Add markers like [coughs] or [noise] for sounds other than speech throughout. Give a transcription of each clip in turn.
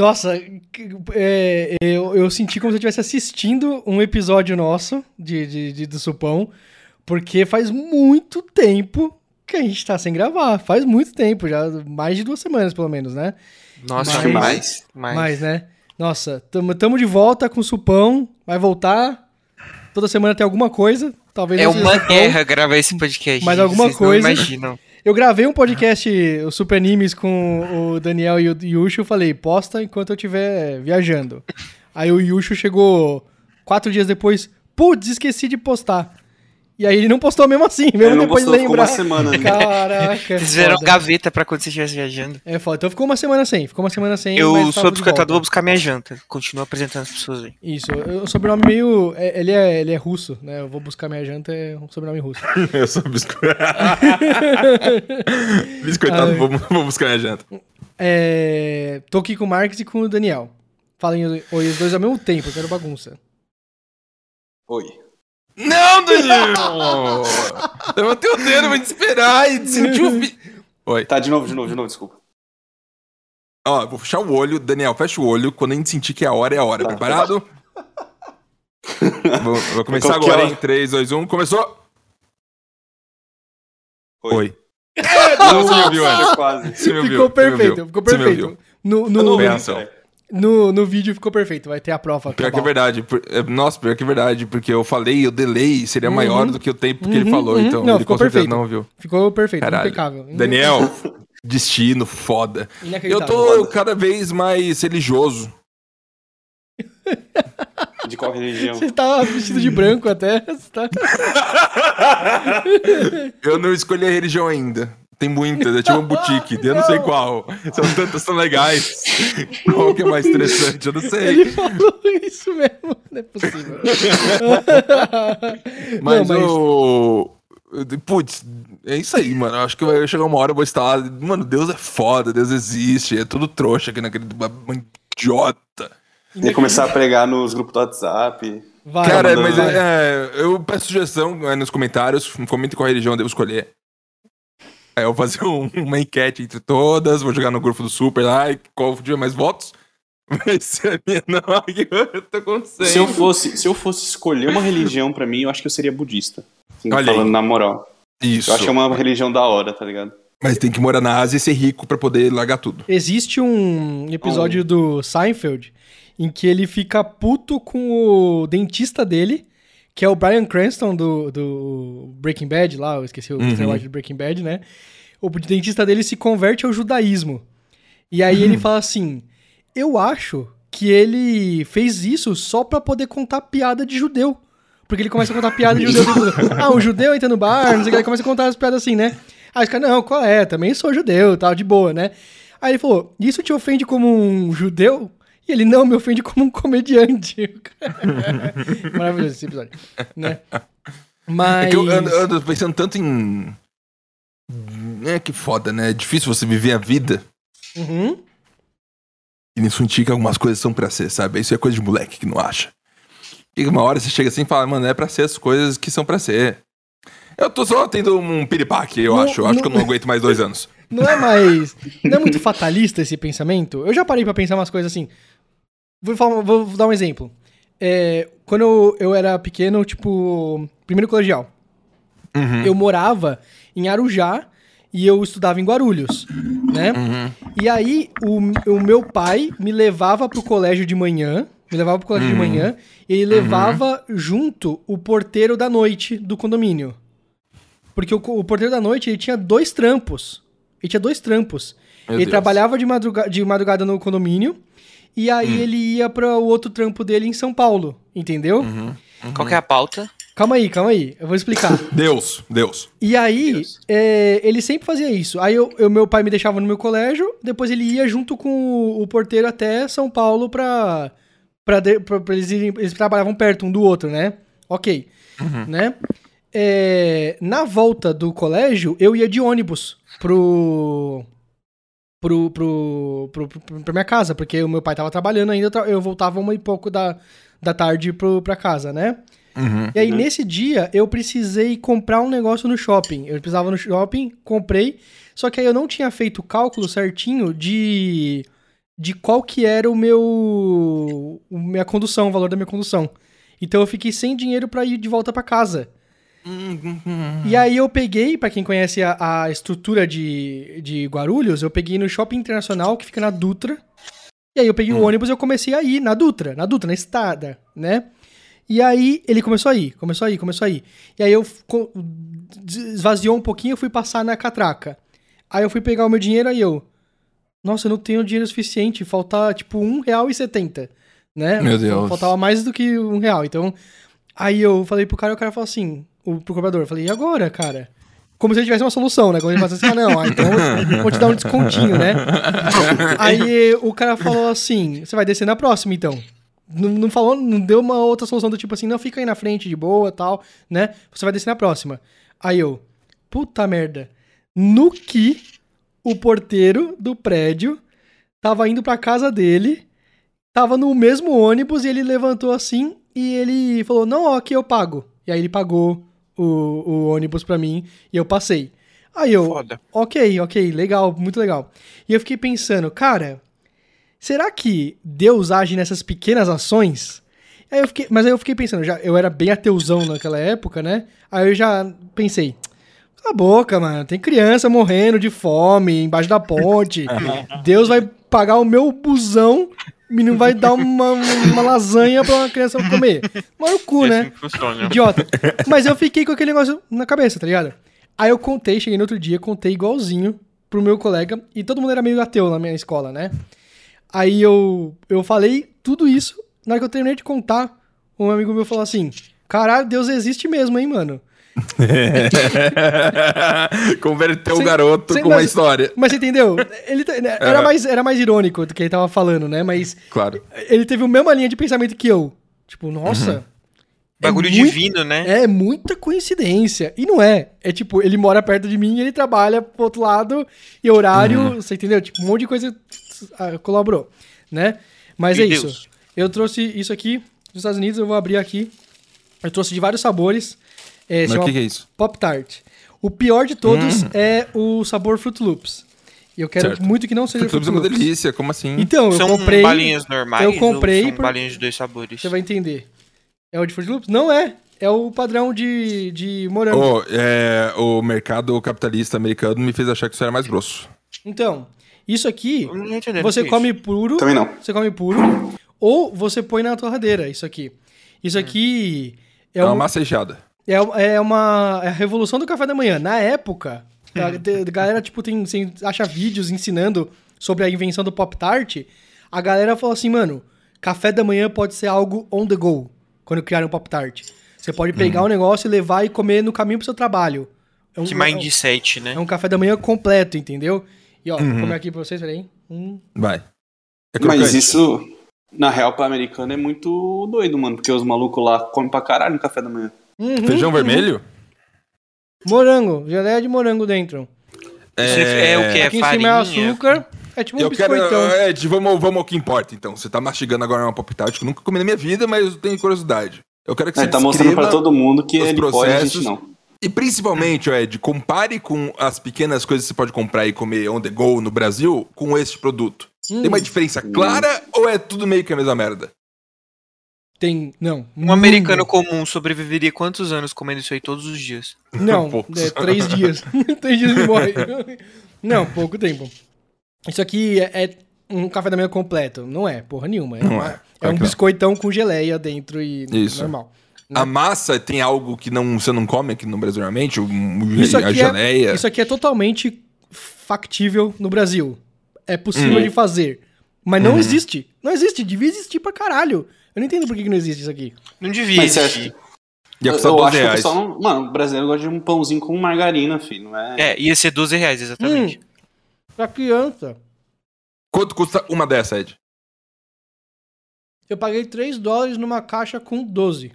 Nossa, é, eu, eu senti como se eu estivesse assistindo um episódio nosso de, de, de, do Supão, porque faz muito tempo que a gente tá sem gravar. Faz muito tempo, já mais de duas semanas, pelo menos, né? Nossa, Mas- mais. Mais. Mais, né? Nossa, tamo, tamo de volta com o Supão, vai voltar. Toda semana tem alguma coisa. Talvez É uma guerra gravar esse podcast. Mas alguma vocês não coisa- imaginam. Eu gravei um podcast, o Super Animes, com o Daniel e o Yushu. Falei, posta enquanto eu estiver viajando. Aí o Yushu chegou quatro dias depois, putz, esqueci de postar. E aí ele não postou mesmo assim, [laughs] mesmo Ele não depois de postou, ficou lembrar. uma semana, né? Caraca, Vocês fizeram foda. gaveta pra quando você estivesse viajando. É foda. Então ficou uma semana sem, ficou uma semana sem. Eu mas sou biscoitado, vou buscar minha janta. Continuo apresentando as pessoas aí. Isso, o sobrenome meio. é- Ele é, ele é russo, né? Eu vou buscar minha janta, é um sobrenome russo. [laughs] Eu sou [laughs] biscoitado. biscoitado, vou, vou buscar minha janta. É, tô aqui com o Marcos e com o Daniel. Falem oi os dois ao mesmo tempo, eu quero bagunça. Oi. Não, Daniel! Levantei o dedo pra te esperar e sentiu o fi... Oi. Tá, de novo, de novo, de novo, desculpa. Ó, vou fechar o olho. Daniel, fecha o olho. Quando a gente sentir que é a hora, é a hora. Tá. Preparado? vou, vou começar é agora, a hein? 3, 2, 1. Começou! Oi. Oi. Não, você me ouviu quase. Você me ouviu, ficou perfeito, ficou perfeito. No, no, não cara. No, no vídeo ficou perfeito, vai ter a prova. Pior que é verdade. por- é, Nossa, pior que é verdade, porque eu falei, o delay seria maior do que o tempo que ele Uhum, falou, uhum. então Não, ele ficou com certeza perfeito. não ouviu. Ficou perfeito, Caralho. impecável. Daniel, [laughs] destino, foda. Eu tô cada vez mais religioso. De qual religião? Você tá vestido de branco até. Você tá... [laughs] Eu não escolhi a religião ainda. Tem muitas, é tipo um boutique, eu não sei qual. São tantas, são legais. Qual que é mais interessante? Eu não sei. Ele falou isso mesmo. Não é possível. [laughs] Mas, Não, o. Putz, é isso aí, mano. Eu acho que vai chegar uma hora eu vou estar lá. Mano, Deus é foda, Deus existe. É tudo trouxa aqui naquele. Uma idiota. Ia começar a pregar nos grupos do WhatsApp. Vai, Cara, mandando- mas vai. é, é, eu peço sugestão é, nos comentários. Comente qual religião eu devo escolher. Aí eu vou fazer um- uma enquete entre todas. Vou jogar no grupo do Super lá. E qual tiver mais votos? Vai ser a minha. Não, [laughs] eu tô com Se eu fosse, se eu fosse escolher uma religião pra mim, eu acho que eu seria budista. Assim, Olha aí. falando na moral. Isso. Eu acho que é uma religião da hora, tá ligado? Mas tem que morar na Ásia e ser rico pra poder largar tudo. Existe um episódio do Seinfeld em que ele fica puto com o dentista dele, que é o Brian Cranston do, do Breaking Bad lá, eu esqueci o Uhum. Do Breaking Bad, né? O dentista dele se converte ao judaísmo. E aí ele fala assim: Eu acho que ele fez isso só pra poder contar piada de judeu. Porque ele começa a contar piada de judeu. tipo, [laughs] ah, um judeu entra no bar, não sei o que, ele começa a contar as piadas assim, né? Aí os caras, não, qual é? Também sou judeu, tal, de boa, né? Aí ele falou, isso te ofende como um judeu? E ele, não, me ofende como um comediante. [laughs] Maravilhoso esse episódio, né? Mas... É que eu ando, ando pensando tanto em. É que foda, né? É difícil você viver a vida Uhum. e sentir que algumas coisas são pra ser, sabe? Isso é coisa de moleque que não acha. E uma hora você chega assim e fala, mano, é pra ser as coisas que são pra ser. Eu tô só tendo um piripaque, eu Não- acho. Eu acho não- que eu não aguento mais dois anos. Não é mais. Não é muito fatalista esse pensamento? Eu já parei pra pensar umas coisas assim. Vou, falar- vou dar um exemplo. É, quando eu, eu era pequeno, tipo, primeiro colegial, Uhum. eu morava em Arujá e eu estudava em Guarulhos, né? Uhum. E aí, o, o meu pai me levava pro colégio de manhã, me levava pro colégio de manhã, e ele levava junto o porteiro da noite do condomínio. Porque o, o porteiro da noite, ele tinha dois trampos. Ele tinha dois trampos. Meu ele Deus. trabalhava de, madruga de madrugada no condomínio, e aí ele ia para o outro trampo dele em São Paulo, entendeu? Qual que é a pauta? Calma aí, calma aí, eu vou explicar. [laughs] Deus, Deus. E aí, Deus. é, ele sempre fazia isso. Aí eu, eu- meu pai me deixava no meu colégio, depois ele ia junto com o, o porteiro até São Paulo pra. pra, de- pra- pra eles irem. Eles trabalhavam perto um do outro, né? Ok. Né? É, na volta do colégio, eu ia de ônibus pro. Pro, pro, pro, pro- pra minha casa, porque o meu pai tava trabalhando ainda, eu voltava uma e pouco da, da tarde pro, pra casa, né? Uhum. E aí, nesse dia, eu precisei comprar um negócio no shopping. Eu precisava no shopping, comprei. Só que aí eu não tinha feito o cálculo certinho de, de qual que era o meu. minha condução, o valor da minha condução. Então eu fiquei sem dinheiro pra ir de volta pra casa. E aí eu peguei, pra quem conhece a, a estrutura de, de Guarulhos, eu peguei no Shopping Internacional, que fica na Dutra. E aí eu peguei o ônibus e eu comecei a ir na Dutra, na Dutra, na estrada, né? E aí ele começou a ir, começou a ir, começou a ir. E aí eu esvaziou um pouquinho, eu fui passar na catraca. Aí eu fui pegar o meu dinheiro, aí eu... Nossa, eu não tenho dinheiro suficiente, falta tipo um real e setenta, né? Meu Deus. Faltava mais do que um real, então... Aí eu falei pro cara, o cara falou assim, o, pro cobrador, eu falei, e agora, cara? Como se ele tivesse uma solução, né? Quando ele fala assim, ah, não, ah, então eu vou te dar um descontinho, né? [laughs] Aí o cara falou assim, você vai descer na próxima, então. Não, não falou, não deu uma outra solução do tipo assim, não, fica aí na frente de boa tal, né? Você vai descer na próxima. Aí eu, puta merda. No que o porteiro do prédio tava indo pra casa dele, tava no mesmo ônibus e ele levantou assim e ele falou, não, ó, aqui eu pago. E aí ele pagou o, o ônibus pra mim e eu passei. Aí eu, Foda. ok, ok, legal, muito legal. E eu fiquei pensando, cara, será que Deus age nessas pequenas ações? Aí eu fiquei, mas aí eu fiquei pensando, já, eu era bem ateuzão naquela época, né? Aí eu já pensei, cala a boca, mano, tem criança morrendo de fome embaixo da ponte. [laughs] Deus vai pagar o meu busão não vai dar uma, uma lasanha pra uma criança comer. Mas o cu, Esse né? funciona. Idiota. Mas eu fiquei com aquele negócio na cabeça, tá ligado? Aí eu contei, cheguei no outro dia, contei igualzinho pro meu colega, e todo mundo era meio ateu na minha escola, né? Aí eu, eu falei tudo isso, na hora que eu terminei de contar, um amigo meu falou assim: Caralho, Deus existe mesmo, hein, mano? [laughs] Converteu o garoto sim, com uma mas- história. Mas você entendeu? Ele né, era, mais, era mais irônico do que ele tava falando, né? Mas Claro. ele teve a mesma linha de pensamento que eu. Tipo, nossa. é Bagulho muito- divino, né? É muita coincidência. E não é. É tipo, ele mora perto de mim e ele trabalha pro outro lado e horário, você entendeu? Tipo, um monte de coisa ah, colaborou, né? Mas Meu é isso. Deus. Eu trouxe isso aqui dos Estados Unidos, eu vou abrir aqui. Eu trouxe de vários sabores. É, Mas o que, que é isso? Pop Tart. O pior de todos é o sabor Fruit Loops. E eu quero Certo. muito que não seja Fruit Loops Fruit é uma Loops. delícia, como assim? Então, eu são comprei. balinhas normais eu comprei são por- balinhas de dois sabores? Você vai entender. É o de Fruit Loops? Não é. É o padrão de, de morango. Oh, é, o mercado capitalista americano me fez achar que isso era mais grosso. Então, isso aqui, Eu você é come puro. Também não. Você come puro. Ou você põe na torradeira, isso aqui. Isso aqui é, É uma um- massa recheada. É, é uma é a revolução do café da manhã. Na época, a, te- a galera, tipo, tem, tem- acha vídeos ensinando sobre a invenção do Pop Tart. A galera falou assim, mano, café da manhã pode ser algo on the go, quando criaram o Pop Tart. Você pode pegar um negócio e levar e comer no caminho pro seu trabalho. É um, Que mindset, né? é um café da manhã completo, entendeu? E ó, Uhum. vou comer aqui pra vocês, peraí. Hum. Vai. É Mas isso, na real, pra americano é muito doido, mano. Porque os malucos lá comem pra caralho no café da manhã. Uhum, Feijão uhum. vermelho? [laughs] Morango, geleia de morango dentro. Isso é o que? É aqui em cima é farinha? açúcar. É tipo um Eu quero. biscoitão. Ed, vamos, vamos ao que importa, então. Você tá mastigando agora uma pop tart que eu nunca comi na minha vida, mas eu tenho curiosidade. Eu quero que você Ele tá mostrando pra todo mundo que ele pode, a gente processos. não. E principalmente, Ed, compare com as pequenas coisas que você pode comprar e comer on the go no Brasil com este produto. Hum, Tem uma diferença clara ou é tudo meio que a mesma merda? Tem, não. Um americano comum sobreviveria quantos anos comendo isso aí todos os dias? [laughs] Não, é, três dias. [laughs] três dias ele morre. Não, pouco tempo. Isso aqui é, é um café da manhã completo. Não é, porra nenhuma. É, Não uma- é. é um biscoitão com geleia dentro e Isso. normal. A massa tem algo que não, você não come aqui no Brasil normalmente? O, o- Isso a aqui, geleia? é, isso aqui é totalmente factível no Brasil. É possível Hum. de fazer. Mas não existe. Não existe. Devia existir pra caralho. Eu não entendo por que, que não existe isso aqui. Não devia Mas você existir. Ia Eu, custar eu 12 acho que o reais. pessoal não. Mano, o brasileiro gosta de um pãozinho com margarina, filho. Não é. É, ia ser 12 reais, exatamente. Hum, pra criança. Quanto custa uma dessa, Ed? Eu paguei 3 dólares numa caixa com 12.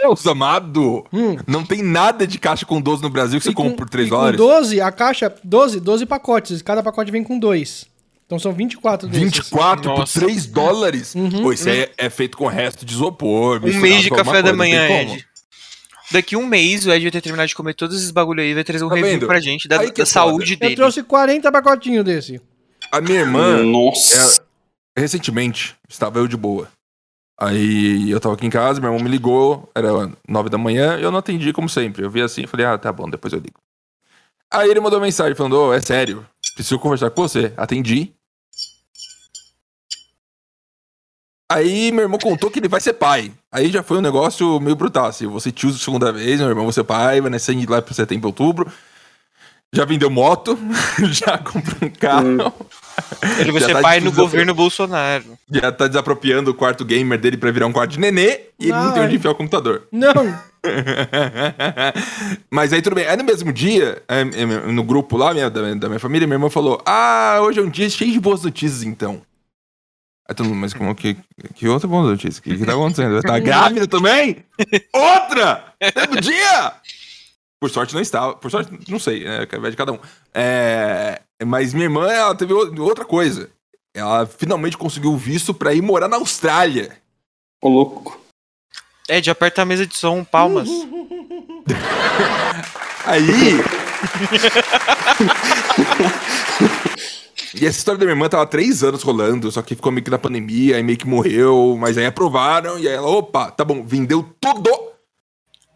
Deus amado! Hum. Não tem nada de caixa com 12 no Brasil que você E com- compra por 3 e dólares. Com 12, a caixa, 12, 12 pacotes. Cada pacote vem com dois. Então são 24 desses. 24 por Nossa. 3 dólares? Uhum. Pô, isso aí é, é feito com resto de isopor. Um mês de café da manhã. Ed. Daqui um mês o Ed vai ter terminado de comer todos esses bagulho aí, vai trazer um Tá review vendo? pra gente da, da é saúde Eu dele. trouxe 40 pacotinhos desse. A minha irmã, Nossa. recentemente, estava eu de boa. Aí eu tava aqui em casa, meu irmão me ligou, era nove da manhã, e eu não atendi como sempre. Eu vi assim, falei, ah, tá bom, depois eu ligo. Aí ele mandou mensagem falando, ô, é sério, preciso conversar com você. Atendi. Aí meu irmão contou que ele vai ser pai. Aí já foi um negócio meio brutal, assim, você tio segunda vez, meu irmão vai ser pai, vai nascer lá pra setembro, outubro. Já vendeu moto, [laughs] já comprou um carro. Ele vai ser tá pai no governo Bolsonaro. Já tá desapropriando o quarto gamer dele pra virar um quarto de nenê e ele não tem onde enfiar o computador. Não. [laughs] Mas aí tudo bem. Aí no mesmo dia, é, é, no grupo lá minha- da minha família, minha irmã falou: Ah, hoje é um dia cheio de boas notícias, então. Mundo, mas como que. Que outra boa notícia? O que, que tá acontecendo? Tá [laughs] grávida também? Outra! Mesmo dia! Por sorte não estava. Por sorte, não sei, é, vai de cada um. É, mas minha irmã, ela teve o- outra coisa. Ela finalmente conseguiu visto pra ir morar na Austrália. Ô, louco. Ed, aperta a mesa de som, palmas. [laughs] Aí. [laughs] e essa história da minha irmã tava há três anos rolando, só que ficou meio que na pandemia, aí meio que morreu, mas aí aprovaram, e aí ela, opa, tá bom, vendeu tudo,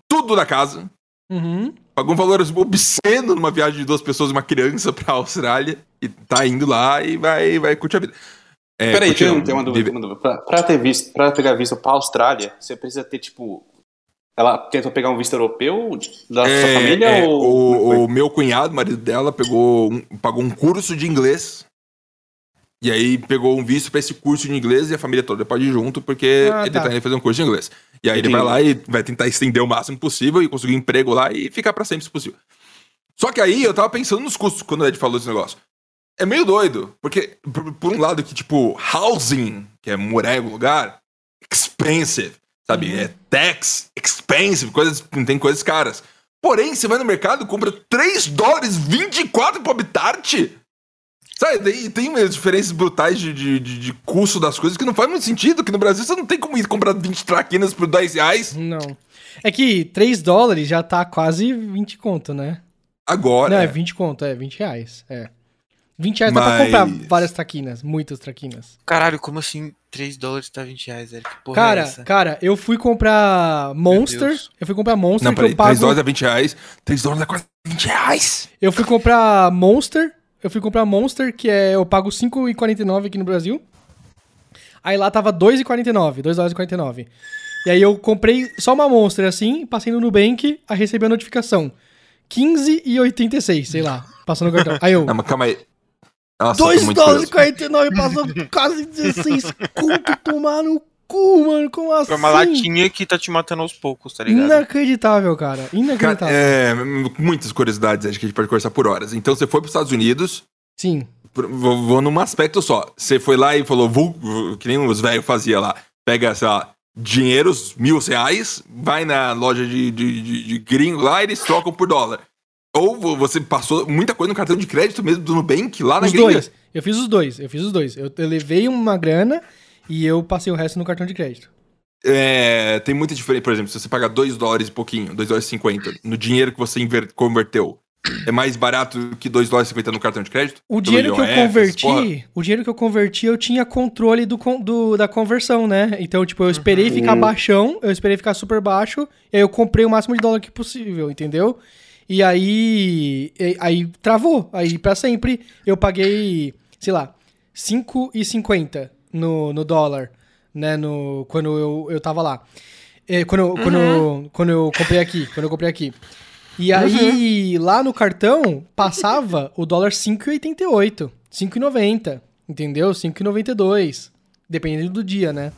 tudo da casa, Uhum. pagou um valor obsceno numa viagem de duas pessoas e uma criança pra Austrália, e tá indo lá e vai, vai curtir a vida. É, Peraí, tem, uma dúvida. uma dúvida. Pra, pra ter visto, pra pegar visto pra Austrália, você precisa ter, tipo. Ela tentou pegar um visto europeu da sua É, família é, ou. o, o meu cunhado, marido dela, pegou um- pagou um curso de inglês. E aí pegou um visto pra esse curso de inglês e a família toda pode ir junto, porque Ah, ele tá. tá indo fazer um curso de inglês. E aí ele Entendi. vai lá e vai tentar estender o máximo possível e conseguir um emprego lá e ficar pra sempre se possível. Só que aí eu tava pensando nos custos quando o Ed falou esse negócio. É meio doido, porque por, por um lado que, tipo, housing, que é morar em algum lugar, expensive, sabe? É tax, expensive, coisas, tem coisas caras. Porém, você vai no mercado e compra 3 dólares 24 pro habitat. Sabe, tem, tem diferenças brutais de, de, de, de custo das coisas que não faz muito sentido. Que no Brasil você não tem como ir comprar 20 traquinas por 10 reais. Não. É que 3 dólares já tá quase 20 conto, né? Agora. Não, é 20 conto, é 20 reais. É. 20 reais dá pra Mas- comprar várias traquinas, muitas traquinas. Caralho, como assim 3 dólares tá 20 reais, velho? Que porra Cara, é essa? cara, eu fui comprar Monster. Eu fui comprar Monster Não, que peraí, eu pago. 3 dólares é 20 reais. 3 dólares é quase 20 reais. Eu fui comprar Monster. Eu fui comprar Monster, que é. Eu pago 5,49 aqui no Brasil. Aí lá tava 2,49, 2 dólares e 49. E aí eu comprei só uma Monster assim, passei no Nubank, a receber a notificação. 15,86, sei lá. Passando o cartão. Aí eu. Não, mas calma aí. Nossa, eu tô 2 muito dólares e curioso. 49 passando quase 16 conto tomar no cu, mano. Como assim? É uma latinha que tá te matando aos poucos, tá ligado? Inacreditável, cara. Cara, Inacreditável. é, muitas curiosidades acho que a gente pode conversar por horas. Então você foi para os Estados Unidos, Sim. vou, vou num aspecto só. Você foi lá e falou, vou, vou- que nem os velhos faziam lá. Pega, sei lá, dinheiros, mil reais, vai na loja de, de, de, de gringo lá e eles trocam por dólar. Ou vo- você passou muita coisa no cartão de crédito mesmo do Nubank lá na Os gringa. dois. Eu fiz os dois. Eu fiz os dois. Eu, eu levei uma grana e eu passei o resto no cartão de crédito. É, tem muita diferença. Por exemplo, se você pagar 2 dólares e pouquinho, 2 dólares e 50, no dinheiro que você inver- converteu, é mais barato que 2 dólares e 50 no cartão de crédito? O dinheiro que eu converti, o dinheiro que eu converti, eu tinha controle do, do- da conversão, né? Então, tipo, eu esperei ficar baixão, eu esperei ficar super baixo, e aí eu comprei o máximo de dólar que possível, entendeu? E aí, aí travou, aí pra sempre eu paguei, sei lá, 5,50 no, no dólar, né, no, quando eu, eu tava lá. É, quando, eu- quando, eu- quando eu comprei aqui, quando eu comprei aqui. E aí, lá no cartão, passava o dólar 5,88, 5,90, entendeu? 5,92, dependendo do dia, né?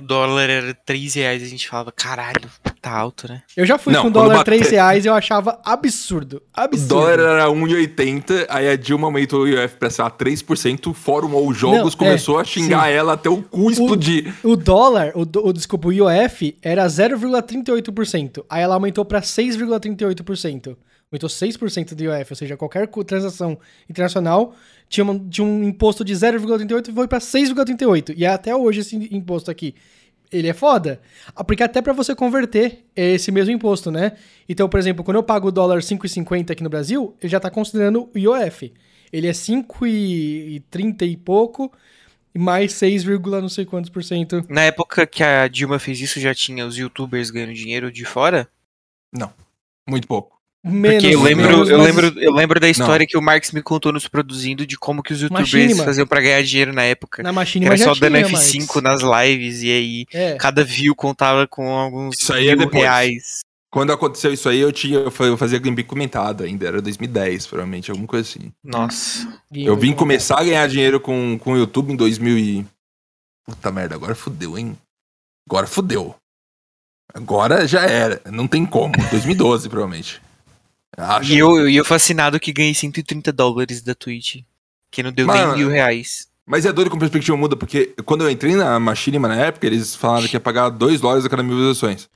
O dólar era 3 reais e a gente falava, caralho, tá alto, né? Eu já fui Não, com quando dólar bate- 3 reais e eu achava absurdo, O absurdo. dólar era 1,80, aí a Dilma aumentou o IOF pra, sei lá, 3%, o Fórum ou Jogos Não, começou é, a xingar sim. ela até o cu explodir. O dólar, o, o- desculpa, o IOF era 0,38%. Aí ela aumentou para 6,38%. Aumentou 6% do IOF, ou seja, qualquer transação internacional tinha, uma- tinha um imposto de 0,38 e foi para 6,38. E até hoje esse imposto aqui, ele é foda. Ah, Porque até para você converter é esse mesmo imposto, né? Então, por exemplo, quando eu pago o dólar 5,50 aqui no Brasil, ele já tá considerando o IOF. Ele é 5,30 e pouco, e mais 6, não sei quantos por cento. Na época que a Dilma fez isso, já tinha os youtubers ganhando dinheiro de fora? Muito pouco. Menos, Porque eu lembro, menos, eu mas- lembro, eu lembro da história que o Marx me contou nos produzindo de como que os youtubers Machinima. faziam pra ganhar dinheiro na época. Na Que Machinima era só dando tinha, F5 mas- nas lives e aí É. cada view contava com alguns Isso aí é reais. Quando aconteceu isso aí, eu tinha, eu fa- eu fazia gameplay comentado ainda, era 2010, provavelmente, alguma coisa assim. Nossa. Eu vim começar a ganhar dinheiro com, com o YouTube em 2000 e... Puta merda, agora fudeu, hein? Agora fudeu. Agora já era, não tem como. 2012, provavelmente. Acho. E eu, eu fascinado que ganhei 130 dólares da Twitch. Que não deu Mano, nem mil reais. Mas é doido como a perspectiva muda, porque quando eu entrei na Machinima na época, eles falaram que ia pagar 2 dólares a cada mil visualizações.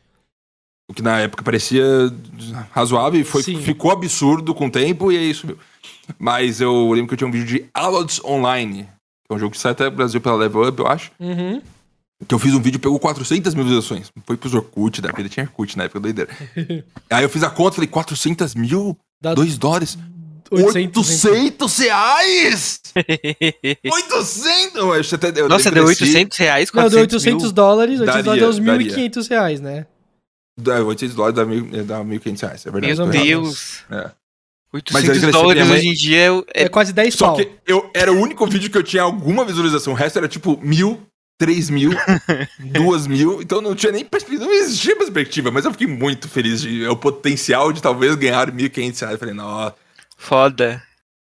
O que na época parecia razoável e foi, Sim. ficou absurdo com o tempo e aí subiu. Mas eu lembro que eu tinha um vídeo de Allods Online, que é um jogo que sai até no Brasil pela Level Up, eu acho. Uhum. Que eu fiz um vídeo e pegou 400 mil visualizações. Foi pros Orkut da vida, tinha Orkut na época, doideira. [laughs] aí eu fiz a conta e falei, 400 mil? Dá 2 dólares? 800, 800 reais! [laughs] 800! Eu até- eu Nossa, deu cresci. 800 reais, Não, 400 deu 800 mil. dólares, 800 Daria, dólares deu uns daria. 1.500 reais, né? Dá 800 dólares dá, mil, dá 1.500 reais, é verdade. Meu. Deus. É. Mas 800 aí cresceu, dólares mãe- hoje em dia é, É, quase 10 Só pau. que eu, era o único vídeo que eu tinha alguma visualização. O resto era tipo mil, três mil, [laughs] duas mil. Então não tinha nem perspectiva. Não existia perspectiva, mas eu fiquei muito feliz de é o potencial de talvez ganhar 1.500 reais. Falei, nossa. foda.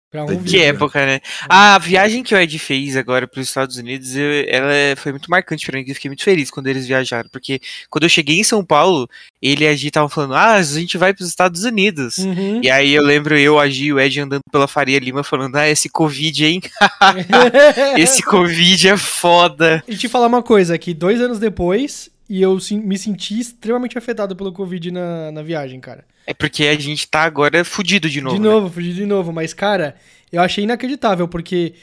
Pra um Que época, né? A viagem que o Ed fez agora para os Estados Unidos, eu- ela é- foi muito marcante pra mim. Eu fiquei muito feliz quando eles viajaram. Porque quando eu cheguei em São Paulo, ele e a Gi estavam falando: Ah, a gente vai pros Estados Unidos. Uhum. E aí eu lembro eu, a Gi e o Ed andando pela Faria Lima falando: Ah, esse Covid, hein? [laughs] Esse Covid é foda. E te falar uma coisa, que dois anos depois, e eu me senti extremamente afetado pelo Covid na, na viagem, cara. É porque a gente tá agora fudido de novo. de né? novo, fugi de novo. Mas, cara, eu achei inacreditável, porque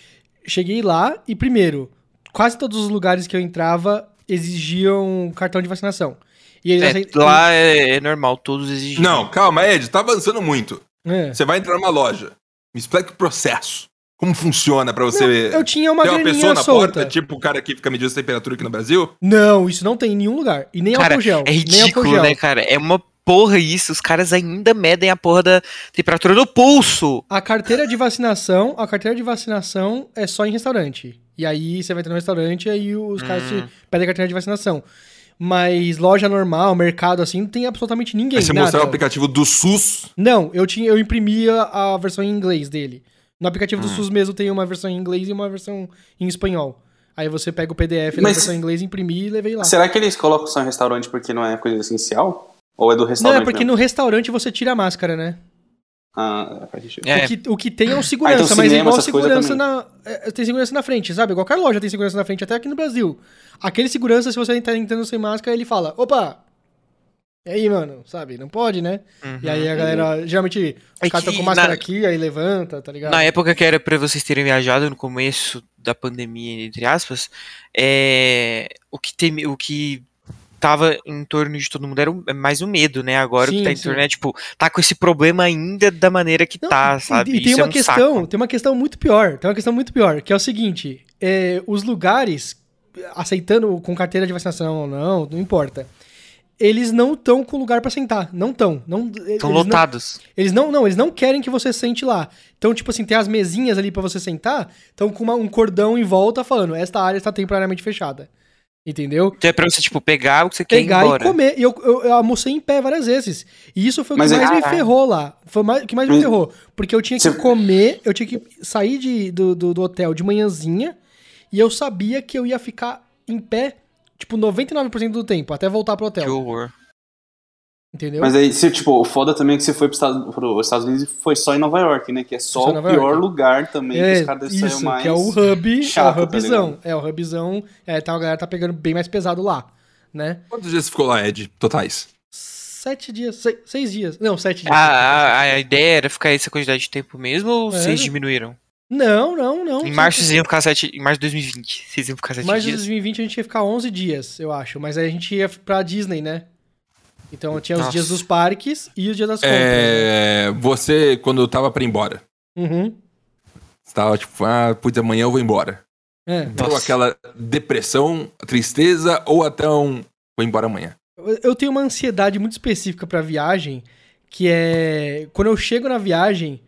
cheguei lá e, primeiro, quase todos os lugares que eu entrava exigiam cartão de vacinação. E eles É, aceit- lá é, é normal, todos exigem. Não, calma, Ed, tá avançando muito. É. Você vai entrar numa loja. Me explica o processo. Como funciona pra você. Não, eu tinha uma Tem uma pessoa na solta. porta, tipo o cara que fica medindo a temperatura aqui no Brasil? Não, isso não tem em nenhum lugar. E nem Cara, álcool gel. É nem álcool ridículo, gel. né, cara? É uma porra isso. Os caras ainda medem a porra da temperatura do pulso. A carteira de vacinação, a carteira de vacinação é só em restaurante. E aí você vai entrar no restaurante e aí os caras Hum. te pedem a carteira de vacinação. Mas loja normal, mercado assim, não tem absolutamente ninguém. Aí você nada. mostrar o aplicativo do SUS. Não, eu tinha, eu imprimia a versão em inglês dele. No aplicativo Hum. do SUS mesmo tem uma versão em inglês e uma versão em espanhol. Aí você pega o PDF da versão em inglês, imprimir e levei lá. Será que eles colocam só em restaurante porque não é coisa essencial? Ou é do Não, restaurante é porque mesmo? no restaurante você tira a máscara, né? Ah, faz sentido. É. O, que, o que tem é o segurança, Ah, então mas é cinema, igual segurança na. é, tem segurança na frente, sabe? Igual qualquer loja tem segurança na frente, até aqui no Brasil. Aquele segurança, se você tá entrando sem máscara, ele fala: opa! E aí, mano, sabe? Não pode, né? E aí a galera, geralmente, os É caras estão que com máscara na- aqui, aí levanta, tá ligado? Na época que era pra vocês terem viajado no começo da pandemia, entre aspas, é... o que tem, o que tava em torno de todo mundo era é mais o medo, né? Agora o Sim, que tá em torno é tipo, tá com esse problema ainda da maneira que Não, tá, sabe? E, tem Isso uma é um questão, saco. tem uma questão muito pior. Tem uma questão muito pior, que é o seguinte: é, os lugares, aceitando com carteira de vacinação ou não, não importa. Eles não estão com lugar pra sentar. Não estão. Não, Estão eles não- lotados. Eles não, não, eles não querem que você sente lá. Então, tipo assim, tem as mesinhas ali pra você sentar, estão com uma- um cordão em volta falando, esta área está temporariamente fechada. Entendeu? Então é pra você, tipo, pegar o que você quer ir Pegar e embora. comer. E eu, eu, eu almocei em pé várias vezes. E isso foi o Mas que é- mais me Caralho. ferrou lá. Foi mais- o que mais me Mas- ferrou. Porque eu tinha que Você- comer, eu tinha que sair de, do, do, do hotel de manhãzinha e eu sabia que eu ia ficar em pé, tipo, 99% do tempo, até voltar pro Que hotel. horror. Entendeu? Mas aí, se, tipo, o foda também é que você foi pros Estados, pros Estados Unidos e foi só em Nova York, né? Que é só Só o pior York. lugar também que os caras devem sair isso, mais. que é o hub, chato, é o tá hubzão. ligado? é, o hubzão. É, tá, a galera tá pegando bem mais pesado lá, né? Quantos dias você ficou lá, Ed? Totais? Sete dias, seis, seis dias. Não, sete dias. A, a, a ideia era ficar essa quantidade de tempo mesmo ou É. vocês diminuíram? Não, não, não. Em março vocês iam ficar sete. Em março de 2020, vocês iam ficar sete Mas em dias. 2020 a gente ia ficar 11 dias, eu acho. Mas aí a gente ia pra Disney, né? Então tinha os Nossa. dias dos parques e os dias das compras. né? É, você, quando tava pra ir embora, Uhum. Você tava tipo, ah, putz, amanhã eu vou embora. É. Deu Nossa. aquela depressão, tristeza ou até um vou embora amanhã. Eu- Eu tenho uma ansiedade muito específica pra viagem, que é quando eu chego na viagem.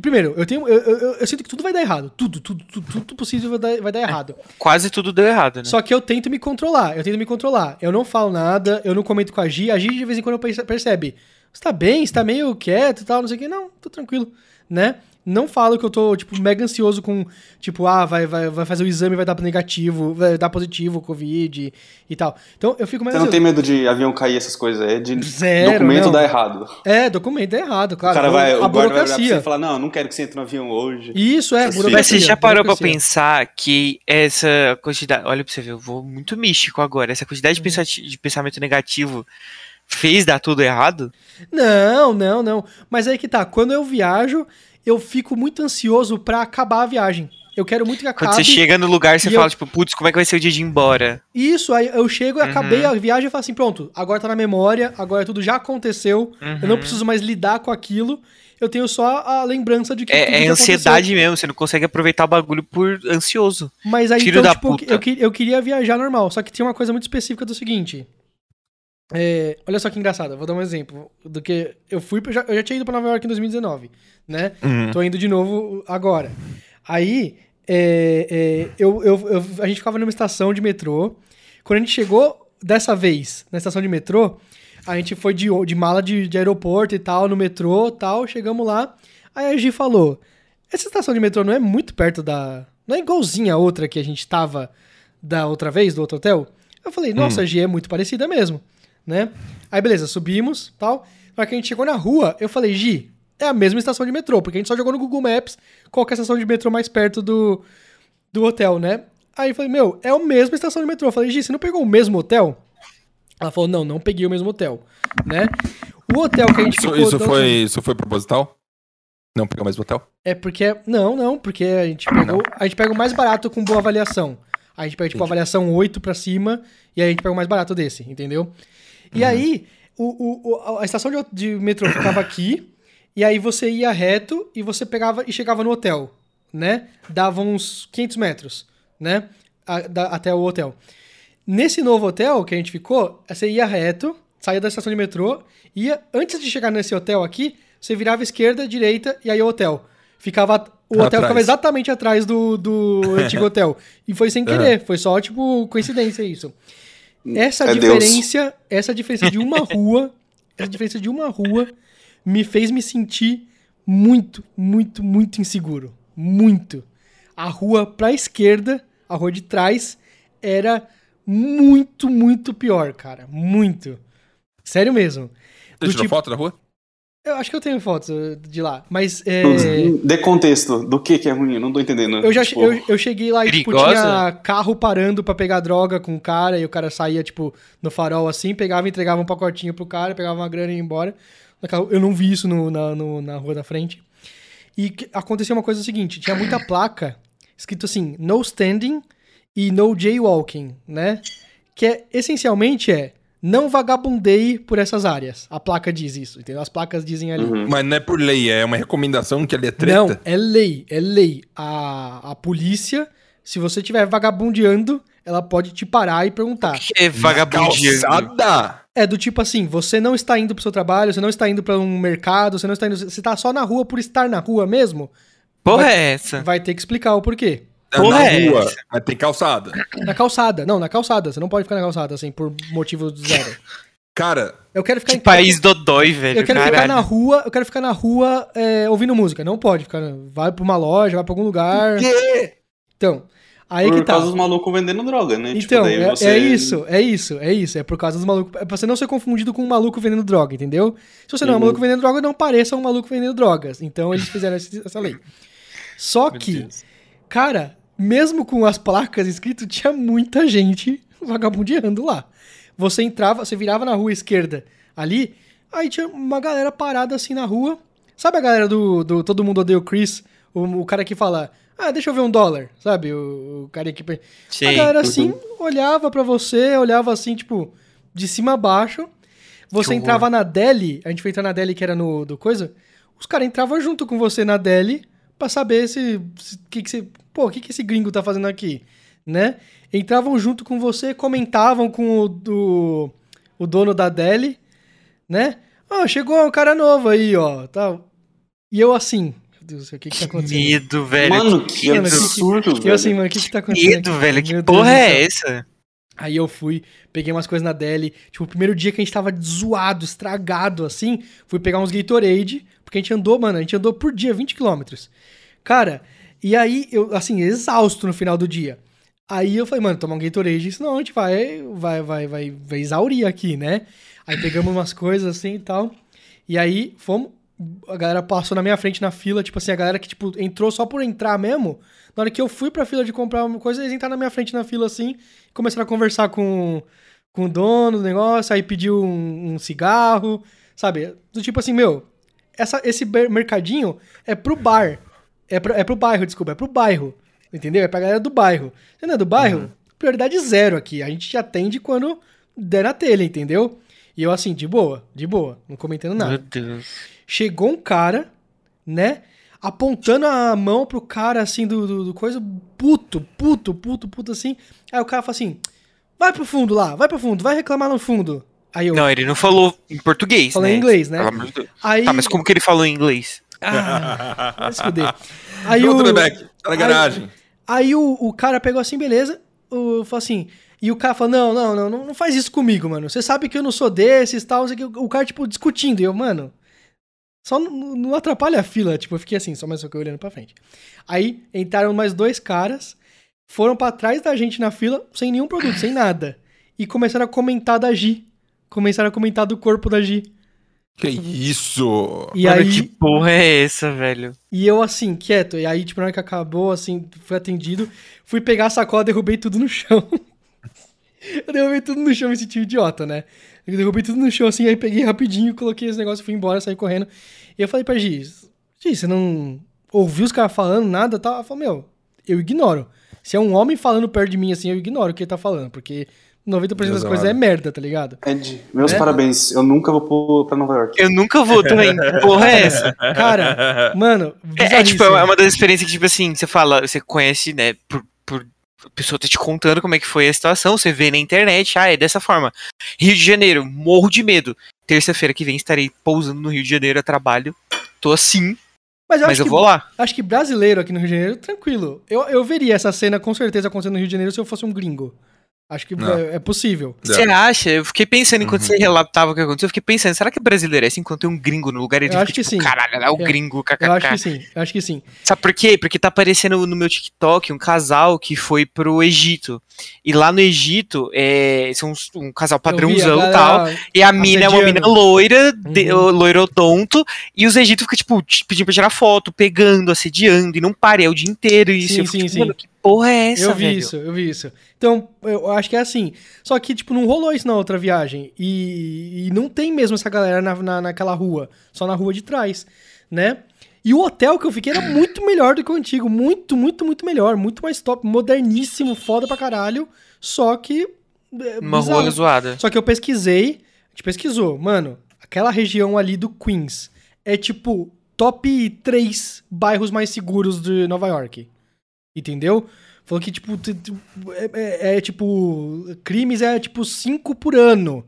Primeiro, eu tenho. Eu, eu- eu- sinto que tudo vai dar errado. Tudo, tudo, tudo, tudo possível vai dar, vai dar errado. Quase tudo deu errado, né? Só que eu tento me controlar. Eu tento me controlar. Eu não falo nada, eu não comento com a Gi. A Gi de vez em quando perce- percebe. Você tá bem? Você tá meio quieto e tal, não sei o quê. Não, tô tranquilo, né? Não falo que eu tô, tipo, mega ansioso com, tipo, ah, vai, vai, vai fazer o exame, vai dar negativo, vai dar positivo, Covid e tal. Então eu fico mais Você não ansioso. tem medo de avião cair, essas coisas? É de [laughs] Zero, documento não. dar errado. É, documento é errado, O claro. cara vai, a o guarda vai olhar pra você burocracia. e falar, não, não quero que você entre no avião hoje. Isso, é, Mas burocracia. Mas você já parou pra burocracia. pensar que essa quantidade. Olha pra você ver, eu vou muito místico agora. Essa quantidade de, pensati- de pensamento negativo fez dar tudo errado? Não, não, não. Mas aí que tá, quando eu viajo, eu fico muito ansioso pra acabar a viagem. Eu quero muito que acabe. Quando você chega no lugar, você fala, eu- tipo, putz, como é que vai ser o dia de ir embora? Isso, aí eu chego e Uhum. acabei a viagem e falo assim, pronto, agora tá na memória, agora tudo já aconteceu, eu não Uhum. preciso mais lidar com aquilo, eu tenho só a lembrança de que tudo É, é ansiedade mesmo, você não consegue aproveitar o bagulho por ansioso. aconteceu. Mas aí, Filho então, da tipo, puta. eu, eu queria viajar normal, só que tinha uma coisa muito específica do seguinte... é, olha só que engraçado, vou dar um exemplo do que eu fui, eu já, eu já tinha ido pra Nova York em 2019, né? Uhum. Tô indo de novo agora. Aí, é, é, eu, eu- eu- a gente ficava numa estação de metrô. Quando a gente chegou dessa vez na estação de metrô, a gente foi de, de mala de, de aeroporto e tal, no metrô e tal. Chegamos lá. Aí a Gi falou: Essa estação de metrô não é muito perto da. Não é igualzinha a outra que a gente tava da outra vez, do outro hotel? Eu falei: Nossa, a Gi é muito parecida mesmo, né? Aí beleza, subimos tal. Na hora que a gente chegou na rua, eu falei: Gi, é a mesma estação de metrô, porque a gente só jogou no Google Maps qual é a estação de metrô mais perto do, do hotel, né? Aí eu falei, meu, é a mesma estação de metrô. Eu falei, Gi, você não pegou o mesmo hotel? Ela falou, não, não peguei o mesmo hotel, né? O hotel que a gente Isso, ficou... isso foi, isso foi proposital? Não pegar mais hotel? É porque... Não, não, porque a gente pegou... A gente pega o mais barato com boa avaliação. A gente pega, tipo, Entendi. avaliação 8 pra cima, e aí a gente pega o mais barato desse, entendeu? E aí, o, o- a estação de, de metrô ficava aqui, e aí você ia reto e você pegava e chegava no hotel, né? Dava uns 500 metros, né? A- da- até o hotel. Nesse novo hotel que a gente ficou, você ia reto, saía da estação de metrô, ia, antes de chegar nesse hotel aqui, você virava esquerda, direita e aí o hotel. Ficava, o hotel Atrás. ficava exatamente atrás do, do [laughs] antigo hotel. E foi sem querer, foi só, tipo, coincidência isso. Essa É Deus. diferença, essa diferença de uma [laughs] rua, essa diferença de uma rua me fez me sentir muito, muito, muito inseguro. Muito. A rua pra esquerda, a rua de trás, era muito, muito pior, cara. Muito. Sério mesmo. Você Do tirou tipo- foto da rua? Eu acho que eu tenho fotos eh, de lá, mas é, Dê contexto do que que é ruim, eu não tô entendendo. eu já Tipo, eu, eu cheguei lá e tipo, tinha carro parando pra pegar droga com o cara e o cara saía tipo no farol assim, pegava, e entregava um pacotinho pro cara, pegava uma grana e ia embora. Eu não vi isso no- na, no- na rua da frente. E que- aconteceu uma coisa seguinte, tinha muita [clears throat] placa escrito assim, no standing e no jaywalking, né? Que é, essencialmente é não vagabundeie por essas áreas. A placa diz isso, entendeu? As placas dizem ali. Uhum. Mas não é por lei, é uma recomendação que ali é treta. Não, é lei, é lei. A, a polícia, se você estiver vagabundeando, ela pode te parar e perguntar. Que é vagabundiano. Calçada! É do tipo assim, você não está indo pro seu trabalho, você não está indo para um mercado, você não está indo, você tá só na rua por estar na rua mesmo, Porra Vai- é essa? vai ter que explicar o porquê. Porra na é rua, essa? mas tem calçada. Na calçada, não, na calçada, você não pode ficar na calçada assim por motivo zero. Cara, Eu quero ficar Que em país dodói, velho. Eu quero ficar caralho. na rua, eu quero ficar na rua é, ouvindo música. Não pode ficar. Vai pra uma loja, vai pra algum lugar. que? Então, aí por que tá. causa dos malucos vendendo droga, né? Tipo, Então, daí é, você- é isso, é isso, é isso. É por causa dos malucos. É pra você não ser confundido com um maluco vendendo droga, entendeu? Se você não é um Uhum. maluco vendendo droga, não pareça um maluco vendendo drogas. Então eles fizeram essa lei. Só que, cara, mesmo com as placas escrito, tinha muita gente vagabundeando lá. Você entrava, você virava na rua esquerda ali, aí tinha uma galera parada assim na rua. Sabe a galera do, do Todo Mundo Odeia o Chris? O, o cara que fala, ah, deixa eu ver um dólar, sabe? O, o cara que. A Sim. galera assim olhava pra você, olhava assim, tipo, de cima a baixo. Você entrava na Deli, a gente foi entrar na Deli que era no do coisa. Os caras entravam junto com você na Deli pra saber se. se que que você, pô, o que, que esse gringo tá fazendo aqui? Né? Entravam junto com você, comentavam com o, do, o dono da Deli, né? Ó, chegou um cara novo aí, ó. Tal. E eu assim. Meu Deus do céu, o que, que tá acontecendo? Medo, velho. Mano, que que Mano, que- absurdo, Eu velho. assim, mano, o que, que tá acontecendo? medo, velho. Que Deus porra do é essa? Aí eu fui, peguei umas coisas na Deli. Tipo, o primeiro dia que a gente tava zoado, estragado, assim, fui pegar uns Gatorade, porque a gente andou, mano, a gente andou por dia 20 quilômetros. Cara, e aí eu, assim, exausto no final do dia. Aí eu falei, mano, tomar um Gatorade, senão a gente vai, vai, vai, vai, vai exaurir aqui, né? Aí pegamos umas coisas assim e tal. E aí fomos. A galera passou na minha frente na fila, tipo assim, a galera que, tipo, entrou só por entrar mesmo. Na hora que eu fui pra fila de comprar uma coisa, eles entraram na minha frente na fila assim, começaram a conversar com, com o dono do negócio, aí pediu um, um cigarro, sabe? Do tipo assim, meu, essa, esse mercadinho é pro bar. É pro, é pro bairro, desculpa, é pro bairro. Entendeu? É pra galera do bairro. Você não é do bairro? Prioridade zero aqui. A gente te atende quando der na telha, entendeu? E eu assim, de boa, de boa, não comentando nada. Meu Deus. Chegou um cara, né? Apontando a mão pro cara, assim, do, do, do coisa, puto, puto, puto, puto, assim. Aí o cara fala assim: vai pro fundo lá, vai pro fundo, vai reclamar no fundo. Aí eu Não, ele não falou em português, falei né? em inglês, né? Aí, Tá, mas como que ele falou em inglês? Ah, vai se fuder. [laughs] Aí o, tá na aí- garagem. aí o, o cara pegou assim, beleza. O, falou assim. E o cara falou: não, não, não, não, faz isso comigo, mano. Você sabe que eu não sou desses e tal. sei o que. O cara, tipo, discutindo. E eu, mano. Só não, não atrapalha a fila. Tipo, eu fiquei assim, só mais só que eu olhando pra frente. Aí entraram mais dois caras, foram pra trás da gente na fila, sem nenhum produto, sem nada. E começaram a comentar da Gi. Começaram a comentar do corpo da Gi. Que isso? E Mano, aí. que porra é essa, velho? E eu assim, quieto. E aí, tipo, na hora que acabou, assim, fui atendido, fui pegar a sacola, derrubei tudo no chão. [laughs] eu derrubei tudo no chão, me senti idiota, né? Eu derrubei tudo no chão, assim, aí peguei rapidinho, coloquei esse negócio, fui embora, saí correndo. E eu falei pra Giz, Giz, você não ouviu os caras falando nada tal? Ela falou, meu, eu ignoro. Se é um homem falando perto de mim, assim, eu ignoro o que ele tá falando, porque 90% das Exato. coisas é merda, tá ligado? Ed, meus Né? parabéns. Eu nunca vou pra Nova York. Eu nunca vou também. Que [laughs] porra é essa? Cara, mano, É, é, tipo, é uma das experiências que, tipo assim, você fala, você conhece, né, por, por a pessoa tá te contando como é que foi a situação, você vê na internet, ah, é dessa forma. Rio de Janeiro, morro de medo. Terça-feira que vem estarei pousando no Rio de Janeiro a trabalho. Tô assim, Mas eu mas acho eu que vou lá. Acho que brasileiro aqui no Rio de Janeiro, tranquilo. Eu, eu veria essa cena com certeza acontecendo no Rio de Janeiro se eu fosse um gringo. Acho que é, é possível. Você acha? Eu fiquei pensando, enquanto Uhum. você relatava o que aconteceu, eu fiquei pensando, será que brasileiro é assim quando tem um gringo no lugar? Ele Eu acho fica que tipo, sim. caralho, é o gringo, Eu acho que kkk. sim, eu acho que sim. Sabe por quê? Porque tá aparecendo no meu TikTok um casal que foi pro Egito. E lá no Egito, é, são uns- um casal padrãozão e tal. E a mina é uma mina loira, de, Uhum. loirodonto, e os egípcios ficam, tipo, pedindo pra tirar foto, pegando, assediando, e não para, é o dia inteiro isso. Sim, eu fico, sim, tipo, sim. Mano, que porra é essa, eu vi velho? isso, eu vi isso. Então, eu acho que é assim. Só que, tipo, não rolou isso na outra viagem. E, e não tem mesmo essa galera na, na- naquela rua. Só na rua de trás, né? E o hotel que eu fiquei era muito melhor do que o antigo. Muito, muito, muito melhor. Muito mais top. Moderníssimo, foda pra caralho. Só que. é, Uma bizarro. rua zoada. Só que eu pesquisei, a gente pesquisou, mano, aquela região ali do Queens é tipo top 3 bairros mais seguros de Nova York. Entendeu? Falou que, tipo, é, é- é, tipo, crimes é tipo 5 por ano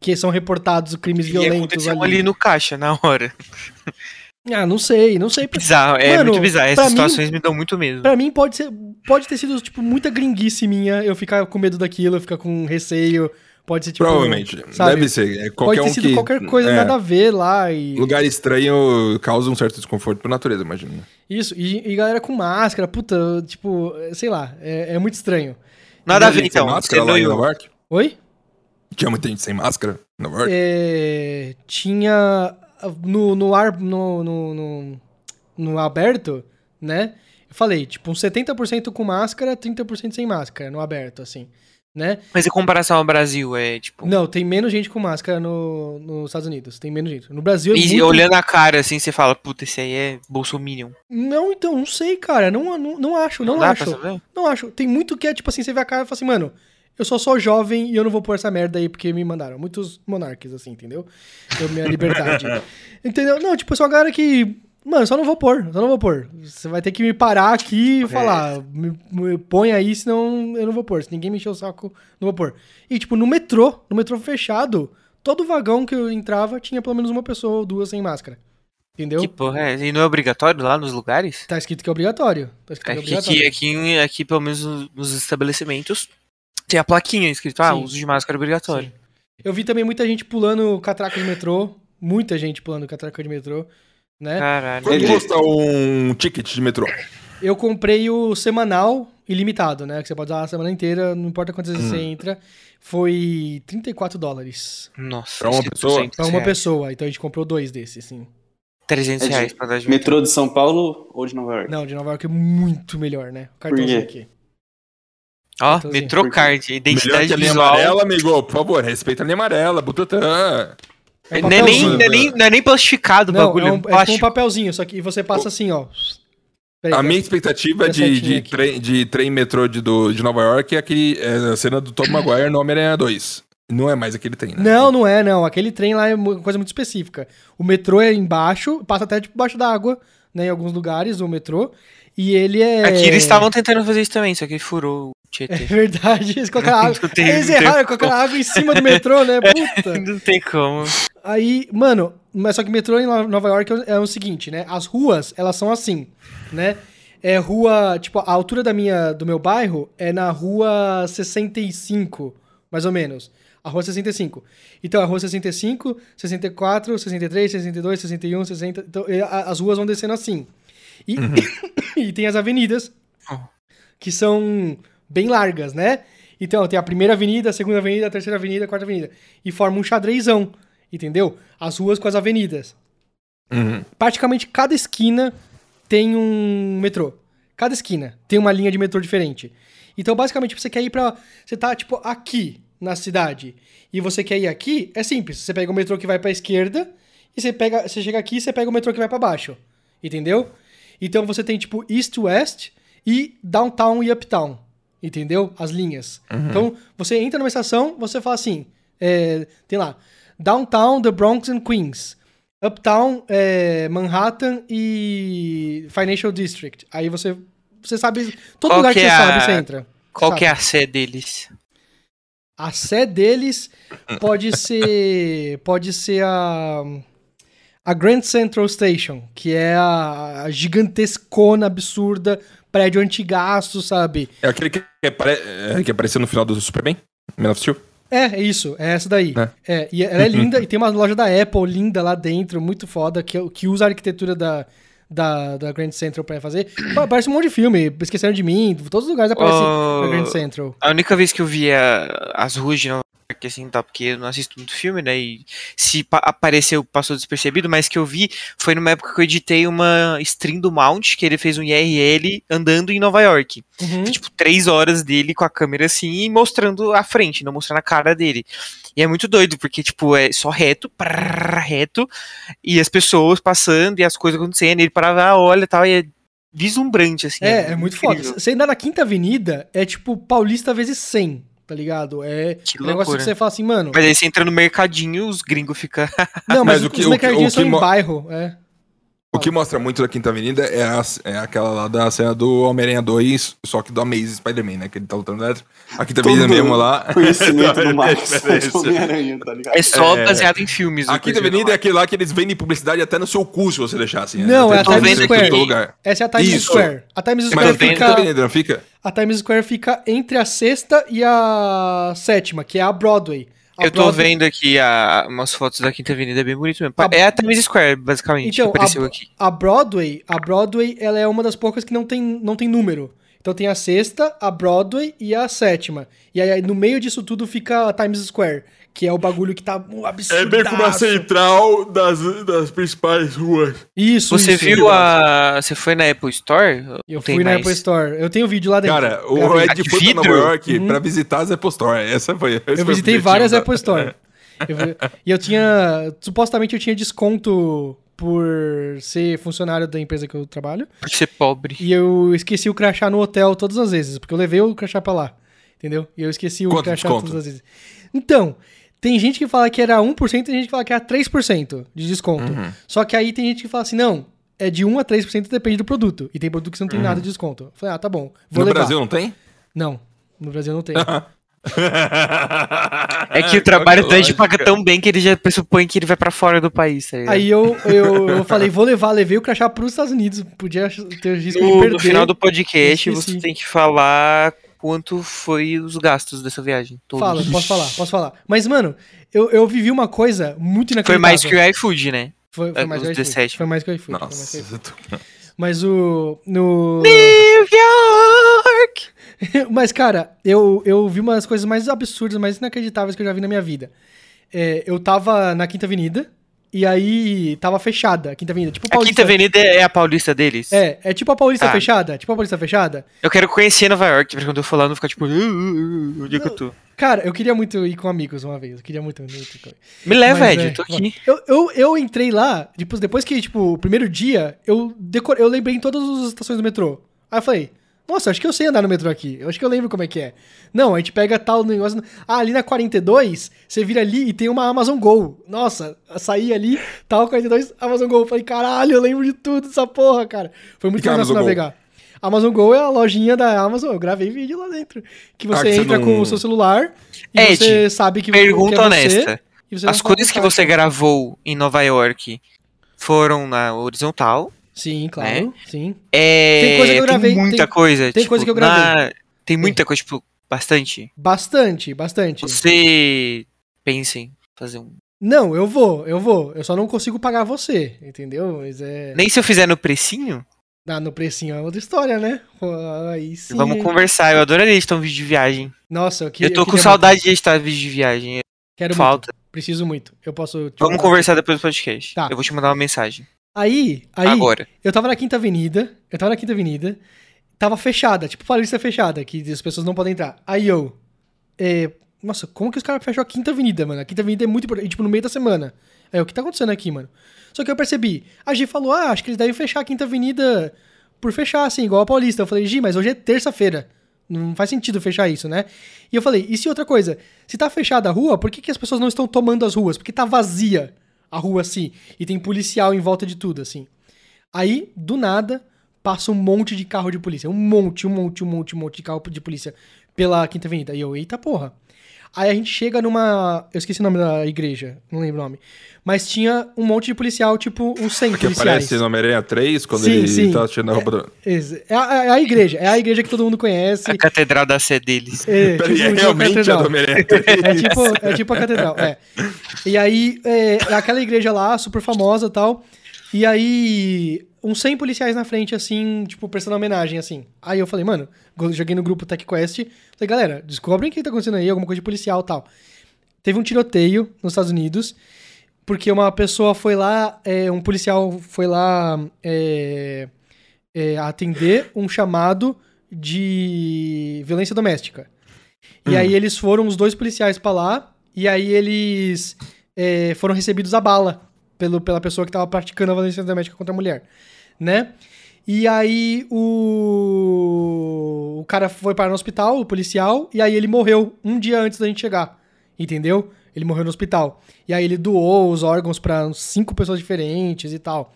que são reportados crimes E violentos ali. ali no caixa, na hora. [laughs] Ah, não sei, não sei. Bizarro, é Mano, muito bizarro. Essas mim- situações me dão muito medo. Pra mim pode ser, pode ter sido tipo muita gringuice minha, eu ficar com medo daquilo, eu ficar com receio, pode ser tipo Provavelmente. sabe? Deve ser. É Pode qualquer ter um sido que, qualquer coisa é, nada a ver lá e Lugar estranho causa um certo desconforto por natureza, imagina. isso e, e galera com máscara, puta, tipo, sei lá, é, é muito estranho. Nada a ver, então. máscara lá em Nova York? Oi? Tinha muita gente sem máscara em Nova York? É, tinha no, no ar no, no, no, no aberto, né? Eu falei, tipo, uns 70% com máscara, 30% sem máscara no aberto, assim, né? Mas em comparação ao Brasil, é tipo. Não, tem menos gente com máscara no, nos Estados Unidos. Tem menos gente. No Brasil é E muito... olhando a cara assim, você fala, puta, esse aí é Bolsominion. Não, então, não sei, cara. Não, não, não acho, não, dá acho. Não acho. Tem muito que é, tipo assim, você vê a cara e fala assim, mano, eu só sou jovem e eu não vou pôr essa merda aí porque me mandaram. Muitos monarques, assim, entendeu? Deu minha liberdade. [laughs] entendeu? Não, tipo, são uma galera que Mano, só não vou pôr, só não vou pôr. Você vai ter que me parar aqui e falar, me, me põe aí, senão eu não vou pôr. Se ninguém me encher o saco, não vou pôr. E, tipo, no metrô, no metrô fechado, todo vagão que eu entrava tinha pelo menos uma pessoa ou duas sem máscara. Entendeu? Que porra é? essa? E não é obrigatório lá nos lugares? Tá escrito que é obrigatório. Tá escrito que é Aqui, obrigatório. aqui, aqui, aqui, pelo menos no- nos estabelecimentos, tem a plaquinha escrito, ah, Sim. uso de máscara obrigatório. Sim. Eu vi também muita gente pulando catraca de metrô. Muita gente pulando catraca de metrô, né? Caralho. Quanto custa um ticket de metrô? Eu comprei o semanal ilimitado, né? Que você pode usar a semana inteira, não importa quantas vezes Hum. você entra. Foi 34 dólares Nossa. Pra uma é pessoa? 200 pra uma reais. pessoa. Então a gente comprou dois desses, sim. 300 É de reais pra dar de metrô. Metrô de São Paulo ou de Nova York? Não, de Nova York é muito melhor, né? O cartãozinho quê? aqui. Ó, Cartãozinho. Metrocard, Melhor identidade que a linha visual. amarela, amigo. Por favor, respeita a linha amarela, Butantan. É um Não é, nem, não, é nem, não é nem plastificado o bagulho, é, é, um, é tipo um papelzinho, só que você passa assim, ó. Peraí, A minha expectativa Dá de, de, aqui. trem, de trem metrô de, do, de Nova York é aquele, é a cena do Tom Maguire no Homem-Aranha 2. Não é mais aquele trem, né? Não, não é, não. Aquele trem lá é uma coisa muito específica. O metrô é embaixo, passa até debaixo da água, né? Em alguns lugares, o metrô. E ele é. Aqui eles estavam tentando fazer isso também, só que furou o É Tietê. verdade, eles colocaram [laughs] água. Não tem- eles erraram, colocaram água em cima do metrô, né? [laughs] Puta. Não tem como. Aí, mano, mas só que metrô em No- Nova York é o seguinte, né? As ruas, elas são assim, né? É rua, tipo, a altura da minha, do meu bairro é na rua 65, mais ou menos. A rua 65. Então, a rua 65, 64, 63, 62, 61, 60. Então, e as ruas vão descendo assim. E, [coughs] e tem as avenidas, Oh. que são bem largas, né? Então, tem a primeira avenida, a segunda avenida, a terceira avenida, a quarta avenida. E forma um xadrezão, entendeu? As ruas com as avenidas. Uhum. Praticamente cada esquina tem um metrô. Cada esquina tem uma linha de metrô diferente. Então, basicamente, você quer ir pra. Você tá, tipo, aqui na cidade e você quer ir aqui, é simples. Você pega o metrô que vai pra esquerda e você pega. Você chega aqui e você pega o metrô que vai pra baixo. Entendeu? Então você tem, tipo, East to West e Downtown e Uptown. Entendeu? As linhas. Então, você entra numa estação, você fala assim: é, tem lá, Downtown, The Bronx and Queens. Uptown, é, Manhattan e Financial District. Aí você, você sabe. Todo Qual lugar que, que você é sabe, a- você entra. Qual Sabe. que é a sé deles? A sé deles pode ser. pode ser a. A Grand Central Station, que é a, a gigantescona, absurda, prédio antigaço, sabe? É aquele que, apare... é, que apareceu no final do Superman? Man of Steel? É, é isso, é essa daí. Né? É, e ela é [laughs] linda, e tem uma loja da Apple linda lá dentro, muito foda, que, que usa a arquitetura da, da, da Grand Central pra fazer. Pa- Parece um monte de filme, Esqueceram de Mim, todos os lugares aparecem Oh. na Grand Central. A única vez que eu vi a- as ruas de Nova York, assim, tá, porque eu não assisto muito filme, né, e se pa- apareceu, passou despercebido, mas que eu vi foi numa época que eu editei uma stream do Mount, que ele fez um IRL andando em Nova York. Uhum. Tipo, três horas dele com a câmera assim e mostrando a frente, não mostrando a cara dele. E é muito doido, porque, tipo, é só reto, prrr, reto, e as pessoas passando e as coisas acontecendo, ele parava, ah, olha e tal, e é vislumbrante, assim. É, é muito foda. incrível. Você andar na Quinta Avenida é tipo Paulista vezes 100, tá ligado? É Que um negócio que você fala assim, mano. Mas aí você entra no mercadinho, os gringos ficam. [laughs] Não, mas, Mas o os que- o que- mercadinhos o que são em bairro, é. O que mostra muito da Quinta Avenida é, a- é aquela lá da cena do Homem-Aranha 2, só que do Amazing Spider-Man, né? Que ele tá lutando dentro. A Quinta Avenida mesmo lá. Conhecimento [laughs] do É Marcos do Homem-Aranha, tá ligado? É só É. baseado em filmes. A Quinta Avenida é aquele lá que eles vendem publicidade até no seu cu, se você deixar assim. Não, né? é a Times Square. todo lugar. Essa é a Times Isso. Square. A Times Mas Square a Quinta fica. Avenida, não fica? A Times Square fica entre a sexta e a sétima, que é a Broadway. A Eu tô Broadway- vendo aqui a- umas fotos da Quinta Avenida, é bem bonito mesmo. A- É a Times Square, basicamente, Então, que apareceu a, aqui. a Broadway, a Broadway, ela é uma das poucas que não tem, não tem número. Então tem a sexta, a Broadway e a sétima. E aí no meio disso tudo fica a Times Square, que é o bagulho que tá um absurdo. central das, das principais ruas. Isso, Você isso. viu a. Você foi na Apple Store? Eu Tem fui na mais? Apple Store. Eu tenho vídeo lá dentro. Cara, o Gravei. Ed de foi pra Nova? York pra visitar as Apple Store. Essa foi. Eu visitei várias da- Apple Store. [laughs] Eu e eu tinha. Supostamente eu tinha desconto por ser funcionário da empresa que eu trabalho. Por ser pobre. E eu esqueci o crachá no hotel todas as vezes, porque eu levei o crachá pra lá. Entendeu? E eu esqueci o Quanto crachá desconto? todas as vezes. Então, tem gente que fala que era 1%, tem gente que fala que era 3% de desconto. Uhum. Só que aí tem gente que fala assim, não, é de 1 a 3%, depende do produto. E tem produto que você não tem nada de desconto. Eu falei, ah, tá bom. Vou no levar. Brasil não tem? Não, no Brasil não tem. É que o [laughs] trabalho do Ed Lógico. paga tão bem que ele já pressupõe que ele vai pra fora do país, tá? Aí eu, eu, eu falei, vou levar, levei o crachá pros Estados Unidos. Podia ter risco de no, perder. no final do podcast, você tem que falar quanto foi os gastos dessa viagem. Todos. Fala, posso falar, posso falar. Mas, mano, eu, eu vivi uma coisa muito Foi inacreditável. mais que o iFood, né? Foi, foi é, mais os que o iFood. 17. Foi mais que o iFood. foi mais que o Nossa. iFood. Mas o. No. New York! [laughs] Mas, cara, eu, eu vi umas coisas mais absurdas, mais inacreditáveis que eu já vi na minha vida. É, eu tava na Quinta Avenida, e aí tava fechada a Quinta Avenida. Tipo A. Quinta Avenida é a paulista deles? É, é tipo a Paulista Tá. fechada? Tipo a Paulista fechada? Eu quero conhecer Nova York, pra quando eu for lá não ficar tipo, "Uh, uh, uh, onde é que eu tô? Cara, eu queria muito ir com amigos uma vez. Eu queria muito. muito... Me leva, Mas, Ed, é, eu tô aqui. Eu, eu, eu entrei lá, depois, depois que, tipo, o primeiro dia, eu, decor... eu lembrei em todas as estações do metrô. Aí eu falei, nossa, acho que eu sei andar no metrô aqui. Eu acho que eu lembro como é que é. Não, a gente pega tal negócio. Ah, ali na 42, você vira ali e tem uma Amazon Go. Nossa, saí ali, tal, 42, Amazon Go. Eu falei, caralho, eu lembro de tudo dessa porra, cara. Foi muito que é Amazon Go? navegar. Amazon Go é a lojinha da Amazon. Eu gravei vídeo lá dentro. Que você Ah, que você entra não- com o seu celular e Ed, você sabe que Pergunta que é honesta. Você, você As coisas que você gravou em Nova York foram na horizontal. Sim, claro, sim. É, Tem coisa que eu gravei, muita tem- coisa. tem tipo, coisa que eu gravei. na- Tem muita coisa, tipo, bastante. Bastante, bastante. Você pensa em fazer um. Não, eu vou, eu vou. Eu só não consigo pagar você, entendeu? Mas é. Nem se eu fizer no precinho? Ah, no precinho é outra história, né? Aí sim. Vamos conversar. Eu adoraria editar um vídeo de viagem. Nossa, eu queria. eu tô com queria saudade muito. de editar vídeo de viagem. Quero Falta. muito. Preciso muito. Eu posso. Vamos conversar depois do podcast. Tá. Eu vou te mandar uma mensagem. Aí, aí. Agora. Eu tava na Quinta Avenida. Eu tava na Quinta Avenida. Tava fechada, tipo Paulista fechada, que as pessoas não podem entrar. Aí eu. é, nossa, como que os caras fecham a Quinta Avenida, mano? A Quinta Avenida é muito importante. Tipo, no meio da semana. É, o que tá acontecendo aqui, mano? Só que eu percebi. A Gi falou, ah, acho que eles devem fechar a Quinta Avenida por fechar, assim, igual a Paulista. Eu falei, Gi, mas hoje é terça-feira. Não faz sentido fechar isso, né? E eu falei, e se outra coisa? Se tá fechada a rua, por que, que as pessoas não estão tomando as ruas? Porque tá vazia a rua, assim. E tem policial em volta de tudo, assim. Aí, do nada, passa um monte de carro de polícia. Um monte, um monte, um monte, um monte de carro de polícia pela Quinta Avenida. E eu, eita porra. Aí a gente chega numa. Eu esqueci o nome da igreja, não lembro o nome. Mas tinha um monte de policial, tipo uns 100 Que policiais. aparece no Homem-Aranha 3, quando Sim, ele sim. tá tirando a roupa do... Esse- É a, é a igreja, é a igreja que todo mundo conhece. A catedral da sé deles. É, tipo, é tipo a realmente a catedral. do Homem-Aranha 3. [laughs] É tipo, é tipo a catedral, é. E aí, é, é aquela igreja lá, super famosa e tal. E aí, uns 100 policiais na frente, assim, tipo, prestando homenagem, assim. Aí eu falei, mano, joguei no grupo TechQuest. Falei, galera, descobrem o que tá acontecendo aí, alguma coisa de policial e tal. Teve um tiroteio nos Estados Unidos, porque uma pessoa foi lá, é, um policial foi lá é, é, atender um chamado de violência doméstica. E aí eles foram, os dois policiais pra lá, e aí eles foram recebidos a bala pelo, pela pessoa que tava praticando a violência doméstica contra a mulher, né? E aí o, o cara foi parar no hospital, o policial, e aí ele morreu um dia antes da gente chegar, entendeu? Ele morreu no hospital. E aí ele doou os órgãos uns cinco pessoas diferentes e tal.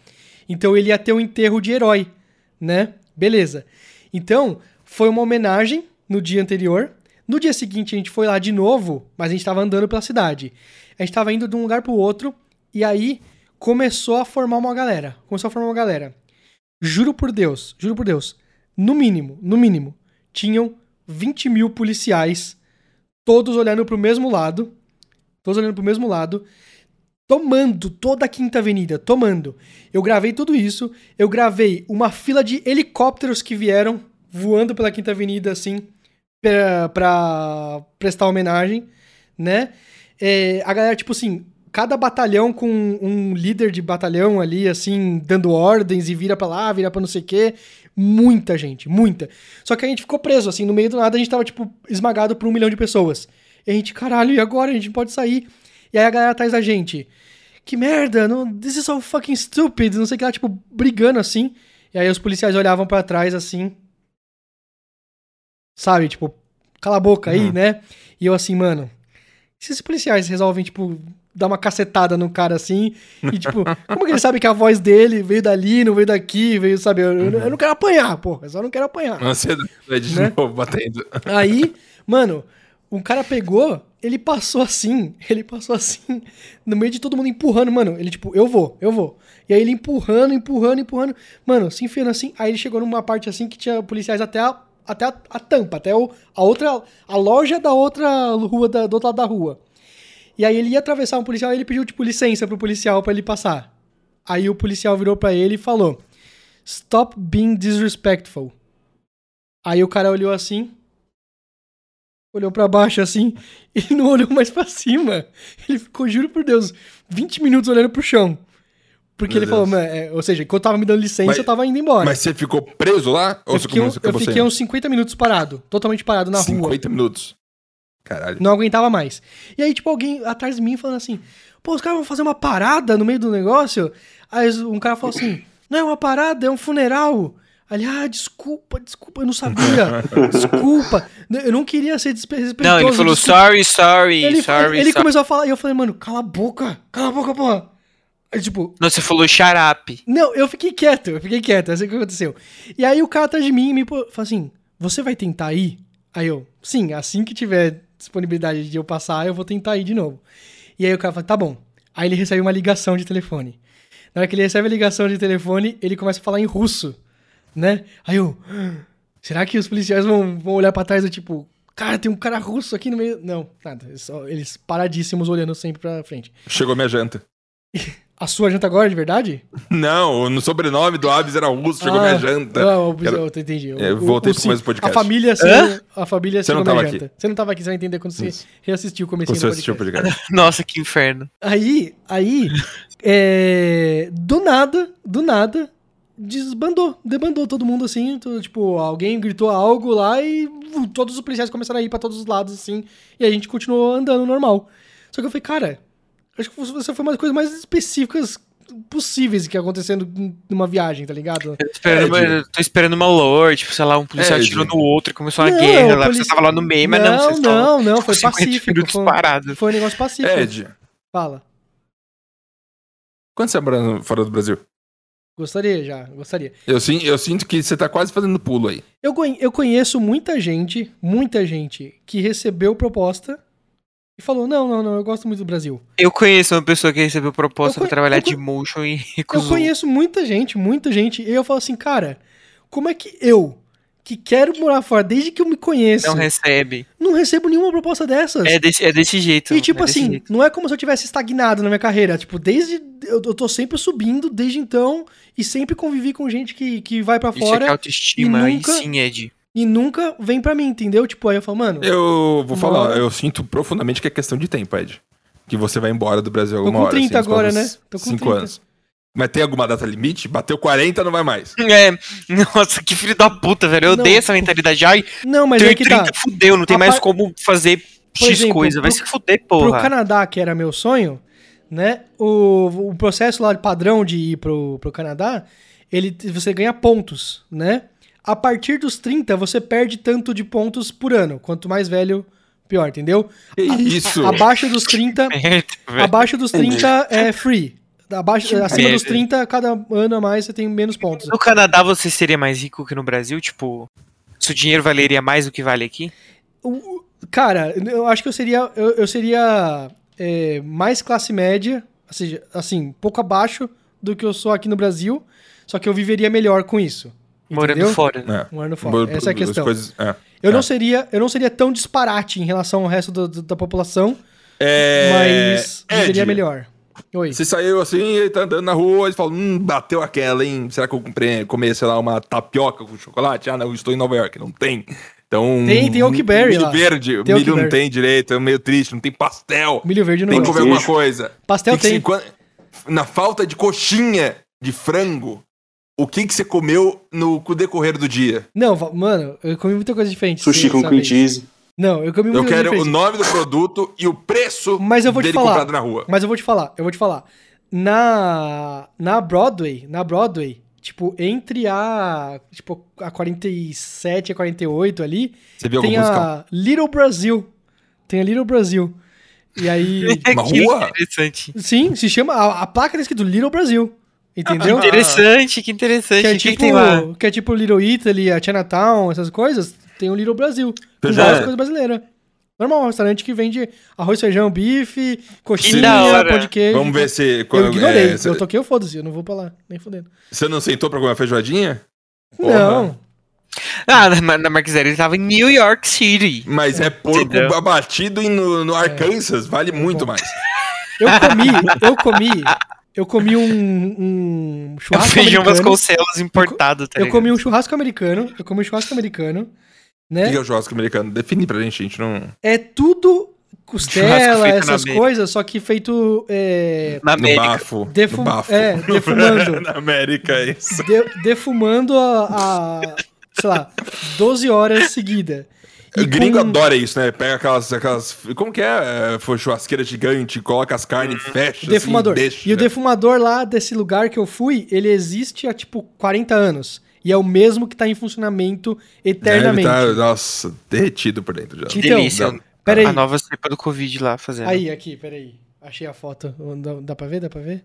Então ele ia ter um enterro de herói, né? Beleza. Então, foi uma homenagem no dia anterior. No dia seguinte, a gente foi lá de novo, mas a gente tava andando pela cidade. A gente tava indo de um lugar pro outro, e aí começou a formar uma galera. Começou a formar uma galera. Juro por Deus, juro por Deus. No mínimo, no mínimo, tinham 20 mil policiais, todos olhando pro mesmo lado. Todos olhando pro mesmo lado. Tomando toda a Quinta Avenida, tomando. Eu gravei tudo isso. Eu gravei uma fila de helicópteros que vieram voando pela Quinta Avenida, assim, pra, pra prestar homenagem, né? É, a galera, tipo assim, cada batalhão com um líder de batalhão ali, assim, dando ordens e vira pra lá, vira pra não sei o quê. Muita gente, muita. Só que a gente ficou preso, assim, no meio do nada a gente tava, tipo, esmagado por um milhão de pessoas. E a gente, caralho, e agora? A gente pode sair. E aí a galera atrás da gente. Que merda, não, this is so fucking stupid, não sei o que lá, tipo, brigando assim. E aí os policiais olhavam pra trás assim. Sabe, tipo, cala a boca aí, Uhum. né? E eu assim, mano, se esses policiais resolvem, tipo, dar uma cacetada no cara assim. E tipo, como que ele sabe que a voz dele veio dali, não veio daqui, veio, sabe? Eu, eu- eu não quero apanhar, pô. Eu só não quero apanhar. Ansiedade de Né? novo batendo. Aí, mano, um cara pegou, ele passou assim, ele passou assim, no meio de todo mundo empurrando, mano. Ele, tipo, eu vou, eu vou. E aí ele empurrando, empurrando, empurrando. Mano, se enfiando assim. Aí ele chegou numa parte assim que tinha policiais até a, até a, a tampa, até o, a outra. A loja da outra rua, da, do outro lado da rua. E aí ele ia atravessar um policial e ele pediu, tipo, licença pro policial pra ele passar. Aí o policial virou pra ele e falou: Stop being disrespectful. Aí o cara olhou assim, olhou pra baixo assim, [laughs] e não olhou mais pra cima. Ele ficou, juro por Deus, 20 minutos olhando pro chão. Porque Meu ele falou, Deus. "Mano, é, ou seja, enquanto tava me dando licença, Mas- eu tava indo embora. Mas você ficou preso lá? Ou eu você fiquei, como- eu fiquei saindo? uns 50 minutos parado, totalmente parado na rua. 50 minutos. Caralho. Não aguentava mais. E aí, tipo, alguém atrás de mim falando assim: pô, os caras vão fazer uma parada no meio do negócio. Aí um cara falou assim: [coughs] não é uma parada, é um funeral. Aí ele, ah, desculpa, desculpa, eu não sabia. Desculpa. Eu não queria ser desrespeitoso. Não, ele falou desculpa." sorry, sorry, Ele, sorry, ele sorry. começou a falar e eu falei, mano, cala a boca, cala a boca, porra. Aí, tipo, Não, você falou xarape. não, eu fiquei quieto, eu fiquei quieto, é o que aconteceu. E aí o cara atrás de mim me pô- falou assim: você vai tentar ir? Aí eu, sim, assim que tiver disponibilidade de eu passar, eu vou tentar ir de novo. E aí o cara fala, tá bom. Aí ele recebe uma ligação de telefone. Na hora que ele recebe a ligação de telefone, ele começa a falar em russo, né? Aí eu, "Ah, será que os policiais vão, vão olhar pra trás e tipo, cara, tem um cara russo aqui no meio. Não, nada. Eles, só- eles paradíssimos olhando sempre pra frente. Chegou minha janta. [laughs] A sua janta agora, de verdade? Não, no sobrenome do Abis era russo, chegou Ah, minha janta. Ah, eu, entendi. É, eu voltei pro começo do podcast. A família, Hã? a família Você não tava janta. Você não tava aqui, você vai entender quando você Isso. reassistiu o você do assistiu o podcast. podcast. [laughs] Nossa, que inferno. Aí, aí, [laughs] é, do nada, do nada, desbandou, debandou todo mundo assim, tudo, tipo, alguém gritou algo lá e uh, todos os policiais começaram a ir pra todos os lados assim, e a gente continuou andando normal. Só que eu falei, cara, acho que você foi uma das coisas mais específicas possíveis que acontecendo numa viagem, tá ligado? Eu tô esperando, É, uma, tô esperando uma lore, tipo, sei lá, um policial É, atirou no outro e começou uma Não, guerra lá. polici- Você tava lá no meio, mas não, não, vocês não, não, tipo, foi 50 pacífico. Foi, parado. foi um negócio pacífico. Ed, Fala. quando você mora fora do Brasil? Gostaria já, gostaria. Eu, sim, eu sinto que você tá quase fazendo pulo aí. Eu, eu conheço muita gente, muita gente que recebeu proposta e falou: não, não, não, eu gosto muito do Brasil. Eu conheço uma pessoa que recebeu proposta Eu pra conhe- trabalhar eu de motion e Eu recusou. conheço muita gente, muita gente, e eu falo assim, cara, como é que eu, que quero morar fora desde que eu me conheço, Não não, recebe. recebo nenhuma proposta dessas? É desse, é desse jeito. E tipo é assim, jeito. não é como se eu tivesse estagnado na minha carreira. Tipo, desde. Eu, eu tô sempre subindo desde então e sempre convivi com gente que, que vai pra Isso é que é fora autoestima, e nunca- sim, Ed. E nunca vem pra mim, entendeu? Tipo, aí eu falo, mano, Eu vou falar, hora- eu sinto profundamente que é questão de tempo, Ed. Que você vai embora do Brasil tô alguma com hora. 30 assim, nos agora, né? Tô com cinco 30. anos. Mas tem alguma data limite? Bateu 40, não vai mais. É, nossa, que filho da puta, velho. Eu Não, odeio essa mentalidade. Ai, Não, mas tenho é que tá. 30, fudeu, não tem A mais par- como fazer X exemplo, coisa. Vai pro- se fuder, Pro porra. Canadá, que era meu sonho, né? O, o processo lá de padrão de ir pro, pro Canadá, ele, você ganha pontos, né? A partir dos 30, você perde tanto de pontos por ano. Quanto mais velho, pior, entendeu? Isso? Abaixo dos 30, [laughs] Merda, velho. abaixo dos 30 é free. Abaixo, acima dos 30, cada ano a mais você tem menos pontos. No Canadá você seria mais rico que no Brasil? Tipo, seu dinheiro valeria mais do que vale aqui? O- o- Cara, eu acho que eu seria, eu, eu seria é, mais classe média, ou seja, assim, pouco abaixo do que eu sou aqui no Brasil, só que eu viveria melhor com isso. Morando entendeu? fora. né? É. Morando fora. Essa é a As questão. coisas- é. Eu não É. seria, eu não seria tão disparate em relação ao resto do- do- da população, É, mas Ed, melhor. Oi. Você saiu assim, e tá andando na rua, e fala, hum, bateu aquela, hein? Será que eu comprei, comer, sei lá, uma tapioca com chocolate? Ah, não, eu estou em Nova York, não tem. Então. Tem, tem Oakberry milho lá. verde, Tem milho não tem direito, é meio triste, não tem pastel. Milho verde não Tem que gosto. comer alguma coisa. Pastel Que que tem. se- na falta de coxinha de frango, o que que você comeu no decorrer do dia? Não, mano, eu comi muita coisa diferente. Sushi com cream cheese. Não, eu comi Eu muita coisa quero o nome do produto e o preço Mas eu vou te dele falar. comprado na rua. Mas eu vou te falar, eu vou te falar. Na na Broadway, na Broadway, tipo, entre a, tipo, a 47 e a 48 ali, Você viu alguma tem a Little Brasil. Tem a Little Brasil. E aí. [laughs] Uma que rua? interessante. sim, se chama. A, a placa tá escrito Little Brasil. Entendeu? Que interessante, que interessante. Que é, O que, que tipo, tem lá? que é tipo Little Italy, a Chinatown, essas coisas. Tem o Little Brasil. Com Já. várias coisas brasileiras. Normal, um restaurante que vende arroz, feijão, bife, coxinha, pão de queijo. Vamos ver se. Eu ignorei. é, cê- eu toquei o foda-se, eu não vou pra lá, nem fudendo. Você não sentou pra comer uma feijoadinha? Porra. Não. Ah, na, na ele tava em New York City. Mas é porco Entendeu? abatido e no, É. no Arkansas, vale muito mais. Eu comi, eu comi, eu comi um, um churrasco feijão americano. Vasconcelos importado, tá Eu comi um churrasco americano, eu comi um churrasco americano, O né? que é o churrasco americano? Define pra gente, a gente não. É tudo costela, essas coisas, só que feito é, Na No América. bafo. Defu- no bafo. é, [laughs] defumando. Na América, é isso. de- defumando a, a, sei lá, 12 horas seguida. E O gringo com- adora isso, né? Pega aquelas. aquelas como que é? é foi churrasqueira gigante, coloca as carnes, fecha. assim, defumador. deixa. e o defumador lá desse lugar que eu fui, ele existe há tipo 40 anos. E é o mesmo que tá em funcionamento Deve eternamente. tá, nossa, derretido por dentro já. Que Então, delícia. peraí. A nova cepa do Covid lá fazendo. Aí, aqui, peraí. Achei a foto. Dá, dá pra ver? Dá pra ver?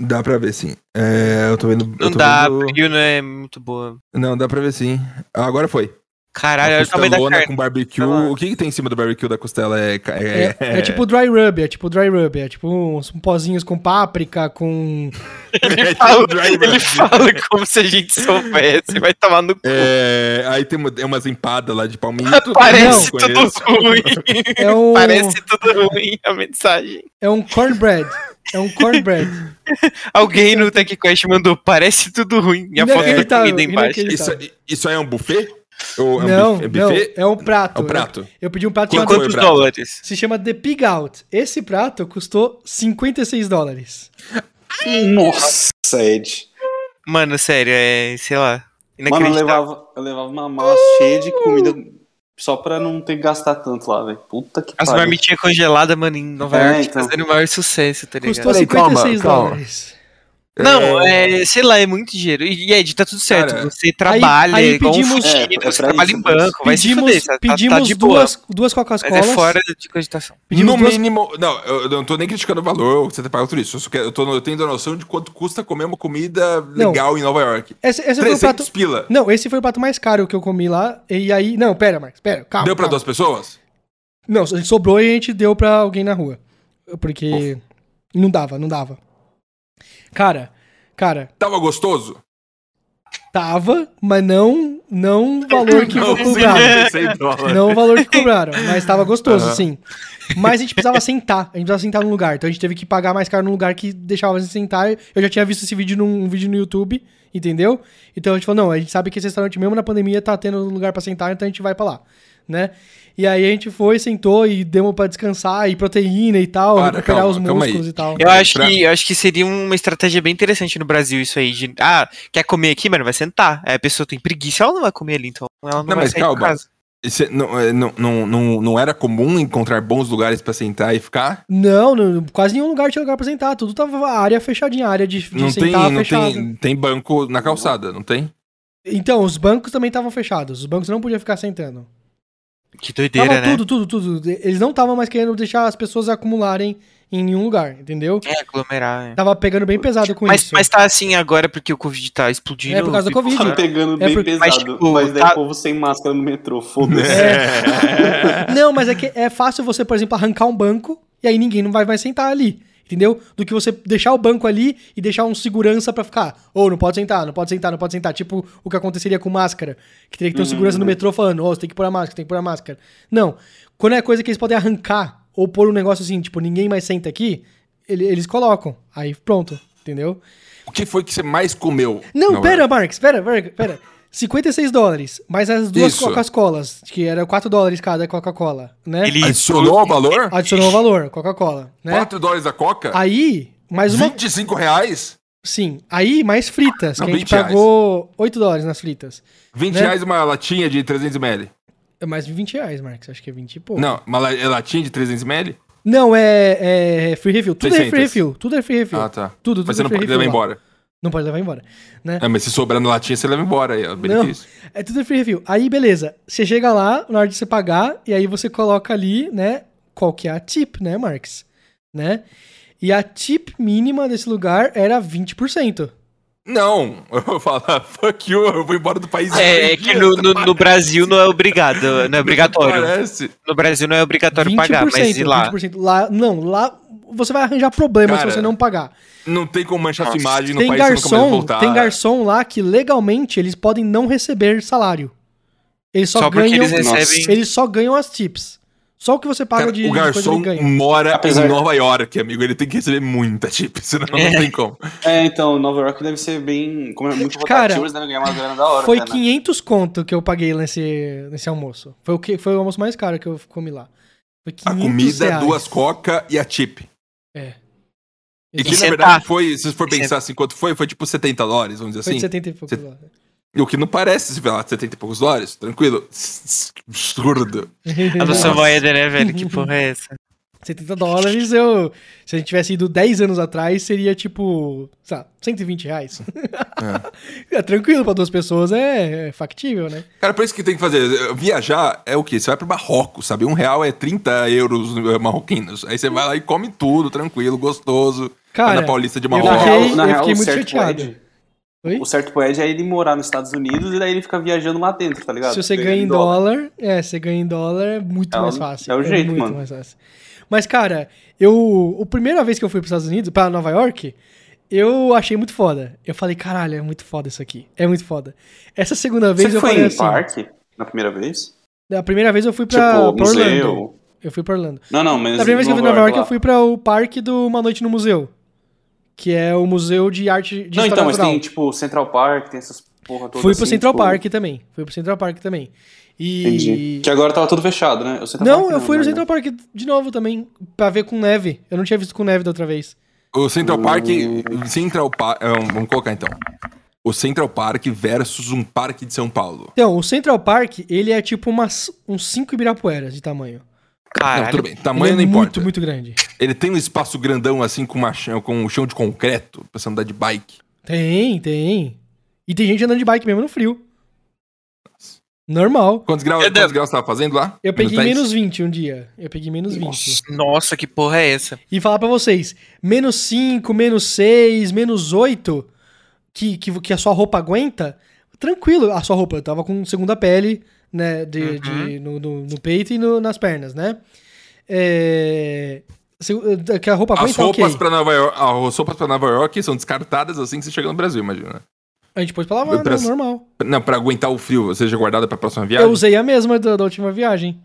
Dá pra ver sim. É, eu tô vendo. eu não tô dá, a vendo- frio não é muito boa. Não, dá pra ver sim. Ah, agora foi. Caralho, olha o tamanho da carne. com barbecue. Tá. O que, que tem em cima do barbecue da costela? É, É, é, é tipo dry rub, é tipo dry rub. É tipo uns pozinhos com páprica, com... [laughs] é tipo Fala- dry ele rub. fala como se a gente soubesse. Vai tomar no cu. É, aí tem uma, é umas empadas lá de palmito. [laughs] Parece Não tudo conheço. ruim. [laughs] É um, Parece tudo ruim a mensagem. é um cornbread. É um cornbread. Alguém no TechQuest mandou, parece tudo ruim. E a foto da comida embaixo. Isso, isso aí é um buffet? Ou é um Não, buffet? não, buffet? é um prato. É um prato. Eu, eu pedi um prato Com Quanto chamado... quantos dólares? Se chama The Pig Out. Esse prato custou 56 dólares. Nossa, Ed. Mano, sério, é, sei lá. Mano, eu levava, eu levava uma mala cheia de comida só pra não ter que gastar tanto lá, velho. Puta que As pariu. marmitinhas congeladas, mano, em Nova É, York, então. fazendo o maior sucesso, tá ligado? Custou Peraí, calma, 56 calma. Não, é, sei lá, é muito dinheiro. E, Ed, tá tudo certo. Cara, você trabalha aí igual pedimos- um fudido, É, é você pra trabalha isso, em banco, vai se Pedimos, fuder, tá, tá- pedimos tá de boa. duas, duas Coca-Colas. Mas é fora de cogitação. Pedimos no duas- mínimo. Não, eu não tô nem criticando o valor, você ter pago tudo isso. Eu, só quero, eu, tô, eu tenho a noção de quanto custa comer uma comida Não. legal em Nova York. Esse, esse foi o 300 prato... pila. Não, esse foi o prato mais caro que eu comi lá. E aí... Não, pera, Marcos, pera. Calma, Deu pra calma. duas pessoas? Não, a gente sobrou e a gente deu pra alguém na rua. Porque não dava, não dava. Cara, cara, Tava gostoso? tava, mas não não o valor que [laughs] Não, foi cobrado. 56 dólares. Não o valor que cobraram, mas tava gostoso, Aham. sim. Mas a gente precisava sentar, a gente precisava sentar num lugar. Então a gente teve que pagar mais caro num lugar que deixava a gente sentar. Eu já tinha visto esse vídeo num um vídeo no YouTube, entendeu? Então a gente falou, não, a gente sabe que esse restaurante mesmo na pandemia tá tendo lugar pra sentar, então a gente vai pra lá, né? E aí a gente foi, sentou e demos pra descansar, e proteína e tal, Para, recuperar calma, os músculos e tal. Eu acho, Pra- que, eu acho que seria uma estratégia bem interessante no Brasil isso aí. De, ah, quer comer aqui, mano? Vai sentar. Aí a pessoa tem preguiça, ela não vai comer ali, então ela não, Não, vai mas sair calma. de casa. Não, é, não, não, não, não era comum encontrar bons lugares pra sentar e ficar? Não, não, quase nenhum lugar tinha lugar pra sentar. Tudo tava a área fechadinha, a área de, de Não tem, sentar não fechada. tem, tem banco na calçada, não tem? Então, os bancos também estavam fechados. Os bancos não podiam ficar sentando. Que doideira, Tava né? tudo, tudo, tudo. Eles não estavam mais querendo deixar as pessoas acumularem em nenhum lugar, entendeu? É, aglomerar. é. Tava pegando bem pesado com Mas, isso. mas tá assim agora porque o Covid tá explodindo. É por causa do Covid. Tá pegando É bem porque- pesado. mas, Mas, tipo, daí tá- o povo sem máscara no metrô, foda-se. É. [laughs] Não, mas é que é fácil você, por exemplo, arrancar um banco e aí ninguém não vai mais sentar ali. Entendeu? Do que você deixar o banco ali e deixar um segurança pra ficar. Ou não pode sentar, não pode sentar, não pode sentar. Tipo o que aconteceria com máscara. Que teria que ter um segurança no metrô falando, ó, você tem que pôr a máscara, tem que pôr a máscara. Não. Quando é coisa que eles podem arrancar ou pôr um negócio assim, tipo, ninguém mais senta aqui, ele- eles colocam. Aí pronto, entendeu? O que foi que você mais comeu? Não, pera, Marcos, pera, pera, pera. 56 dólares, mas as duas. Coca-Colas, que era 4 dólares cada Coca-Cola, né? Ele Adicionou o valor? Adicionou o valor, Coca-Cola, né? 4 dólares a coca? Aí, mais uma. 25 reais? Sim, aí mais fritas, Não, que a gente 20 reais. pagou 8 dólares nas fritas. 20 Né? reais uma latinha de 300ml? É mais de 20 reais, Marcos, acho que é 20 e pouco. Não, uma é latinha de 300ml? Não, é, é free refill. Tudo é 600. free refill. Tudo é free refill. Ah, tá. Tudo, tudo Mas você é não pode levar embora. Não pode levar embora, né? É, mas se sobrar na latinha, você leva embora aí, ó. Benefício. É tudo free review. Aí, beleza. Você chega lá, na hora de você pagar, e aí você coloca ali, né? qual que é a tip, né, Marx? Né? E a tip mínima desse lugar era 20%. Não, eu vou falar, [laughs] fuck you, eu vou embora do país. É, é que no, no, no Brasil não é obrigado, [laughs] não é obrigatório. Parece. No Brasil não é obrigatório pagar, mas e lá? 20%. Lá, não, lá você vai arranjar problema Cara, se você não pagar. Não tem como manchar sua Nossa. imagem no Tem país você nunca mais garçom, voltar. tem garçom lá que legalmente eles podem não receber salário. Eles só, Só porque ganham, eles recebem. eles só ganham as tips. Só o que você paga Cara, de, o garçom mora Apesar- em Nova York, amigo. Ele tem que receber muita tip, [laughs] senão não É. tem como. É, então, Nova York deve ser bem. Como é muito Cara, rotativo, eles devem ganhar uma grana da hora. Foi até, né? 500 conto que eu paguei nesse, nesse almoço. Foi o, que, foi o almoço mais caro que eu comi lá. Foi 500 A comida, reais. duas coca e a tip. É. E que, E na sentar. verdade, foi, se você for E pensar assim, quanto foi? Foi tipo 70 dólares, vamos dizer Foi assim. 70 e poucos lá. E o que não parece, se lá, 70 e poucos dólares, tranquilo. Absurdo. [laughs] A nossa moeda, né, velho? Que porra é essa? 70 dólares, eu. Se a gente tivesse ido 10 anos atrás, seria tipo. Sei lá, 120 reais. [laughs] É. tranquilo pra duas pessoas, é, é factível, né? Cara, por isso que tem que fazer. Viajar é o quê? Você vai pro Marrocos, sabe? Um real é 30 euros eh, marroquinos. Aí você vai lá e come tudo, tranquilo, gostoso. Cara, vai na Paulista de eu Na Marrocos. fiquei- real, na eu real, fiquei o muito certo chateado. Ed- Oi? O certo pro Ed é ele morar nos Estados Unidos e daí ele fica viajando lá dentro, tá ligado? Se você ganha em dólar, é, você ganha em dólar é muito É mais fácil. é o jeito, muito mano. mais fácil. Mas, cara, eu. A primeira vez que eu fui pros Estados Unidos, pra Nova York, eu achei muito foda. Eu falei, caralho, é muito foda isso aqui. É muito foda. Essa segunda vez Você eu foi falei em assim. parque na primeira vez? A primeira vez eu fui pra, tipo, pra Orlando. museu? Eu fui pra Orlando. Não, não, mas. Na primeira vez que eu fui pra Nova York, eu fui pra o parque do Uma Noite no Museu. Que é o Museu de Arte de Não, História então, mas Natural. tem tipo Central Park, tem essas porra todas. Fui pro assim, Central tipo, Park também. Fui pro Central Park também. E. Entendi. Que agora tava tudo fechado, né? Não, Park eu fui no né? Central Park de novo também, pra ver com neve. Eu não tinha visto com neve da outra vez. O Central Park. Hum. Central Park. vamos colocar então. O Central Park versus um parque de São Paulo. Então, o Central Park, ele é tipo umas, uns 5 Ibirapueras de tamanho. Não, Caralho. tudo bem. Tamanho ele não é importa. muito, muito grande. Ele tem um espaço grandão assim com, uma, chão- com um chão de concreto pra você andar de bike. Tem, tem. E tem gente andando de bike mesmo no frio. Normal. Quantos graus, Eu quantos graus você tava fazendo lá? Eu peguei 10? menos 20 um dia. Eu peguei menos 20. Nossa, que porra é essa? E falar pra vocês, menos 5, menos 6, menos 8, que, que, que a sua roupa aguenta, tranquilo, a sua roupa. Eu tava com segunda pele, né, de, Uhum. de- no, no- no peito e no- nas pernas, né? É, se- que a roupa As aguenta, roupas, ok. pra Nova York, as roupas pra Nova York são descartadas assim que você chega no Brasil, imagina. A gente pôs pra lavar, Pra- né, normal. Não, pra aguentar o frio, seja guardada pra próxima viagem. Eu usei a mesma da, da última viagem.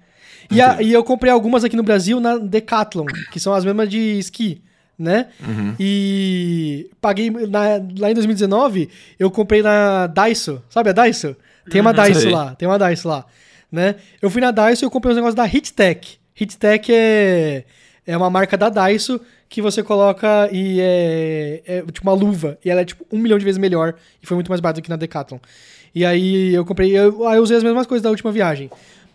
E, a- e eu comprei algumas aqui no Brasil na Decathlon, que são as mesmas de esqui, né? Uhum. E paguei na- lá em 2019, eu comprei na Daiso, sabe a Daiso? Tem uma Daiso Sei. lá, tem uma Daiso lá, né? Eu fui na Daiso e eu comprei uns negócios da Hittech. Hittech é, é uma marca da Daiso que você coloca e é, é tipo uma luva. E ela é tipo um milhão de vezes melhor e foi muito mais barato do que na Decathlon. E aí eu comprei, eu, aí eu usei as mesmas coisas da última viagem.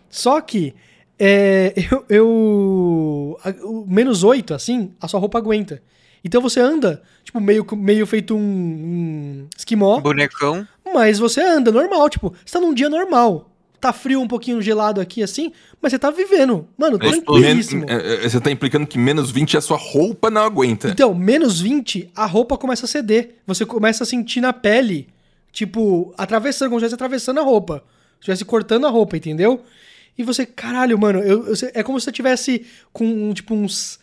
Só que é, [laughs] eu, eu- a- o menos 8, assim, a sua roupa aguenta. Então você anda, tipo, meio, meio feito um, um esquimó, Bonecão. Mas você anda normal, tipo, você tá num dia normal. Tá frio, um pouquinho gelado aqui, assim, mas você tá vivendo. Mano, tranquilíssimo. é, é, você tá implicando que menos 20 a sua roupa não aguenta. Então, menos 20, a roupa começa a ceder. Você começa a sentir na pele, tipo, atravessando, como se estivesse atravessando a roupa. Se estivesse cortando a roupa, entendeu? E você, caralho, mano, eu, eu- é como se você tivesse com, tipo, uns,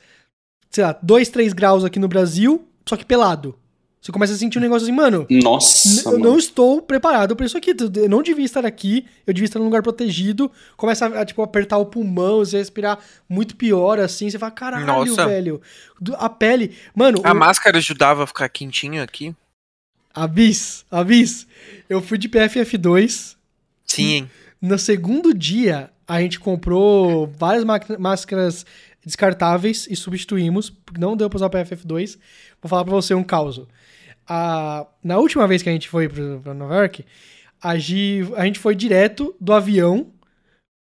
sei lá, 2, 3 graus aqui no Brasil, só que pelado. Você começa a sentir um negócio assim, mano, Nossa, eu não estou preparado pra isso aqui. Eu não devia estar aqui. Eu devia estar num lugar protegido. Começa a, a, tipo, apertar o pulmão, você respirar muito pior, assim. Você fala, caralho, Nossa. velho. A pele. Mano, A o- máscara ajudava a ficar quentinho aqui? Abis, Abis. Eu fui de PFF2. Sim, hein? No segundo dia, a gente comprou várias máscaras descartáveis e substituímos, porque não deu pra usar o PFF2. Vou falar pra você um caos. A- na última vez que a gente foi pra Nova York, a, Gi- a gente foi direto do avião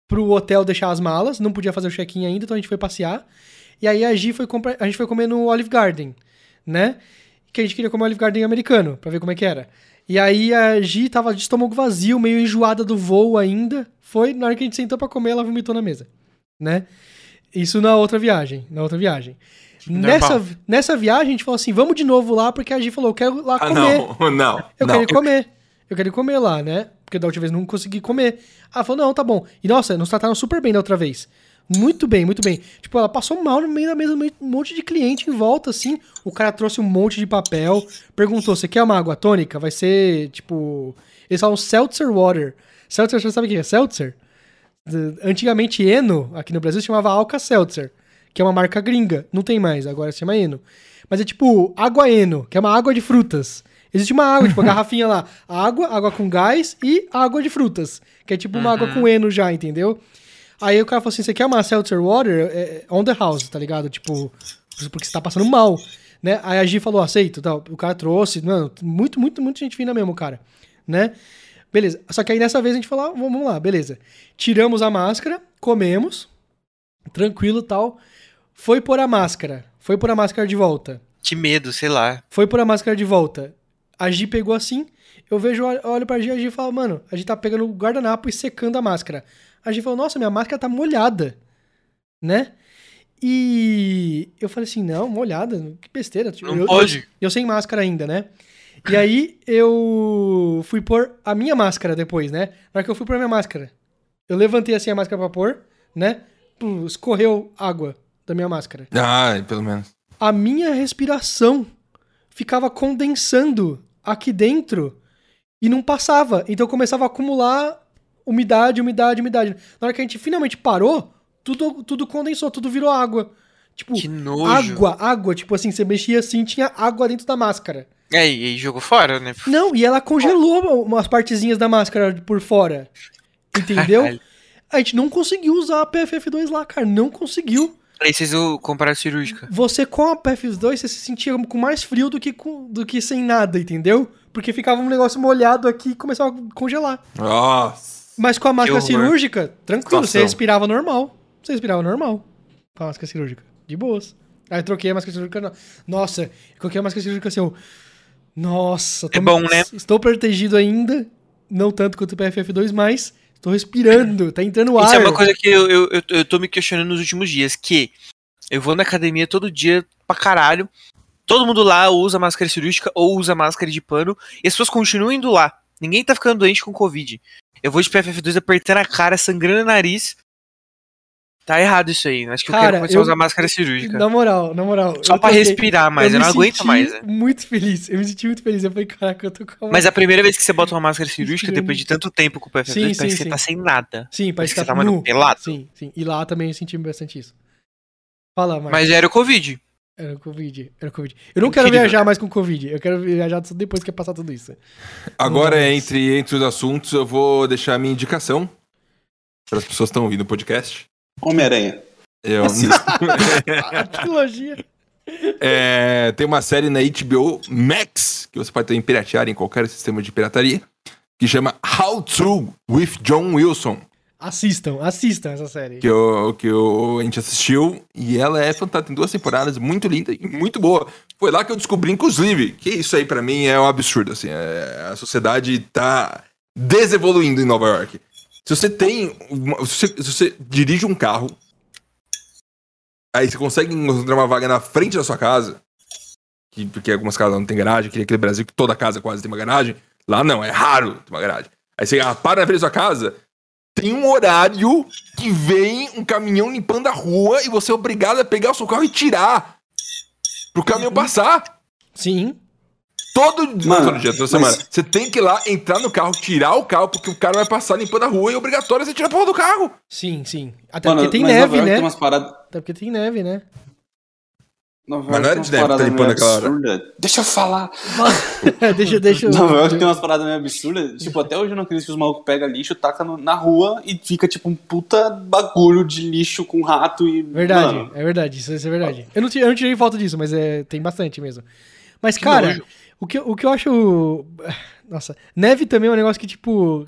pro hotel deixar as malas, não podia fazer o check-in ainda, então a gente foi passear. E aí a Gi foi comprar, a gente foi comer no Olive Garden, né? Que a gente queria comer Olive Garden americano, pra ver como é que era. E aí a Gi tava de estômago vazio, meio enjoada do voo ainda. Foi, na hora que a gente sentou pra comer, ela vomitou na mesa, né? Isso na outra viagem. Na outra viagem. Nessa, nessa viagem, a gente falou assim: vamos de novo lá, porque a Gi falou: eu quero lá Ah, comer. não, [laughs] não. Eu não. quero comer. Eu quero comer lá, né? Porque da última vez não consegui comer. Ela falou, não, tá bom. E nossa, nos trataram super bem da outra vez. Muito bem, muito bem. Tipo, ela passou mal no meio da mesa, um monte de cliente em volta, assim. O cara trouxe um monte de papel, perguntou: você quer uma água tônica? Vai ser, tipo. Eles falam seltzer water. Seltzer, você sabe o que é seltzer? Antigamente, Eno, aqui no Brasil, se chamava Alka Seltzer, que é uma marca gringa. Não tem mais, agora se chama Eno. Mas é tipo água Eno, que é uma água de frutas. Existe uma água, tipo, a [laughs] garrafinha lá. Água, água com gás e água de frutas. Que é tipo uma água com Eno já, entendeu? Aí o cara falou assim: você quer uma Seltzer Water? É, é on the house, tá ligado? Tipo, porque você tá passando mal. Né? Aí a Gi falou, aceito, tal. O cara trouxe, mano, muito, muito, muito gente fina mesmo, cara. Né? Beleza. Só que aí nessa vez a gente falou, ah, vamos lá, beleza. Tiramos a máscara, comemos, tranquilo e tal. Foi pôr a máscara. Foi pôr a máscara de volta. Que medo, sei lá. Foi pôr a máscara de volta. A Gi pegou assim. Eu vejo, olho pra Gi, a Gi fala, mano, a Gi tá pegando o guardanapo e secando a máscara. A Gi falou, nossa, minha máscara tá molhada. Né? E eu falei assim, não, molhada, que besteira. Não eu, pode. Eu, eu sem máscara ainda, né? E aí eu fui pôr a minha máscara depois, né? Na hora que eu fui pôr a minha máscara, eu levantei assim a máscara pra pôr, né? Pum, escorreu água da minha máscara Ah, pelo menos. a minha respiração ficava condensando aqui dentro e não passava. Então começava a acumular umidade, umidade, umidade. Na hora que a gente finalmente parou, tudo, tudo condensou, tudo virou água. Tipo, Que nojo. água, água. Tipo assim, você mexia assim, tinha água dentro da máscara. É, e aí jogou fora, né? Não, e ela congelou umas partezinhas da máscara por fora. Entendeu? Caralho. [laughs] A gente não conseguiu usar a PFF2 lá, cara. Não conseguiu. Aí vocês o- compraram cirúrgica. Você com a PFF2, você se sentia com mais frio do que, com, do que sem nada, entendeu? Porque ficava um negócio molhado aqui e começava a congelar. Nossa. Mas com a máscara cirúrgica, tranquilo, você respirava normal. Você respirava normal com a máscara cirúrgica. De boas. Aí eu troquei a máscara cirúrgica. no- Nossa, eu coloquei a máscara cirúrgica assim, eu... Nossa, É bom, né? Estou protegido ainda. Não tanto quanto o PFF2, mas estou respirando, tá entrando ar. Isso é uma coisa que eu, eu, eu, eu tô me questionando nos últimos dias, que eu vou na academia todo dia pra caralho, todo mundo lá usa máscara cirúrgica ou usa máscara de pano, e as pessoas continuam indo lá. Ninguém tá ficando doente com Covid. Eu vou de PFF2 apertando a cara, sangrando o nariz. Tá errado isso aí. Acho que eu Cara, quero começar eu- a usar máscara cirúrgica. Na moral, na moral. Só eu pra respirar mais, eu, me não aguento senti mais. né? muito feliz. Eu me senti muito feliz. Eu falei, caraca, eu tô com a Mas a primeira vez que você bota uma máscara cirúrgica, depois de tanto tempo com o PFF2, Sim, parece sim, que você sim. tá sem nada. Sim, parece Parece que que tá tá, mano, pelado. Sim, sim. E lá também eu senti bastante isso. Fala, Marcos. Mas era o Covid. Era o Covid. Era o Covid. Eu não quero Incrível. viajar mais com Covid. Eu quero viajar só depois que passar tudo isso. Agora, Nossa. entre, entre os assuntos, eu vou deixar a minha indicação para as pessoas que estão ouvindo o podcast. Homem-Aranha. Eu, [laughs] A trilogia. [laughs] É, tem uma série na HBO Max, que você pode também piratear em qualquer sistema de pirataria, que chama How To with John Wilson, Assistam, assistam essa série. que, eu, que eu, a gente assistiu, e ela é fantástica, tem duas temporadas, muito linda e muito boa. Foi lá que eu descobri, inclusive, que isso aí pra mim é um absurdo, assim, é- a sociedade tá desevoluindo em Nova York. Se você tem, uma- se você, se você dirige um carro, aí você consegue encontrar uma vaga na frente da sua casa, que, porque algumas casas não tem garagem, que aquele Brasil que toda casa quase tem uma garagem, lá não, é raro ter uma garagem. Aí você ah, para na frente da sua casa, tem um horário que vem um caminhão limpando a rua e você é obrigado a pegar o seu carro e tirar pro caminhão passar. Sim. Todo, Mano, todo dia, toda mas- semana. Você tem que ir lá, entrar no carro, tirar o carro, porque o cara vai passar limpando a rua e é obrigatório você tirar a porra do carro. Sim, sim. Até Mano, porque tem mas neve, né? Tem umas paradas. Até porque tem neve, né? Nova Mas não era York de tem umas neve que tá paradas limpando meio aquela hora. absurdas. Deixa eu falar. [laughs] deixa, deixa. eu- Nova York tem umas paradas meio absurdas. Tipo, até hoje eu não acredito que os malucos pegam lixo, taca no- na rua e fica tipo um puta bagulho de lixo com rato e. Verdade, Mano, é verdade, isso, isso é verdade. Eu não, eu não tirei foto disso, mas é, tem bastante mesmo. Mas, cara, nojo. O que, eu- o que eu acho. [sighs] Nossa, neve também é um negócio que, tipo.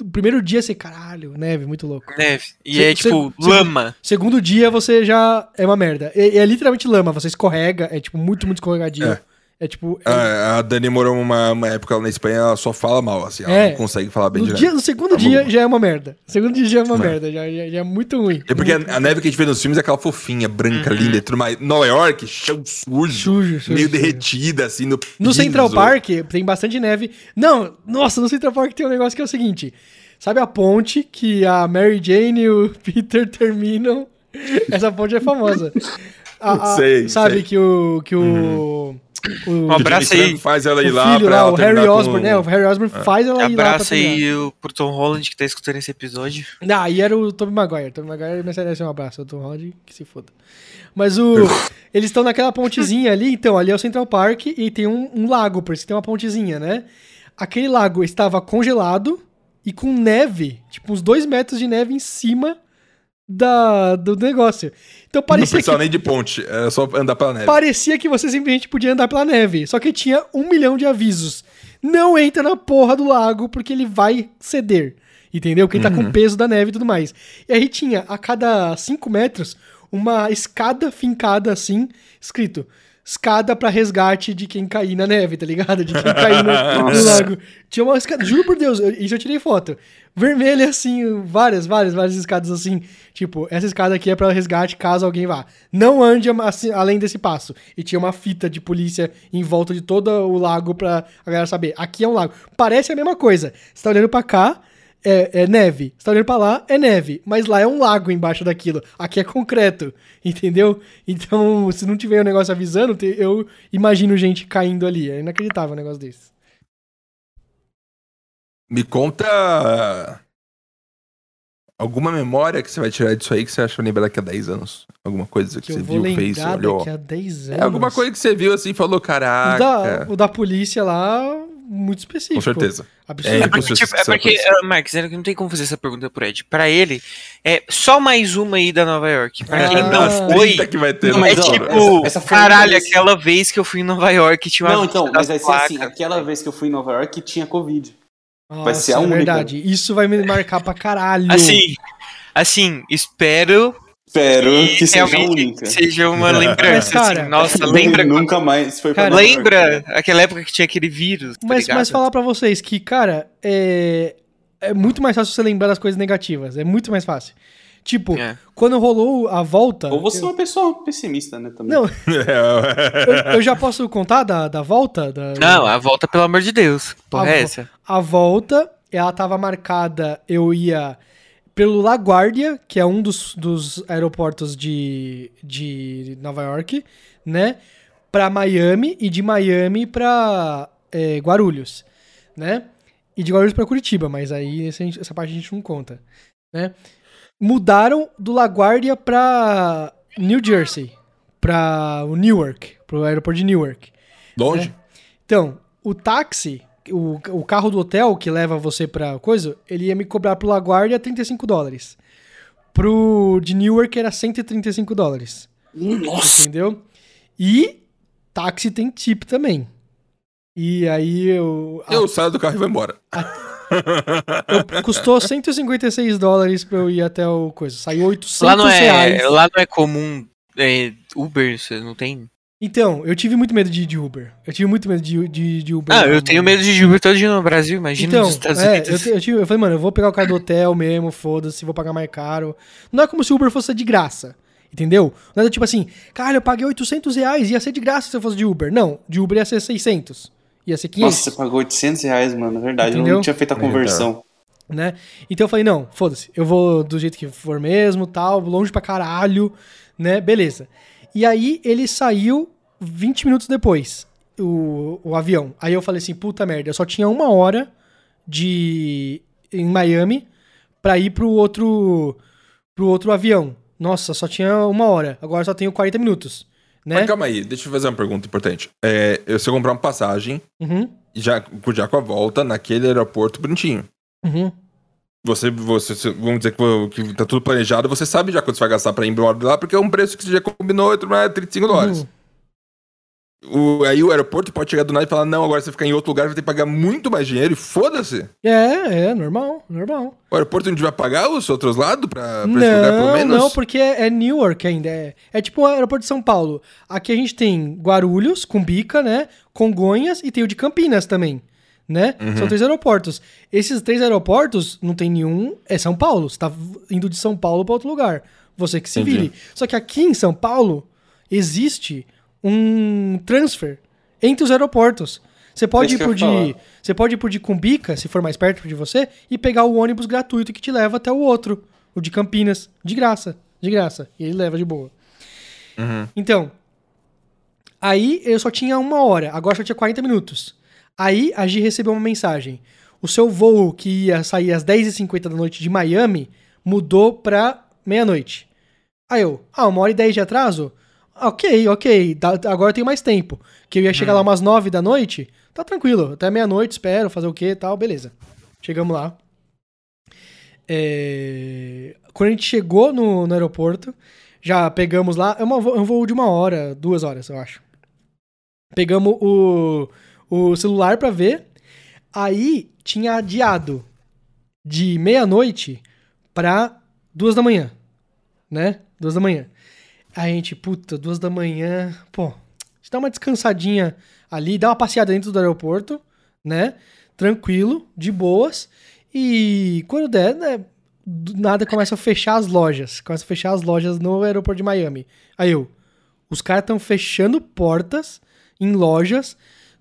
O primeiro dia você, caralho, neve, muito louco. Neve. E Cê- é tipo cê- lama. Segundo dia você já é uma merda. É, é literalmente lama, você escorrega, é tipo muito, muito escorregadio. É. É tipo. é- A, a Dani morou uma, uma época lá na Espanha, ela só fala mal, assim. Ela É. não consegue falar bem no, de dia, no segundo Tá dia bom. já é uma merda. No segundo dia já é uma É. merda. Já, já, já é muito ruim. É porque a, a neve que a gente vê nos filmes é aquela fofinha, branca, linda e tudo mais. Nova York, chão sujo, Sujo, sujo, meio sujo. derretida, assim, no No. Central Park tem bastante neve. Não, nossa, no Central Park tem um negócio que é o seguinte. Sabe a ponte que a Mary Jane e o [laughs] Peter terminam? Essa ponte é famosa. A- a- Sei, sabe sei. que o. Que o, o, Um abraço aí. Faz ela ir o lá filho pra lá, ela o Harry terminar com- Osborn, né? O Harry Osborn faz ela ir lá Abraço aí o, pro Tom Holland que tá escutando esse episódio. Ah, e era o Tobey Maguire. Tobey Maguire merece um abraço. O Tom Holland, que se foda. Mas o... [laughs] eles estão naquela pontezinha ali, então, ali é o Central Park e tem um, um lago, por isso que tem uma pontezinha, né? Aquele lago estava congelado e com neve, tipo uns dois metros de neve em cima da, do negócio. Então Não parecia precisava que, nem de ponte, era só andar pela neve. parecia que você simplesmente podia andar pela neve. Só que tinha um milhão de avisos. Não entra na porra do lago porque ele vai ceder. Entendeu? Ele tá com o peso da neve e tudo mais. E aí tinha, a cada 5 metros, uma escada fincada assim, escrito. Escada pra resgate de quem cair na neve, tá ligado? De quem cair no, [laughs] no lago. Tinha uma escada, juro por Deus, eu- isso eu tirei foto. Vermelha assim, várias, várias, várias escadas assim. Tipo, essa escada aqui é pra resgate caso alguém vá. Não ande assim, além desse passo. E tinha uma fita de polícia em volta de todo o lago pra a galera saber. Aqui é um lago. Parece a mesma coisa. Você tá olhando pra cá, é, é neve. Você tá olhando pra lá, é neve. Mas lá é um lago embaixo daquilo. Aqui é concreto. [laughs] Entendeu? Então, se não tiver o negócio avisando, eu imagino gente caindo ali. É inacreditável um negócio desse. Me conta alguma memória que você vai tirar disso aí que você acha lembrar daqui a 10 anos. Alguma coisa que, Que você viu, fez, olhou. daqui a 10 anos. É alguma coisa que você viu assim e falou, O caraca. da, o da polícia lá, muito específico. Com certeza. Absurdo. É, É porque, tipo, é vai porque ah, Marcos, é não tem como fazer essa pergunta pro Ed. Pra ele, é só mais uma aí da Nova York. Pra quem Ah, não foi, Trinta que vai ter. Não, no mas, é ó, tipo, essa- essa foi caralho, aquela vez que eu fui em Nova York tinha uma Não, então, mas vai ser assim, aquela vez que eu fui em Nova York tinha Covid. Nossa, ser a é única. verdade. Isso vai me marcar pra caralho. Assim, assim, espero Espero que seja única. seja uma Mas, lembrança. cara, assim, nossa, [laughs] lembra Nunca mais foi Cara. Lembra aquela época que tinha aquele vírus? tá mas, ligado? mas falar pra vocês que, cara, é, é muito mais fácil você lembrar das coisas negativas. É muito mais fácil. Tipo, É. quando rolou a volta. Ou você é eu, uma pessoa pessimista, né, também. Não, É, [laughs] eu, eu já posso contar da, da volta? Da, Não, a volta, pelo amor de Deus. Porra, A é essa? A volta, ela tava marcada, eu ia pelo LaGuardia, que é um dos, dos aeroportos de, de Nova York, né? Pra Miami e de Miami pra é, Guarulhos, né? E de Guarulhos pra Curitiba, mas aí essa, essa parte a gente não conta, né? Mudaram do LaGuardia pra New Jersey, pra o Newark, pro aeroporto de Newark. Longe? Então, o táxi, o, o carro do hotel que leva você pra coisa, ele ia me cobrar pro LaGuardia 35 dólares. Pro de Newark era 135 dólares. Nossa! Entendeu? E táxi tem tip também. E aí eu. a- Eu saio do carro e vou embora. [laughs] eu- custou 156 dólares pra eu ir até o coisa. Saiu 800 Lá não reais. é, lá não é comum é, Uber, você não tem? Então, eu tive muito medo de de Uber. Eu tive muito medo de, de, de Uber. Ah, eu tenho medo de Uber todo dia no Brasil, imagina Então, nos Estados é, Unidos. eu, eu, tive- eu falei, mano, eu vou pegar o cara do hotel mesmo, foda-se, vou pagar mais caro. Não é como se o Uber fosse de graça, entendeu? Não é tipo assim, cara, eu paguei 800 reais, ia ser de graça se eu fosse de Uber. Não, de Uber ia ser 600, ia ser 500, Nossa, você pagou 800 reais, mano, é verdade. Eu Entendeu? não tinha feito a conversão. né? Então eu falei, não, foda-se, eu vou do jeito que for mesmo, tal, longe pra caralho, né? Beleza. E aí ele saiu 20 minutos depois, o, o avião. Aí eu falei assim, puta merda, eu só tinha uma hora de em Miami pra ir pro outro pro outro avião. Nossa, só tinha uma hora. Agora só tenho 40 minutos, né? Mas calma aí, deixa eu fazer uma pergunta importante. É, você comprar uma passagem, Uhum, já, já com a volta, naquele aeroporto bonitinho. uhum. Você, você, vamos dizer que, que tá tudo planejado, você sabe já quanto você vai gastar pra ir embora de lá, porque é um preço que você já combinou, é 35 dólares. uhum. o- aí o aeroporto pode chegar do nada e falar: não, agora você ficar em outro lugar vai ter que pagar muito mais dinheiro e foda-se. É, é, normal, normal. O aeroporto não devia pagar os outros lados pra, pra esse lugar, pelo Não, menos? não, porque é, é Newark ainda. É, é tipo o aeroporto de São Paulo. Aqui a gente tem Guarulhos, Cumbica, né? Congonhas e tem o de Campinas também, né? Uhum. São três aeroportos. Esses três aeroportos, não tem nenhum. É São Paulo. Você tá indo de São Paulo pra outro lugar. Você que se Entendi. vire. Só que aqui em São Paulo existe um transfer entre os aeroportos. Você pode, É ir isso que por de, você pode ir por de Cumbica, se for mais perto de você, e pegar o ônibus gratuito que te leva até o outro, o de Campinas, de graça, de graça. E ele leva de boa. Uhum. Então, aí eu só tinha uma hora, agora só tinha 40 minutos. Aí a Gi recebeu uma mensagem. O seu voo que ia sair às 10h50 da noite de Miami mudou pra meia-noite. Aí eu, ah, uma hora e 10 de atraso? Ok, ok, dá- agora eu tenho mais tempo. Que eu ia chegar lá umas 9 da noite, tá tranquilo, até meia-noite, espero, fazer o que e tal, beleza. Chegamos lá. É, Quando a gente chegou no, no aeroporto, já pegamos lá. É, uma é um voo de uma hora, duas horas, eu acho. Pegamos o, o celular pra ver. Aí tinha adiado de meia-noite pra duas da manhã. Né? Duas da manhã. A gente, puta, duas da manhã. Pô, a gente dá uma descansadinha ali, dá uma passeada dentro do aeroporto, né? Tranquilo, de boas. E quando der, né? Do nada começa a fechar as lojas. Começa a fechar as lojas no aeroporto de Miami. Aí eu, os caras estão fechando portas em lojas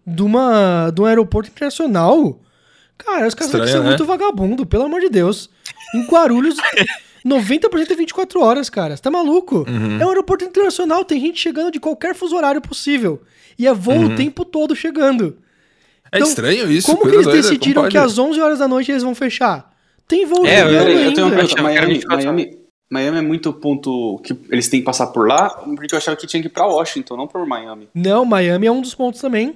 de, uma, de um aeroporto internacional. Cara, os caras Estranho, são né? muito vagabundo, pelo amor de Deus. Em Guarulhos, [laughs] 90% é 24 horas, cara. Você tá maluco? Uhum. É um aeroporto internacional, tem gente chegando de qualquer fuso horário possível. E é voo o tempo todo chegando. É Então, estranho isso. Como que eles doida, decidiram que pode? às 11 horas da noite eles vão fechar? Tem voo É, chegando eu- eu ainda. tenho uma pergunta. Miami, 24 Miami, Miami é muito ponto que eles têm que passar por lá, porque eu achava que tinha que ir pra Washington, não por Miami. Não, Miami é um dos pontos também.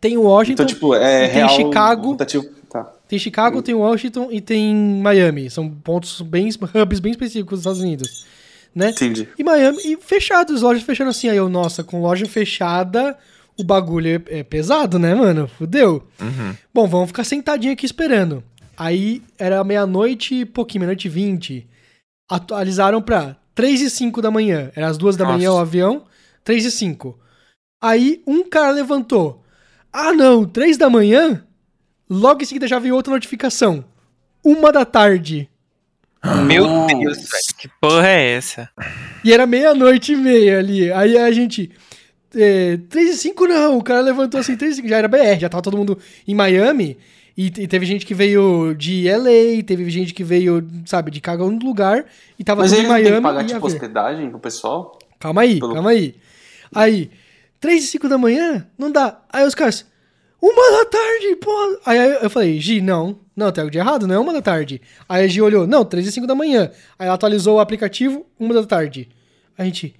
Tem Washington, Então, tipo, é tem real. Chicago. rotativo. Tá. tem Chicago, tem Washington e tem Miami. São pontos bem, hubs bem específicos dos Estados Unidos. Né? Entendi. E Miami, e fechados, lojas fechando assim. Aí eu, nossa, com loja fechada, o bagulho é, é pesado, né, mano? Fudeu. Uhum. Bom, vamos ficar sentadinho aqui esperando. Aí era meia-noite e pouquinho, meia-noite e vinte. Atualizaram pra 3 e 5 da manhã. Era as duas da Nossa. manhã o avião, 3 e 5. Aí um cara levantou. Ah, não, 3 da manhã? Logo em seguida já veio outra notificação. Uma da tarde. Meu Nossa. Deus, velho, que porra é essa? E era meia-noite e meia ali. Aí a gente. É, 3 e 5 não, o cara levantou assim, 3 e 5, já era BR, já tava todo mundo em Miami. E, e teve gente que veio de LA, teve gente que veio, sabe, de cada um lugar. E tava Mas tudo em não têm que Miami. pagar, tipo, hospedagem pro pessoal? Calma aí, Pelo- calma aí. Aí, 3 e 5 da manhã? Não dá. Aí os caras, uma da tarde, porra. Aí eu falei, Gi, não. Não, tem algo de errado, não é uma da tarde. Aí a Gi olhou, não, 3 e 5 da manhã. Aí ela atualizou o aplicativo, uma da tarde. A gente,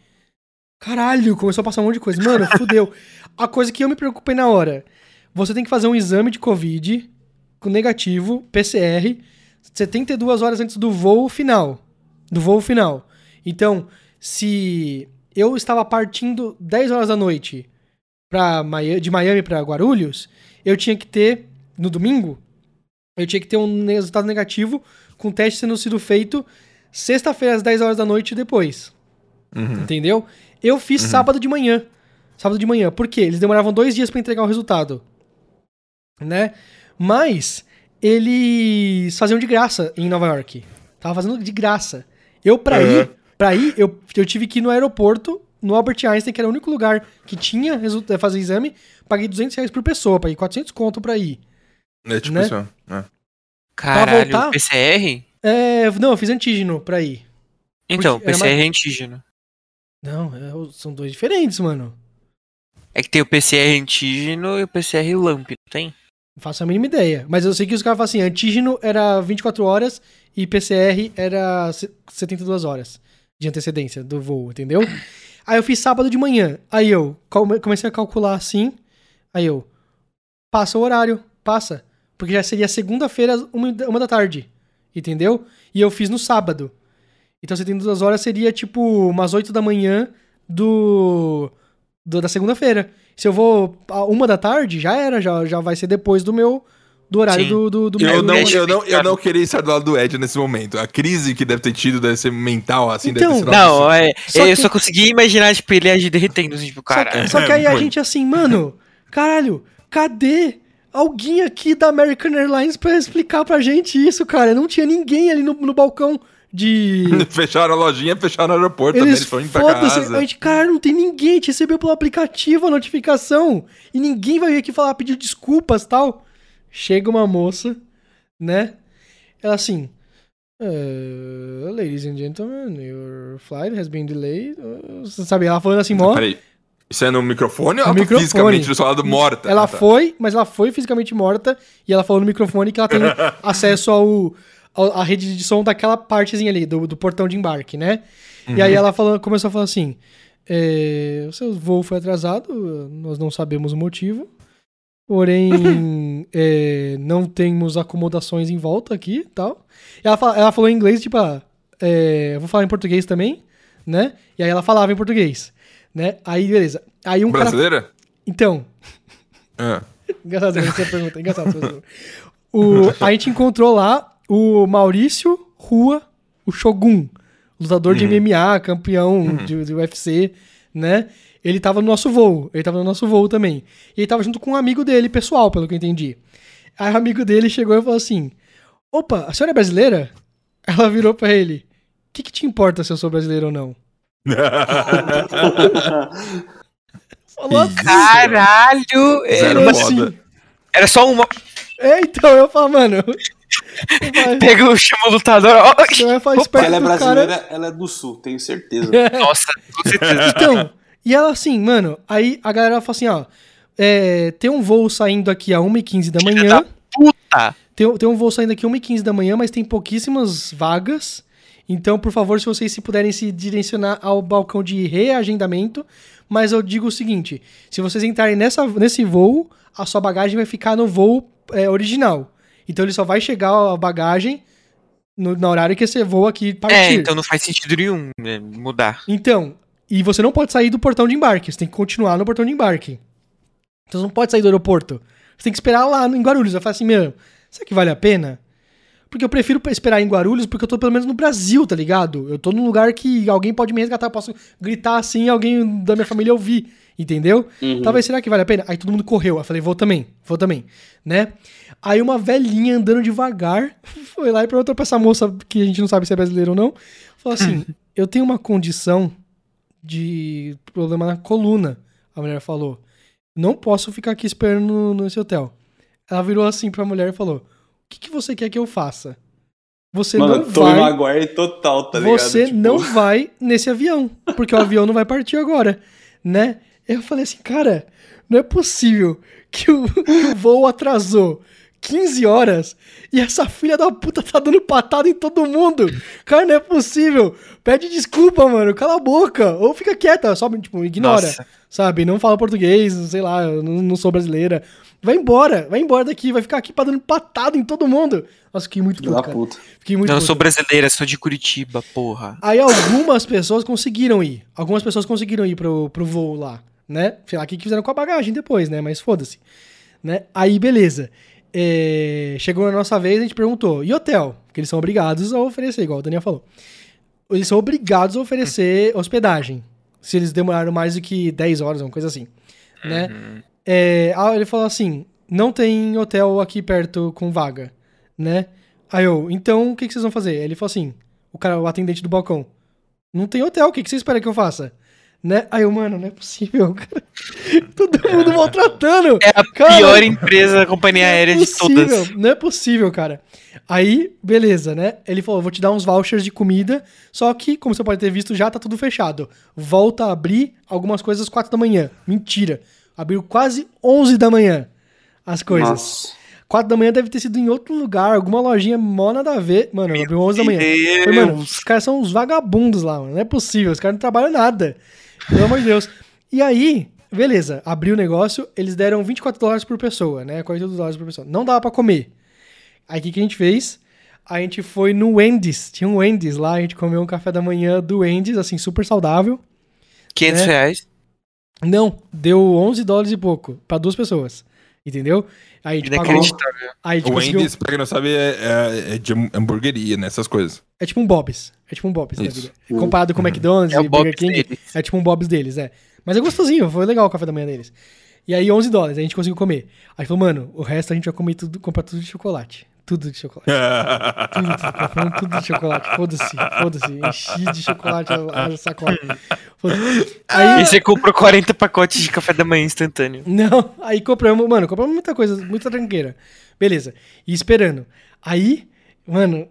caralho, começou a passar um monte de coisa. Mano, [laughs] fudeu. A coisa que eu me preocupei na hora, você tem que fazer um exame de Covid com negativo, PCR, 72 horas antes do voo final. Do voo final. Então, se eu estava partindo 10 horas da noite pra de Miami para Guarulhos, eu tinha que ter, no domingo, eu tinha que ter um resultado negativo com o teste sendo sido feito sexta-feira às 10 horas da noite depois. Uhum. Entendeu? Eu fiz sábado de manhã. Sábado de manhã. Por quê? Eles demoravam dois dias pra entregar o resultado. Né? Mas eles faziam de graça em Nova York. Tava fazendo de graça. Eu, pra Uhum. ir, pra ir eu, eu tive que ir no aeroporto, no Albert Einstein, que era o único lugar que tinha eh, fazer exame. Paguei 200 reais por pessoa, paguei 400 conto pra ir. É tipo Né? isso. É. Caralho, voltar? PCR? É, não, eu fiz antígeno pra ir. Então, Porque PCR mais- é antígeno. Não, é- são dois diferentes, mano. É que tem o PCR antígeno e o PCR LAMP, não tem? Não faço a mínima ideia. Mas eu sei que os caras falam assim: antígeno era 24 horas e PCR era se- 72 horas de antecedência do voo, entendeu? Aí eu fiz sábado de manhã. Aí eu come- comecei a calcular assim. Aí eu. Passa o horário, passa. Porque já seria segunda-feira, uma, da- uma da tarde. Entendeu? E eu fiz no sábado. Então 72 horas seria tipo umas 8 da manhã do. do- da segunda-feira. Se eu vou a uma da tarde, já era, já, já vai ser depois do meu do horário Sim. do, do, do Eu meu- não, eu, não, eu não queria estar do lado do Ed nesse momento. A crise que deve ter tido deve ser mental, assim, Então, deve ter sido Não, é, Só eu que- só consegui imaginar, tipo, ele agir derretendo, assim, tipo, Só cara. que, só que aí a gente assim, mano, caralho, cadê alguém aqui da American Airlines pra explicar pra gente isso, cara? Não tinha ninguém ali no, no balcão de. [laughs] fecharam a lojinha, fecharam o aeroporto também, Eles eles foram pra foda-se. casa. A gente, cara, não tem ninguém. A gente recebeu pelo aplicativo a notificação. E ninguém vai vir aqui falar, pedir desculpas tal. Chega uma moça, né? Ela assim. "Uh, ladies and gentlemen, your flight has been delayed. Uh, sabe, ela falando assim, mó. Peraí, isso é no microfone ou No ela tá microfone. fisicamente do seu lado morta? Ela Ah, tá. foi, mas ela foi fisicamente morta. E ela falou no microfone que ela tem [laughs] acesso ao, ao- à rede de som daquela partezinha ali, do, do portão de embarque, né? E aí ela falou, começou a falar assim: é, o seu voo foi atrasado, nós não sabemos o motivo. Porém, [laughs] é, não temos acomodações em volta aqui e tal. Ela, fala- ela falou em inglês, tipo, ah, é, eu vou falar em português também, né? E aí ela falava em português, né? Aí, beleza. Aí um cara... Brasileira? Então, [laughs] Ah. Engraçado essa pergunta, engraçado essa pergunta. O, a gente encontrou lá o Maurício Rua, o Shogun, lutador de MMA, campeão de, de UFC, né? Ele tava no nosso voo, ele tava no nosso voo também. E ele tava junto com um amigo dele, pessoal, pelo que eu entendi. Aí o amigo dele chegou e falou assim: Opa, a senhora é brasileira? [laughs] Ela virou pra ele: O que, que te importa se eu sou brasileiro ou não? [laughs] Falou assim. Caralho! Zero Era, assim. era só uma. É, então eu falo, mano. Vai, [laughs] Pega o chama o lutador. ó, ela é brasileira, cara. ela é do sul, tenho certeza. Nossa, com certeza. Então, e ela assim, mano, aí a galera fala assim, ó. é, tem um voo saindo aqui a 1h15 da manhã. da Puta! Tem, tem um voo saindo aqui 1h15 da manhã, mas tem pouquíssimas vagas. Então, por favor, se vocês se puderem se direcionar ao balcão de reagendamento. Mas eu digo o seguinte: se vocês entrarem nessa, nesse voo, a sua bagagem vai ficar no voo é, original. Então ele só vai chegar a bagagem no, no horário que esse voo aqui partir. É, então não faz sentido nenhum né, mudar. Então, e você não pode sair do portão de embarque, você tem que continuar no portão de embarque. Então você não pode sair do aeroporto. Você tem que esperar lá em Guarulhos. Vai falar assim, meu, será que vale a pena? Porque eu prefiro esperar em Guarulhos porque eu tô pelo menos no Brasil, tá ligado? Eu tô num lugar que alguém pode me resgatar, eu posso gritar assim e alguém da minha família ouvir, entendeu? Uhum. Talvez, será que vale a pena? Aí todo mundo correu. Eu falei, vou também, vou também, né? Aí uma velhinha andando devagar [laughs] foi lá e perguntou pra essa moça, que a gente não sabe se é brasileira ou não, falou assim, [laughs] eu tenho uma condição de problema na coluna, a mulher falou. Não posso ficar aqui esperando no, nesse hotel. Ela virou assim pra mulher e falou, o que, que você quer que eu faça? Você Mano, não Tommy vai... Maguire total, tá ligado? Você Tipo, não vai nesse avião, porque o avião não vai partir agora, né? Eu falei assim, cara, não é possível que o, que o voo atrasou 15 horas e essa filha da puta tá dando patada em todo mundo. Cara, não é possível. Pede desculpa, mano, cala a boca. Ou fica quieta, só, tipo, ignora. Nossa. Sabe? Não fala português, sei lá, eu não, não sou brasileira. Vai embora, vai embora daqui, vai ficar aqui pra dando patada em todo mundo. Nossa, fiquei muito puto, cara. puta. Fiquei muito Não, eu puto. sou brasileira, sou de Curitiba, porra. Aí algumas pessoas conseguiram ir. Algumas pessoas conseguiram ir pro, pro voo lá, né? Sei lá o que que fizeram com a bagagem depois, né? Mas foda-se. Né? Aí, beleza. É, Chegou na nossa vez, a gente perguntou, e hotel? Porque eles são obrigados a oferecer, igual o Daniel falou. Eles são obrigados a oferecer hospedagem. Se eles demoraram mais do que 10 horas, uma coisa assim. Né? É, ah, ele falou assim: não tem hotel aqui perto com vaga, né? Aí eu, então o que, que vocês vão fazer? Ele falou assim: o cara, o atendente do balcão, não tem hotel, o que, que você espera que eu faça? Né? Aí eu, mano, não é possível, cara. [laughs] Todo mundo maltratando. É a Cara, pior empresa, a companhia aérea de possível, todas. Não é possível, cara. Aí, beleza, né? Ele falou: vou te dar uns vouchers de comida. Só que, como você pode ter visto, já tá tudo fechado. Volta a abrir algumas coisas às 4 da manhã. Mentira. Abriu quase 11 da manhã as coisas. Nossa. 4 da manhã deve ter sido em outro lugar, alguma lojinha mó nada a ver. Mano, abriu 11 da manhã. Falei, mano, os caras são uns vagabundos lá, mano. Não é possível, os caras não trabalham nada. Pelo amor de Deus. E aí, beleza, abriu o negócio, eles deram 24 dólares por pessoa, né? 42 dólares por pessoa. Não dava pra comer. Aí o que, que a gente fez? A gente foi no Wendy's. Tinha um Wendy's lá, a gente comeu um café da manhã do Wendy's, assim, super saudável. 500 É. reais. Não, deu 11 dólares e pouco pra duas pessoas. Entendeu? Aí a pagou. Inacreditável. Aí O conseguiu. Wendy's, pra quem não sabe, é, é- é de hamburgueria, né? Essas coisas. É tipo um Bob's. É tipo um Bob's Isso. vida. Comparado com o McDonald's É o e Burger Bob's King, deles. é tipo um Bob's deles, é. Mas é gostosinho, foi legal o café da manhã deles. E aí 11 dólares, a gente conseguiu comer. Aí falou, mano, o resto a gente vai comer tudo, comprar tudo de chocolate. Tudo de chocolate. Tudo, tudo, compramos tudo de chocolate. Foda-se, foda-se. Enchi de chocolate a, a sacola. Aí, E você comprou 40 pacotes de café da manhã instantâneo. não, aí compramos, mano, compramos muita coisa, muita tranqueira. Beleza. E esperando. Aí, mano,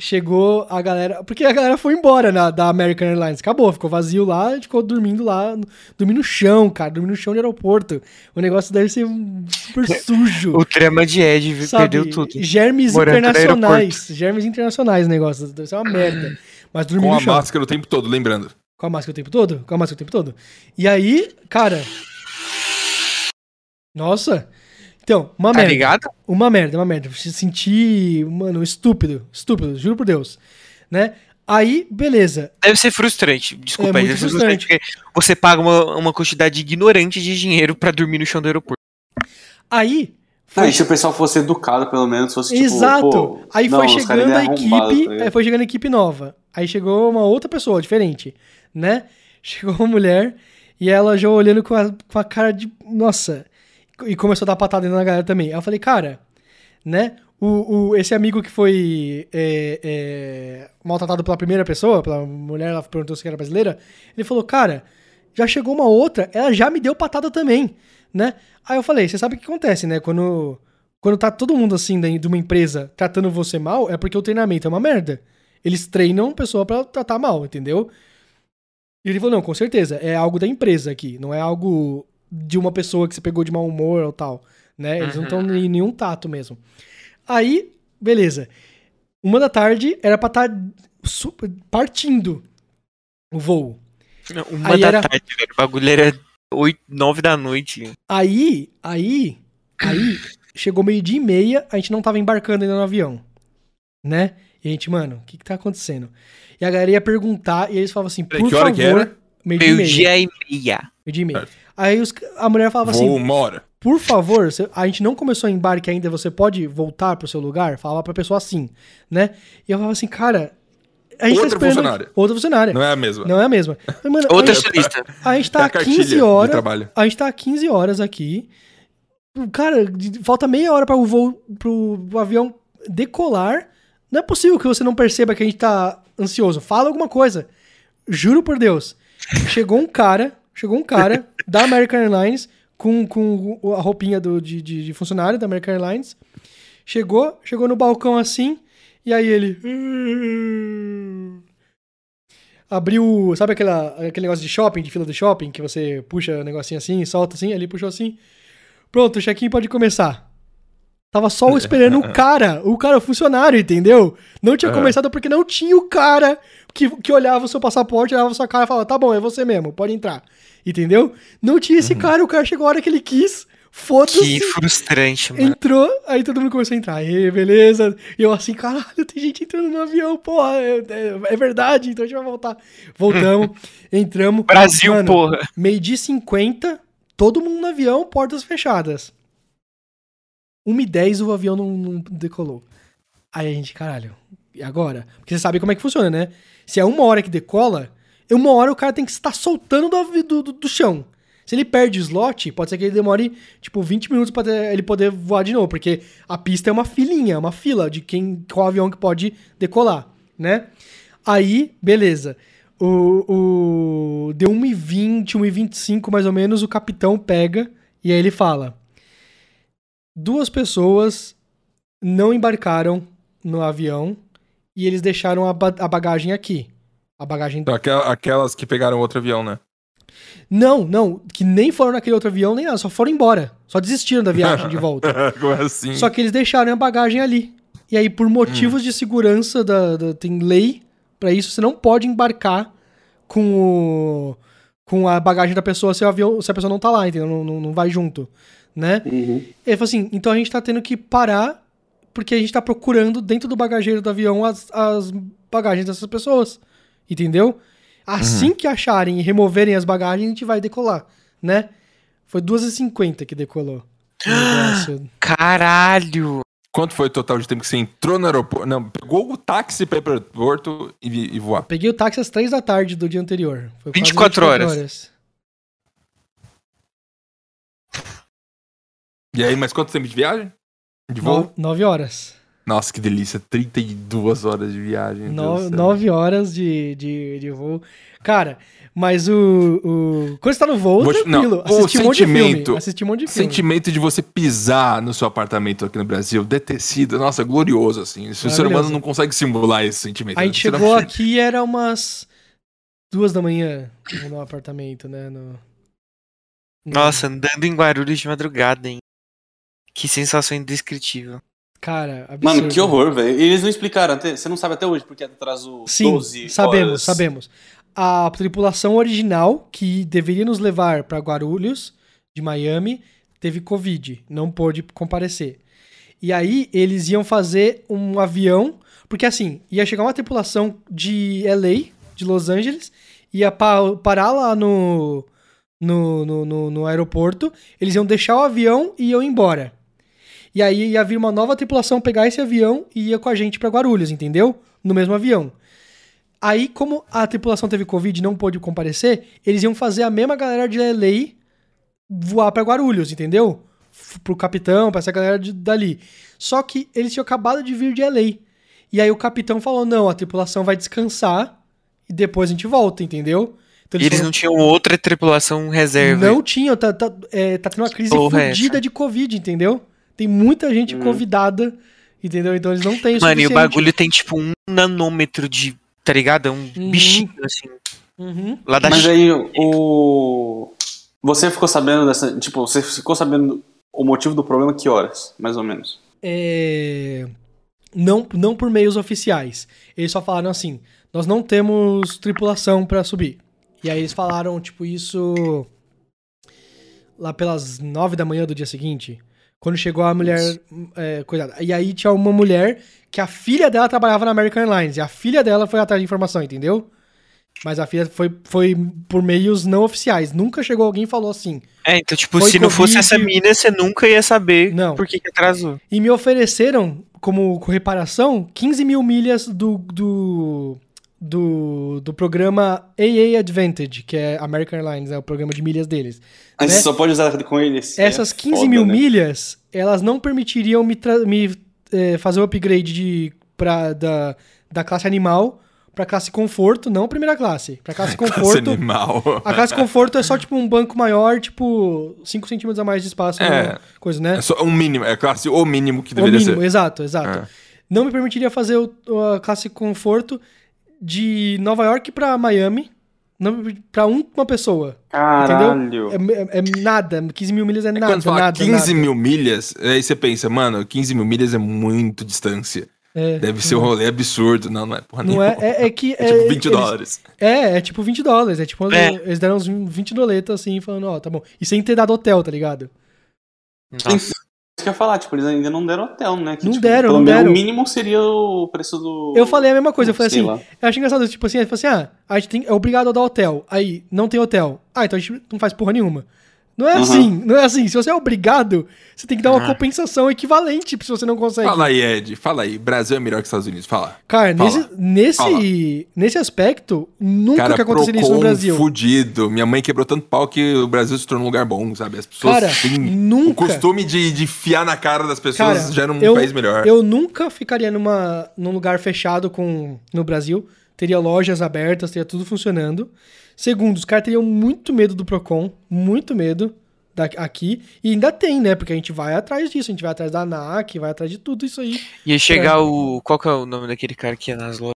chegou a galera. Porque a galera foi embora na, da American Airlines. Acabou, ficou vazio lá, ficou dormindo lá, dormindo no chão, cara, dormindo no chão de aeroporto. O negócio deve ser super sujo. O trama de Ed sabe? perdeu tudo. Germes Morando internacionais. Germes internacionais o negócio. Deve ser uma merda. Mas dormir Com no a chão. máscara o tempo todo, lembrando. Com a máscara o tempo todo? Com a máscara o tempo todo? E aí, cara. Nossa. Então, uma Tá merda. ligado? Uma merda, uma merda. Se sentir, mano, estúpido. Estúpido, juro por Deus. Né? Aí, beleza. Deve ser frustrante. Desculpa, É aí, deve ser frustrante. porque você paga uma, uma quantidade ignorante de dinheiro pra dormir no chão do aeroporto. Aí. Foi... e se o pessoal fosse educado, pelo menos, fosse tipo. Exato. pô, aí não, foi chegando a equipe. tá aí foi chegando a equipe nova. Aí chegou uma outra pessoa, diferente. Né? [laughs] Chegou uma mulher e ela já olhando com a, com a cara de. Nossa. E começou a dar patada na galera também. Aí eu falei, cara, né? O, o, esse amigo que foi é, é, maltratado pela primeira pessoa, pela mulher, ela perguntou se era brasileira, ele falou, cara, já chegou uma outra, ela já me deu patada também, né? Aí eu falei, você sabe o que acontece, né? Quando, quando tá todo mundo assim de uma empresa tratando você mal, é porque o treinamento é uma merda. Eles treinam a pessoa pra tratar mal, entendeu? E ele falou, não, com certeza, é algo da empresa aqui, não é algo de uma pessoa que você pegou de mau humor ou tal, né? Eles não estão em nenhum tato mesmo. Aí, beleza. Uma da tarde era pra estar partindo o voo. Uma Aí da era- tarde, velho. O bagulho era 8, 9 da noite. Aí, aí, aí, chegou meio-dia e meia, a gente não tava embarcando ainda no avião, né? E a gente, mano, o que que tá acontecendo? E a galera ia perguntar, e eles falavam assim, por que hora que favor... era? Meio-dia e meia. Meio-dia e meia. Meio-dia e meia. Aí os- a mulher falava assim, Vou uma hora. por favor, a gente não começou o embarque ainda, você pode voltar pro seu lugar? Falava pra pessoa assim, né? E eu falava assim, cara... A gente Outra tá esperando... funcionária. Outra funcionária. Não é a mesma. Não é a mesma. [laughs] Mas, mano, Outra a, gente, solista. a gente É tá a há cartilha 15 de horas... trabalho. A gente tá há 15 horas aqui. Cara, falta meia hora para o voo pro, pro avião decolar. Não é possível que você não perceba que a gente tá ansioso. Fala alguma coisa. Juro por Deus. Chegou um cara, chegou um cara da American Airlines com, com a roupinha do, de, de, de funcionário da American Airlines. Chegou, chegou no balcão assim, e aí ele. Abriu, sabe aquela, aquele negócio de shopping, de fila de shopping, que você puxa o negocinho assim, solta assim, ele puxou assim. Pronto, o check-in pode começar. Tava só esperando o cara, o cara, funcionário, entendeu? Não tinha começado porque não tinha o cara que, que olhava o seu passaporte, olhava a sua cara e falava, tá bom, é você mesmo, pode entrar. Entendeu? Não tinha esse cara, o cara chegou a hora que ele quis, foda-se. Que frustrante, mano. Entrou, aí todo mundo começou a entrar. Aí, beleza. E eu assim, caralho, tem gente entrando no avião, porra. É, é- é verdade, então a gente vai voltar. Voltamos, [laughs] entramos. Brasil, Mano, porra. Meio dia e 50, todo mundo no avião, portas fechadas. 1 e 10 o avião não, não decolou. Aí a gente, caralho, e agora? Porque você sabe como é que funciona, né? Se é uma hora que decola, uma hora o cara tem que estar soltando do, do, do, do chão. Se ele perde o slot, pode ser que ele demore, tipo, 20 minutos pra ter- ele poder voar de novo, porque a pista é uma filinha, é uma fila de quem, qual avião que pode decolar, né? Aí, beleza. O, o, deu 1h20, 1h25 mais ou menos, o capitão pega e aí ele fala: Duas pessoas não embarcaram no avião e eles deixaram a, ba- a bagagem aqui. A bagagem. Então, aquela- aquelas que pegaram outro avião, né? Não, não, que nem foram naquele outro avião, nem nada, só foram embora. Só desistiram da viagem de volta. [laughs] Como assim? Só que eles deixaram a bagagem ali. E aí, por motivos de segurança, da, da- tem lei pra isso, você não pode embarcar com o, com a bagagem da pessoa se, avião, se a pessoa não tá lá, entendeu? Não, não, não vai junto, né? Uhum. Ele falou assim, então a gente tá tendo que parar porque a gente tá procurando dentro do bagageiro do avião as, as bagagens dessas pessoas, entendeu? Assim que acharem e removerem as bagagens, a gente vai decolar, né? Foi 2h50 que decolou. [gasps] o. Caralho! Quanto foi o total de tempo que você entrou no aeroporto? Não, pegou o táxi pra ir pro aeroporto e, e voar. Peguei o táxi às 3 da tarde do dia anterior. Foi quase 24 horas. E aí, mas quanto tempo de viagem? De voo? 9 horas. Nossa, que delícia. 32 horas de viagem. céu. 9 horas de, de, de voo. Cara, mas o, o. Quando você tá no voo, Vou- tranquilo. não, o Assisti um monte de filme. sentimento- Assisti um monte de filme. Sentimento de você pisar no seu apartamento aqui no Brasil, sido, nossa, glorioso, assim. O ser humano não consegue simular esse sentimento. A gente Você não- chegou aqui era umas duas da manhã no apartamento, né? No... no- Nossa, andando em Guarulhos de madrugada, hein? Que sensação indescritível. Cara, absurdo. Mano, que horror, velho. Eles não explicaram, até, você não sabe até hoje porque atrasou Sim, 12 sabemos, horas. sabemos. A tripulação original, que deveria nos levar para Guarulhos, de Miami, teve Covid, não pôde comparecer. E aí eles iam fazer um avião, porque assim, ia chegar uma tripulação de LA, de Los Angeles, ia pa- parar lá no, no, no, no, no aeroporto, eles iam deixar o avião e iam embora. E aí ia vir uma nova tripulação pegar esse avião e ia com a gente pra Guarulhos, entendeu? No mesmo avião. Aí, como a tripulação teve Covid e não pôde comparecer, eles iam fazer a mesma galera de LA voar pra Guarulhos, entendeu? Pro capitão, pra essa galera de- dali. Só que eles tinham acabado de vir de LA. E aí o capitão falou: não, a tripulação vai descansar e depois a gente volta, entendeu? Então E eles foram- não tinham outra tripulação reserva. não tinham, tá, tá, é, tá tendo uma crise Porra, é fodida de Covid, entendeu? Tem muita gente convidada, entendeu? Então eles não têm o Mano, e o bagulho tem tipo um nanômetro de. Tá ligado? É um Uhum. bichinho assim. Uhum. Lá da Mas China. aí, o. Você ficou sabendo dessa. Tipo, você ficou sabendo o motivo do problema que horas, mais ou menos? É, Não, não por meios oficiais. Eles só falaram assim: nós não temos tripulação pra subir. E aí eles falaram, tipo, isso lá pelas nove da manhã do dia seguinte. Quando chegou a mulher. É, coitada. E aí tinha uma mulher que a filha dela trabalhava na American Airlines. E a filha dela foi atrás de informação, entendeu? Mas a filha foi, foi por meios não oficiais. Nunca chegou alguém e falou assim. É, então, tipo, se não fosse essa mina, você nunca ia saber Não. por que, que atrasou. E me ofereceram, como reparação, 15 mil milhas do, do, do, do programa AA Advantage, que é American Airlines, é o programa de milhas deles. Aí Né? você só pode usar com eles. Essas É 15 foda, mil né? milhas, elas não permitiriam me, me eh, fazer o upgrade de, pra, da, da classe animal pra classe conforto, não primeira classe. Pra classe [laughs] Classe conforto. animal. A classe conforto é só tipo um banco maior, tipo 5 centímetros a mais de espaço, É. coisa, né? É só um mínimo, é a classe o mínimo que O deveria mínimo, ser. exato, exato. É. Não me permitiria fazer o, a classe conforto de Nova York pra Miami, um- uma pessoa. Caralho. É, é- é nada, 15 mil milhas é, É nada, quando fala nada, 15 nada. mil milhas, aí você pensa, mano, 15 mil milhas é muito distância. É, Deve ser um rolê absurdo. Não, não é porra Não é, nenhuma. é, é que... [laughs] É tipo 20 eles- dólares. É, é tipo 20 dólares, é tipo, É. eles deram uns 20 doletas assim, falando, ó, tá bom. E sem ter dado hotel, tá ligado? Nossa. Que eu ia falar, tipo, eles ainda não deram hotel, né? Que, Não tipo, deram, pelo não menos deram. O mínimo seria o preço do. Eu falei a mesma coisa, eu falei Sei assim, lá. eu acho engraçado, tipo assim, ele falou assim, ah, a gente tem, é obrigado a dar hotel, aí não tem hotel, ah, então a gente não faz porra nenhuma. Não é Uhum. assim, não é assim, se você é obrigado, você tem que dar uma Ah. compensação equivalente se você não consegue. Fala aí, Ed. Fala aí. Brasil é melhor que Estados Unidos. Fala. Cara, Fala. nesse, nesse, Fala. nesse aspecto, nunca Cara, que aconteceria isso no Brasil. fudido. Minha mãe quebrou tanto pau que o Brasil se tornou um lugar bom, sabe? As pessoas Cara, têm nunca. o costume de, de fiar na cara das pessoas Cara, já era um eu, país melhor. Eu nunca ficaria numa, num lugar fechado com, no Brasil. Teria lojas abertas, teria tudo funcionando. Segundo, os caras teriam muito medo do Procon, muito medo da, aqui. E ainda tem, né? Porque a gente vai atrás disso, a gente vai atrás da ANAC, vai atrás de tudo isso aí. Ia chegar o. Qual que é o nome daquele cara que ia nas lojas?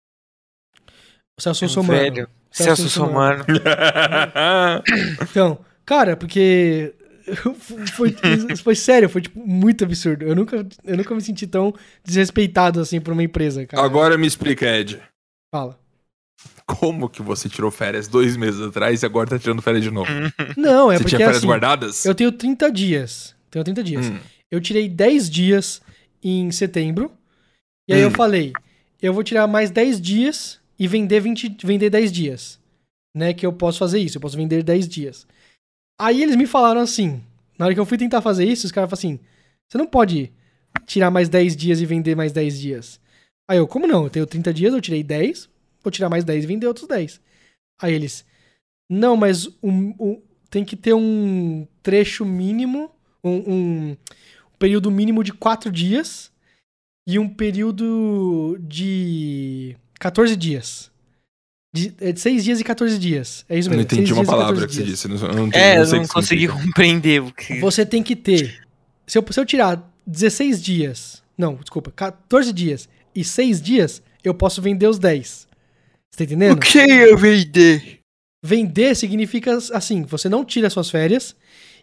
O Celso Um Somano. velho. Celso Celso Somano. [laughs] Então, cara, porque [laughs] foi, foi sério, foi tipo muito absurdo. Eu nunca, eu nunca me senti tão desrespeitado assim por uma empresa, cara. Agora me explica, Ed. Fala. Como que você tirou férias dois meses atrás e agora tá tirando férias de novo? [laughs] Não, é você porque tinha férias assim, guardadas? eu tenho 30 dias. Tenho 30 dias. Hum. Eu tirei 10 dias em setembro. E aí eu Hum. falei, eu vou tirar mais 10 dias e vender 20, vender 10 dias. Né, que eu posso fazer isso, eu posso vender 10 dias. Aí eles me falaram assim, na hora que eu fui tentar fazer isso, os caras falaram assim, você não pode tirar mais 10 dias e vender mais 10 dias. Aí eu, como não? Eu tenho 30 dias, eu tirei 10, vou tirar mais 10 e vender outros 10. Aí eles, não, mas um- um- tem que ter um trecho mínimo, um, um período mínimo de 4 dias e um período de 14 dias. De, é de 6 dias e 14 dias. É isso Eu não mesmo. entendi seis uma dias e palavra 14 que você disse. Eu não, eu não, É, eu sei o não que consegui significa. compreender o que. Você tem que ter. Se eu, se eu tirar 16 dias. Não, desculpa. 14 dias e 6 dias, eu posso vender os 10. Você tá entendendo? que eu vender? Vender significa assim: você não tira suas férias.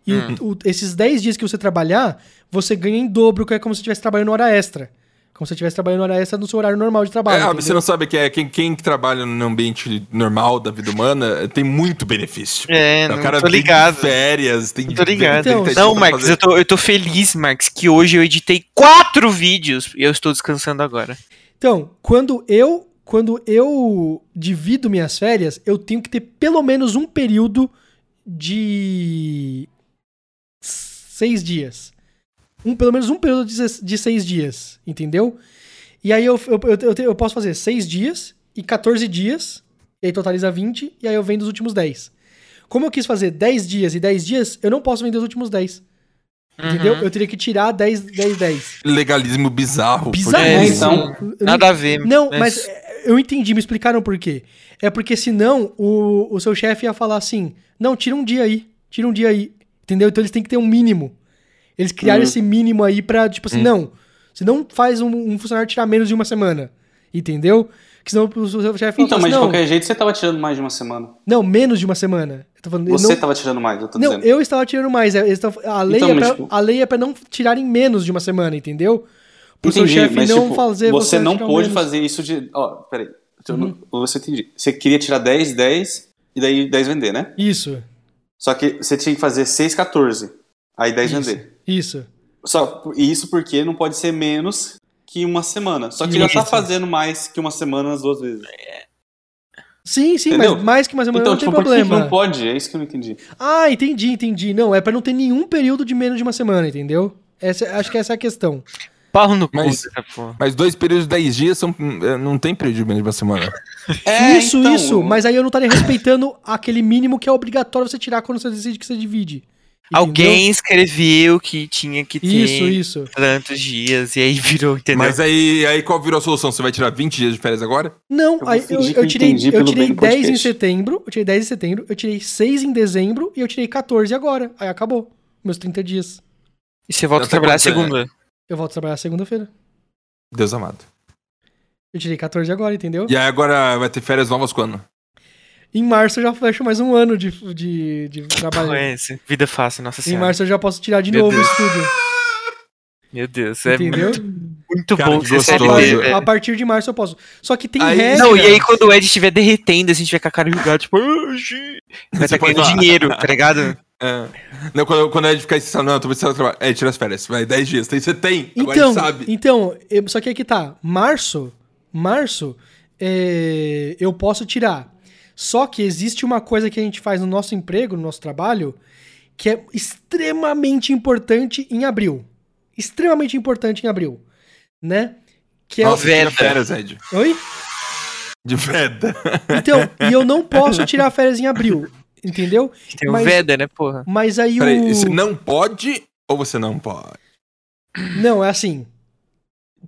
E o- Hum. o- esses 10 dias que você trabalhar, você ganha em dobro, que é como se você estivesse trabalhando hora extra. Como se você estivesse trabalhando hora extra no seu horário normal de trabalho. É, entendeu? você não sabe que é quem, quem que trabalha no ambiente normal da vida humana eh, tem muito benefício. É, o não cara tô tem ligado. férias, tem. Tô ligado. Então, 30 dias Não, Marcos, fazer. eu tô, eu tô feliz, Marcos, que hoje eu editei quatro vídeos e eu estou descansando agora. Então, quando eu quando eu divido minhas férias, eu tenho que ter pelo menos um período de seis dias. Um, pelo menos um período de, se- de seis dias, entendeu? E aí eu, eu, eu, eu posso fazer seis dias e 14 dias, e aí totaliza 20, e aí eu vendo os últimos 10. Como eu quis fazer 10 dias e 10 dias, eu não posso vender os últimos 10. Entendeu? Uhum. Eu teria que tirar 10, 10, 10. Legalismo bizarro. Bizarro. É, então. Nada a ver. não, mas é, eu entendi, me explicaram por quê. É porque senão o, o seu chefe ia falar assim: não, tira um dia aí, tira um dia aí. Entendeu? Então eles têm que ter um mínimo. Eles criaram Hum. esse mínimo aí pra, tipo assim, não. Você não faz um, um funcionário tirar menos de uma semana. Entendeu? Que senão o seu chefe fala Então, assim, mas de não, qualquer jeito você tava tirando mais de uma semana. não, menos de uma semana. Falando, Você não, tava tirando mais, eu tô não, dizendo. eu estava tirando mais. é, a, lei Então, é pra, tipo- a lei é pra não tirarem menos de uma semana, entendeu? Pro seu Entendi, chefe mas não tipo, fazer você não tirar um pôde fazer isso de. Ó, peraí. Eu Uhum. não- Você entendi. Você queria tirar 10, 10 e daí 10 vender, né? Isso, Só que você tinha que fazer 6, 14. Aí 10 isso, vender. isso. Só, isso porque não pode ser menos que uma semana. Só que já tá Isso. fazendo mais que uma semana as duas vezes. Sim, sim, Entendeu? mas mais que uma semana então, não tem tipo, que problema. não pode? É isso que eu não entendi. Ah, entendi, entendi. Não, é pra não ter nenhum período de menos de uma semana, entendeu? Essa, acho que essa é a questão. Pau no cu Mas- dessa porra. Mas dois períodos de 10 dias são, eh, não tem período de menos de uma semana. [laughs] É, isso, então, isso. Mas aí eu não estaria respeitando aquele mínimo que é obrigatório você tirar quando você decide que você divide. Entendeu? Alguém escreveu que tinha que ter Isso, isso. tantos dias e aí virou, entendeu? Mas aí, aí qual virou a solução? Você vai tirar 20 dias de férias agora? Não, Eu aí eu, eu tirei, eu tirei bem do 10 em setembro, eu tirei 10 em setembro, eu tirei 6 em dezembro e eu tirei 14 agora. Aí acabou. Meus 30 dias. E você volta a Essa trabalhar é- segunda. Eu volto a trabalhar segunda-feira. Deus amado. Eu tirei 14 agora, entendeu? E aí agora vai ter férias novas quando? Em março eu já fecho mais um ano de, de, de trabalho. Conhece. Vida fácil, nossa Em senhora. março eu já posso tirar de Meu novo o Deus. estudo. Meu Deus, é Entendeu? muito Cara, bom que gostoso. A, a partir de março eu posso. Só que tem Aí- regra. Não, e aí quando o Ed estiver derretendo, assim, tiver com a cara enrugada, tipo, vai estar pode ganhando dinheiro, [laughs] tá ligado? É. Não, quando, quando a gente ficar assim, não, eu tô precisando trabalhar. É, tira as férias. Vai, 10 dias. Tem, você tem. Então, sabe. então eu- só que aqui tá. Março, março, é, eu posso tirar. Só que existe uma coisa que a gente faz no nosso emprego, no nosso trabalho, que é extremamente importante em abril. Extremamente importante em abril. Né? Que é Nossa, tira férias, Ed. Oi? De veda. Então, e eu não posso tirar férias em abril. Entendeu? Tem o Mas- Veda, né, porra? Mas aí Peraí, o. você não pode ou você não pode? Não, é assim.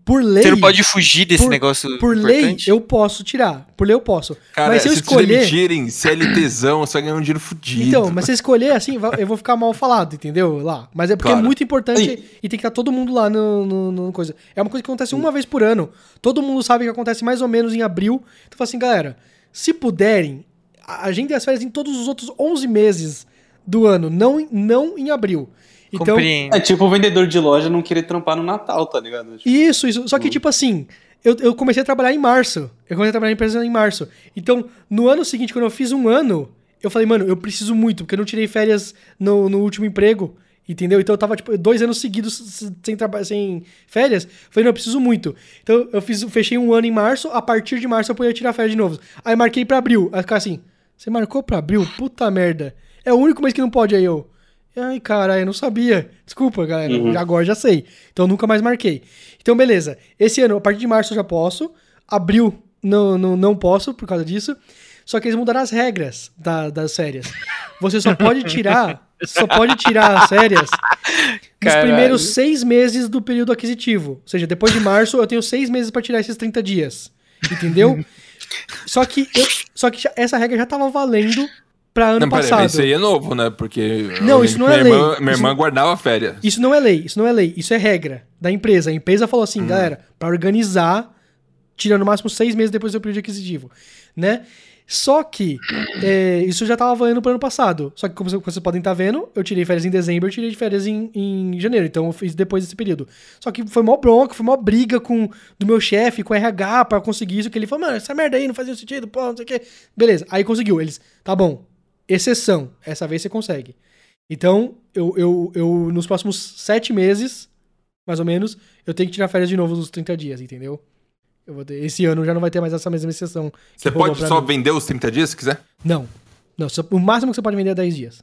Por lei. Você não pode fugir desse por- negócio Por lei, importante? eu posso tirar. Por lei, eu posso. Cara, Mas se eu escolher- demitirem, CLTzão, você vai ganhar um dinheiro fudido. Então, mas se eu escolher assim, eu vou ficar mal falado, entendeu? Lá. Mas é porque Claro. é muito importante Aí. e tem que estar todo mundo lá no, no- no coisa. É uma coisa que acontece uma vez por ano. Todo mundo sabe que acontece mais ou menos em abril. Então, fala assim, galera, se puderem, a a gente tem as férias em todos os outros 11 meses do ano, não, em- não em abril. Então, Compreendo. É tipo o vendedor de loja não querer trampar no Natal, tá ligado? Tipo, Isso, isso. Só que, tipo assim, eu, eu comecei a trabalhar em março. Eu comecei a trabalhar em empresa em março. Então, no ano seguinte, quando eu fiz um ano, eu falei, mano, eu preciso muito, porque eu não tirei férias no, no último emprego. Entendeu? Então eu tava, tipo, dois anos seguidos sem, sem férias. Falei, não, eu preciso muito. Então eu fiz, fechei um ano em março, a partir de março eu podia tirar férias de novo. Aí marquei pra abril. Aí ficar assim, você marcou pra abril? Puta merda. É o único mês que não pode. Aí eu. Ai, caralho, eu não sabia. Desculpa, galera. Uhum. Agora já sei. Então nunca mais marquei. Então, beleza. Esse ano, a partir de março eu já posso. Abril não, não, não posso por causa disso. Só que eles mudaram as regras da- das férias. Você só pode tirar. Só pode tirar as férias nos Caralho. primeiros seis meses do período aquisitivo. Ou seja, depois de março eu tenho seis meses pra tirar esses 30 dias. Entendeu? [laughs] só que, eu- só que essa regra já tava valendo pra ano Não, passado. mas isso aí é novo, né? Porque. Não, isso não é minha Irmã, lei. minha Isso irmã não- guardava férias. Isso não é lei, isso não é lei, isso é regra da empresa. A empresa falou assim, galera, pra organizar, tira no máximo seis meses depois do seu período aquisitivo, né? Só que é, isso já tava valendo pro ano passado. Só que, como vocês podem estar vendo, eu tirei férias em dezembro, eu tirei férias em, em janeiro. Então eu fiz depois desse período. Só que foi mó bronca, foi mó briga com do meu chefe, com o RH, pra conseguir isso. Que ele falou, mano, essa merda aí não fazia sentido, pô, não sei o quê. Beleza, aí conseguiu. Eles, tá bom, exceção, essa vez você consegue. Então, eu, eu, eu nos próximos sete meses, mais ou menos, eu tenho que tirar férias de novo nos 30 dias, entendeu? Eu vou ter- esse ano já não vai ter mais essa mesma exceção. Você pode só mim. vender os 30 dias se quiser? Não. Não, só- o máximo que você pode vender é 10 dias.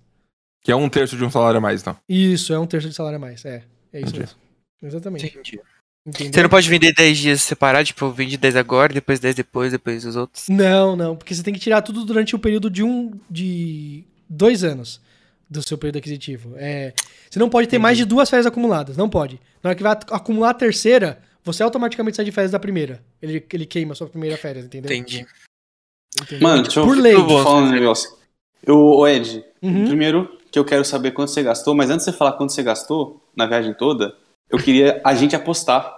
Que é um terço de um salário a mais, então. Isso, é um terço de salário a mais. É, é isso Entendi. mesmo. Exatamente. Entendi. Entendeu? Você não pode vender 10 dias separados, tipo, vende 10 agora, depois 10 depois, depois os outros. Não, não, porque você tem que tirar tudo durante o período de um. de dois anos do seu período aquisitivo. É, você não pode ter mais de duas férias acumuladas, não pode. Na hora que vai ac- acumular a terceira, você automaticamente sai de férias da primeira. Ele, ele queima a sua primeira férias, entendeu? Entendi. Entendeu? Mano, deixa eu, Por lei. deixa eu falar um negócio. Eu, ô Ed, Uhum. primeiro que eu quero saber quanto você gastou, mas antes de você falar quanto você gastou na viagem toda, eu queria a gente apostar.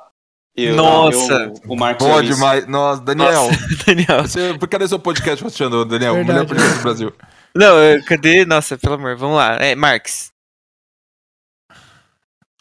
Eu, Nossa. eu, o Marcos Boa e a Alice. demais. Nossa, Daniel. [laughs] Daniel. Você, cadê seu podcast achando, Daniel? Verdade. Melhor podcast do Brasil. Não, cadê? Nossa, pelo amor, vamos lá. É, Marx.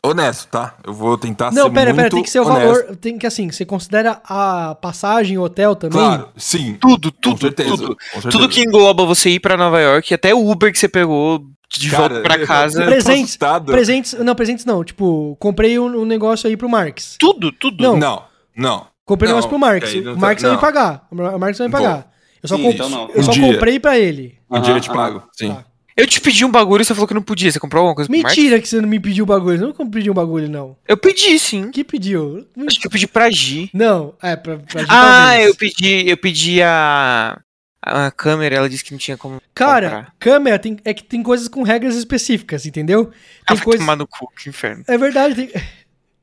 Honesto, tá? Eu vou tentar Não, ser pera, muito pera, tem que ser o honesto. valor. Tem que assim, você considera a passagem, o hotel também? Claro, sim. Tudo, Com tudo, certeza. tudo. com certeza. Tudo que engloba você ir pra Nova York, até o Uber que você pegou de Cara, volta pra casa. eu tô Presentes. Presentes, não, presentes não. Tipo, comprei um, um negócio aí pro Marx. Tudo, tudo. Não. Não, não. Comprei um Não, negócio pro Marx. não o tá- Marx vai me não. pagar. O Marx vai me pagar. Eu só, Sim, comp- então não. eu Um só dia. comprei pra ele. Um dia eu te pago. Sim. Tá. Eu te pedi um bagulho e você falou que não podia. Você comprou alguma coisa? Mentira que você não me pediu o bagulho. Não pediu um bagulho, não. Eu pedi, sim. Que pediu? Acho que eu pedi pra Gi. Não, é pra, pra gente, Ah, talvez. eu pedi, eu pedi a, a câmera, ela disse que não tinha como Cara, comprar. câmera tem, é que tem coisas com regras específicas, entendeu? Ah, Tem vai coisas. tomar no cu, que inferno. É verdade, tem.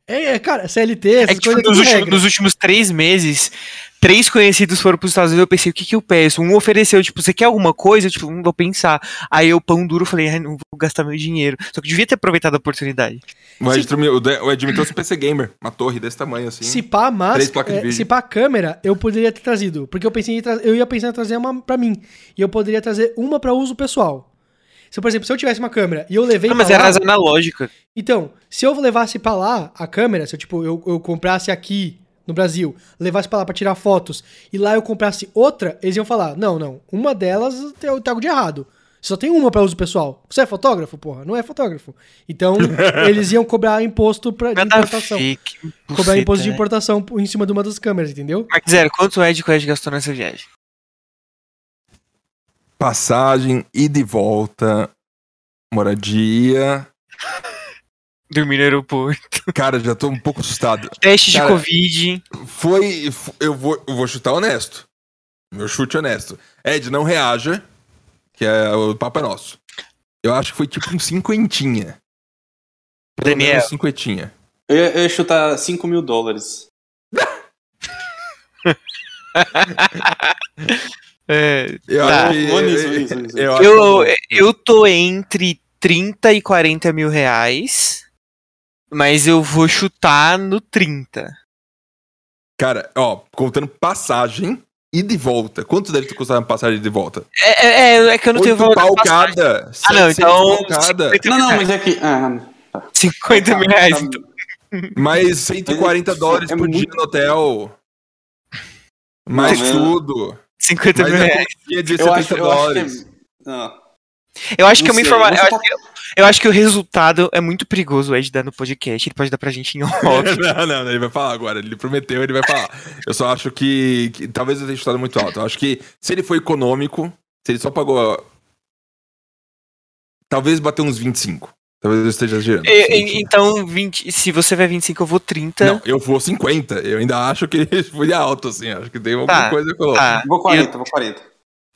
É, é, cara, CLT, essas É que, tipo, coisas nos, últimos, regra. nos últimos três meses, três conhecidos foram pros Estados Unidos. Eu pensei, o que que eu peço? Um ofereceu, tipo, você quer alguma coisa? Eu, tipo, não vou pensar. Aí eu, pão duro, falei, ai, não vou gastar meu dinheiro. Só que eu devia ter aproveitado a oportunidade. O Ed, trouxe- o Ed me trouxe um PC Gamer, uma torre desse tamanho assim. Se pá, Três mas, placas de é, vídeo. se pá câmera, eu poderia ter trazido. Porque eu pensei em tra- eu ia pensar em trazer uma pra mim. E eu poderia trazer uma pra uso pessoal. Se, por exemplo, se eu tivesse uma câmera e eu levei Não, mas era as analógicas. Então, se eu levasse pra lá a câmera, se eu, tipo, eu, eu comprasse aqui no Brasil, levasse pra lá pra tirar fotos, e lá eu comprasse outra, eles iam falar, não, não, uma delas tem, algo de errado. Só tem uma pra uso pessoal. Você é fotógrafo, porra? Não é fotógrafo. Então, [laughs] eles iam cobrar imposto pra, de importação. fake. Cobrar imposto de né? importação por- em cima de uma das câmeras, entendeu? Mark Zero, quanto é de que o Ed gastou nessa viagem? Passagem, ida e volta, moradia. Dormir no aeroporto. [laughs] Cara, já tô um pouco assustado. Teste de Cara, Covid. Foi. Eu vou, eu vou chutar honesto. Meu chute honesto. Ed, não reaja, que é o papo é nosso. Eu acho que foi tipo um cinquentinha. Pelo Daniel. menos cinquentinha. Eu, ia- eu ia chutar 5 mil dólares. [laughs] É, Eu Tá. eu tô entre 30 e 40 mil reais. Mas eu vou chutar no 30. Cara, ó, contando passagem e de volta. Quanto deve ter custado uma passagem de volta? É, é, é, é que eu não tenho Oito valor pau cada. Ah, não, 700 então. pau cada. 50 Não, mil não, reais. mas é que. Ah, 50 mil tá- reais. tá- então. Mais 140 É dólares por muito- dia no hotel. Mais Não, eu- tudo. 50 Mais mil reais. de Eu 70 acho, eu que. é-. Eu acho que é uma informação. Eu, acho que- eu acho que o resultado é muito perigoso o Ed dar no podcast. Ele pode dar pra gente em [laughs] off. não, não, ele vai falar agora. Ele prometeu, ele vai falar. Eu só acho que, que talvez eu tenha chutado muito alto. Eu acho que se ele for econômico, se ele só pagou Talvez bater uns 25. Talvez eu esteja exagerando. E- e- então, 20, se você vai 25, eu vou 30. Não, eu vou 50. Eu ainda acho que [laughs] foi alto, assim. Acho que tem alguma Tá, coisa que eu coloco. Tá, Vou 40, vou 40.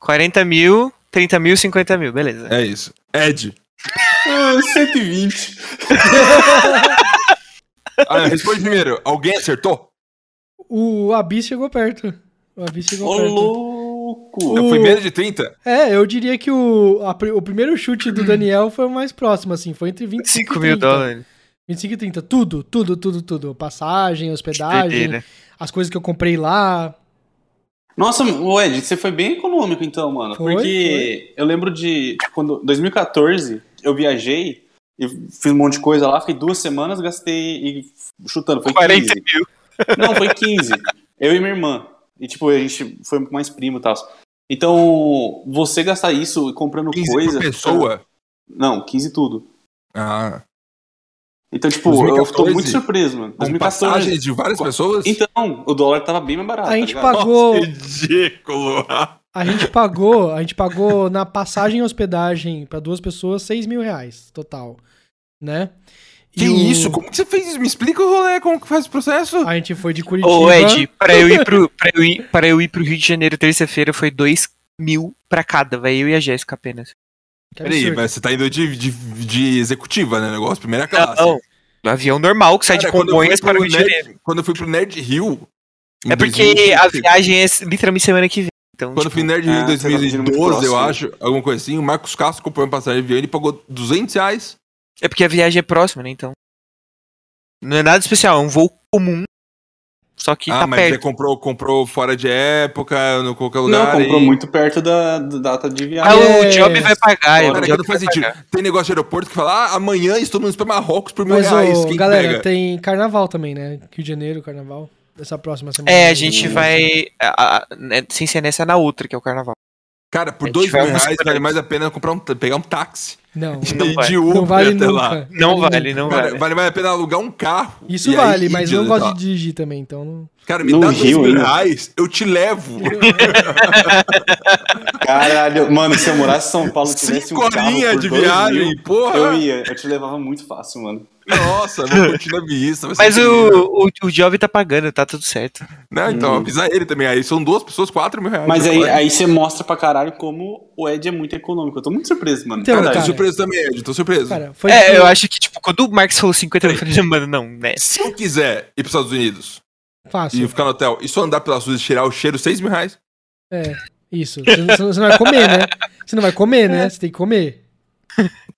40 mil, 30 mil, 50 mil, beleza. É isso. Ed. Ah, 120. [laughs] Ah, responde primeiro. Alguém acertou? O Abis chegou perto. O Abis chegou Ô, perto. Louco. O- Foi menos de 30? É, eu diria que o, a o primeiro chute do Daniel foi o mais próximo, assim. Foi entre 25 5 e mil 30. dólares. 25 e 30. Tudo, tudo, tudo, tudo. Passagem, hospedagem, Doideira. as coisas que eu comprei lá. Nossa, o Ed, você foi bem econômico então, mano. Foi, porque eu lembro de. Quando 2014 eu viajei e fiz um monte de coisa lá, fiquei duas semanas, gastei e chutando, foi 40 15. mil. Não, foi 15. Eu e minha irmã. E tipo, a gente foi mais primo e tal. Então, você gastar isso comprando 15 coisa. por pessoa? Não, 15 tudo. Ah. Então, tipo, eu 2014, tô muito surpreso, mano. Com 2014. passagens de várias pessoas? Então, o dólar tava bem mais barato. A gente tá pagou. Nossa, ridículo. A gente pagou, a gente pagou na passagem e hospedagem pra duas pessoas 6 mil reais total, né? Que E o- isso? Como que você fez isso? Me explica o rolê, como que faz o processo? A gente foi de Curitiba. Ô, Ed, pra eu ir pro, pra eu ir, [laughs] pra eu ir pro Rio de Janeiro terça-feira foi 2 mil pra cada, vai eu e a Jéssica apenas. Peraí, mas você tá indo de, de, de executiva, né? Negócio, primeira classe. Não, no avião normal que sai de Cara, eu Congonhas para o Rio de Janeiro. Quando eu fui pro Nerd Rio. É porque 2015, a viagem é literalmente semana que vem. Então, Quando eu tipo, fui Nerd Rio em ah, você tá pedindo muito 2012, eu acho, alguma coisa assim, o Marcos Castro comprou uma passagem de avião e ele pagou 200 reais. É porque a viagem é próxima, né? Então. Não é nada especial, é um voo comum. Só que ah, tá mas você perto. comprou, comprou fora de época, no qualquer lugar. Não, comprou e- muito perto da, da data de Ah, viagem. É. o Job vai pagar. Cara, o Cara, Job não faz vai sentido. pagar. Tem negócio de aeroporto que fala, ah, amanhã estou no Super Marrocos por mil Mas, reais. ô, Quem galera, pega? tem carnaval também, né? Rio de Janeiro, carnaval. Essa próxima semana. É, a gente vai. a- a- né, sem ser nessa, é na outra, que é o carnaval. Cara, por É, dois mil reais vale mais a pena comprar um, pegar um táxi. Não, Não vai. de Uber não vale até lá. nunca. Não vale, não Cara, vale. vale mais a pena alugar um carro. Isso aí vale, mas eu não lá. gosto de dirigir também, então não. Cara, me No dá dois Rio mil ainda. reais, eu te levo. [laughs] Caralho, mano, se eu morasse em São Paulo e tivesse Cinco um carro de dois viagem, mil, porra. eu ia, eu te levava muito fácil, mano. Nossa, vou vista. vai ser Mas o, o, o Job tá pagando, tá tudo certo. Não, então, Hum. avisa ele também. Aí são duas pessoas, quatro mil reais. Mas aí, aí você mostra pra caralho como o Ed é muito econômico. Eu tô muito surpreso, mano. Então, Cara, Verdade. Tô surpreso também, Ed, tô surpreso. Cara, foi. É, eu acho que, tipo, quando o Marcos falou 50, eu falei, mano, não, né? Se eu quiser ir pros Estados Unidos Fácil. e ficar no hotel e só andar pelas ruas e tirar o cheiro, seis mil reais. É, isso. Você não, vai comer, né? Você não vai comer, né? Você tem que comer.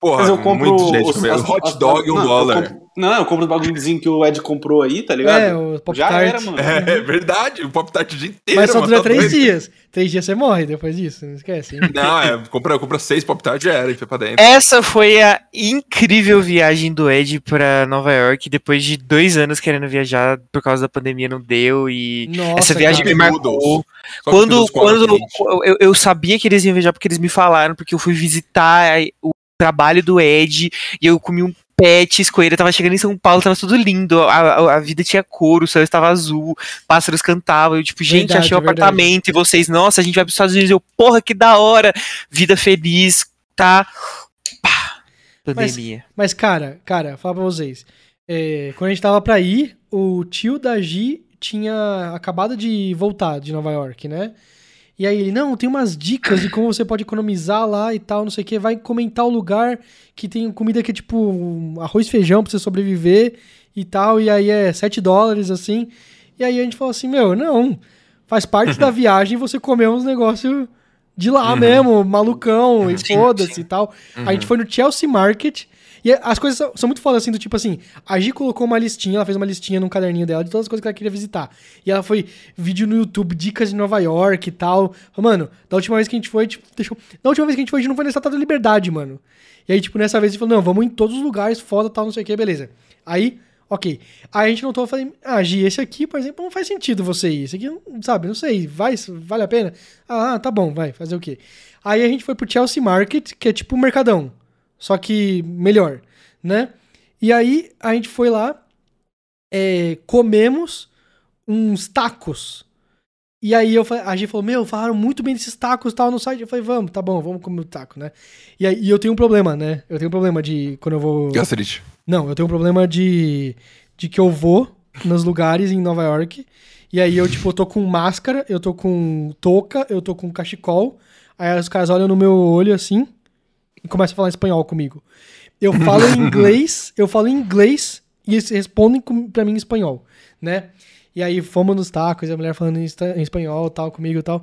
Porra, Mas eu compro. muito gente. os- as- hot dog e um não, dólar. Não, eu compro os bagulhozinho que o Ed comprou aí, tá ligado? É, o Pop Já Tart. era, mano. É, verdade, o Pop Tart o dia inteiro. Mas só mano, dura tá três doido. dias. Três dias você morre depois disso, não esquece. hein? Não, é, compra, compra seis Pop Tart já era e foi pra dentro. Essa foi a incrível viagem do Ed pra Nova York, depois de dois anos querendo viajar por causa da pandemia, não deu, e Nossa, essa viagem cara. me marcou. Quando, quando eu, eu sabia que eles iam viajar porque eles me falaram, porque eu fui visitar o trabalho do Ed e eu comi um pet, escoeira, tava chegando em São Paulo, tava tudo lindo, a, a, a vida tinha cor, o céu estava azul, pássaros cantavam, eu tipo, gente, Verdade, achei um verdade. apartamento e vocês, nossa, a gente vai pros Estados Unidos, eu, porra, que da hora, vida feliz, tá? Pá, pandemia. Mas, cara, cara, fala pra vocês. É, quando a gente tava pra ir, o tio da Gi tinha acabado de voltar de Nova York, né? E aí ele, não, tem umas dicas de como você pode economizar lá e tal, não sei o que. Vai comentar o lugar que tem comida que é tipo arroz e feijão pra você sobreviver e tal. E aí é 7 dólares, assim. E aí a gente falou assim, meu, não. Faz parte da [laughs] viagem você comer uns negócios de lá Uhum. mesmo, malucão, e foda-se e tal. Uhum. A gente foi no Chelsea Market. E as coisas são, são muito foda, assim, do tipo assim, a Gi colocou uma listinha, ela fez uma listinha num caderninho dela de todas as coisas que ela queria visitar. E ela foi vídeo no YouTube, dicas de Nova York e tal. Mano, da última vez que a gente foi, tipo, deixou. Da última vez que a gente foi, a gente não foi na Estátua da Liberdade, mano. E aí, tipo, nessa vez a gente falou, não, vamos em todos os lugares, foda, tal, não sei o que, beleza. Aí, ok. Aí a gente notou, eu falei, ah, Gi, esse aqui, por exemplo, não faz sentido você ir. Esse aqui, não- sabe, não sei, vai, vale a pena? Ah, tá bom, vai, fazer o quê? Aí a gente foi pro Chelsea Market, que é tipo um mercadão, só que melhor, né? E aí a gente foi lá, é, comemos uns tacos. E aí eu, a gente falou, meu, falaram muito bem desses tacos e tal no site. Eu falei, vamos, tá bom, vamos comer o taco, né? E aí e eu tenho um problema, né? Eu tenho um problema de quando eu vou. Gastrite. Não, eu tenho um problema de, de que eu vou nos lugares em Nova York. E aí eu, tipo, eu tô com máscara, eu tô com touca, eu tô com cachecol. Aí os caras olham no meu olho assim e começam a falar espanhol comigo. Eu falo em [laughs] inglês, eu falo em inglês e eles respondem pra mim em espanhol, né? E aí fomos nos tacos, a mulher falando em, espanhol, tal, comigo e tal.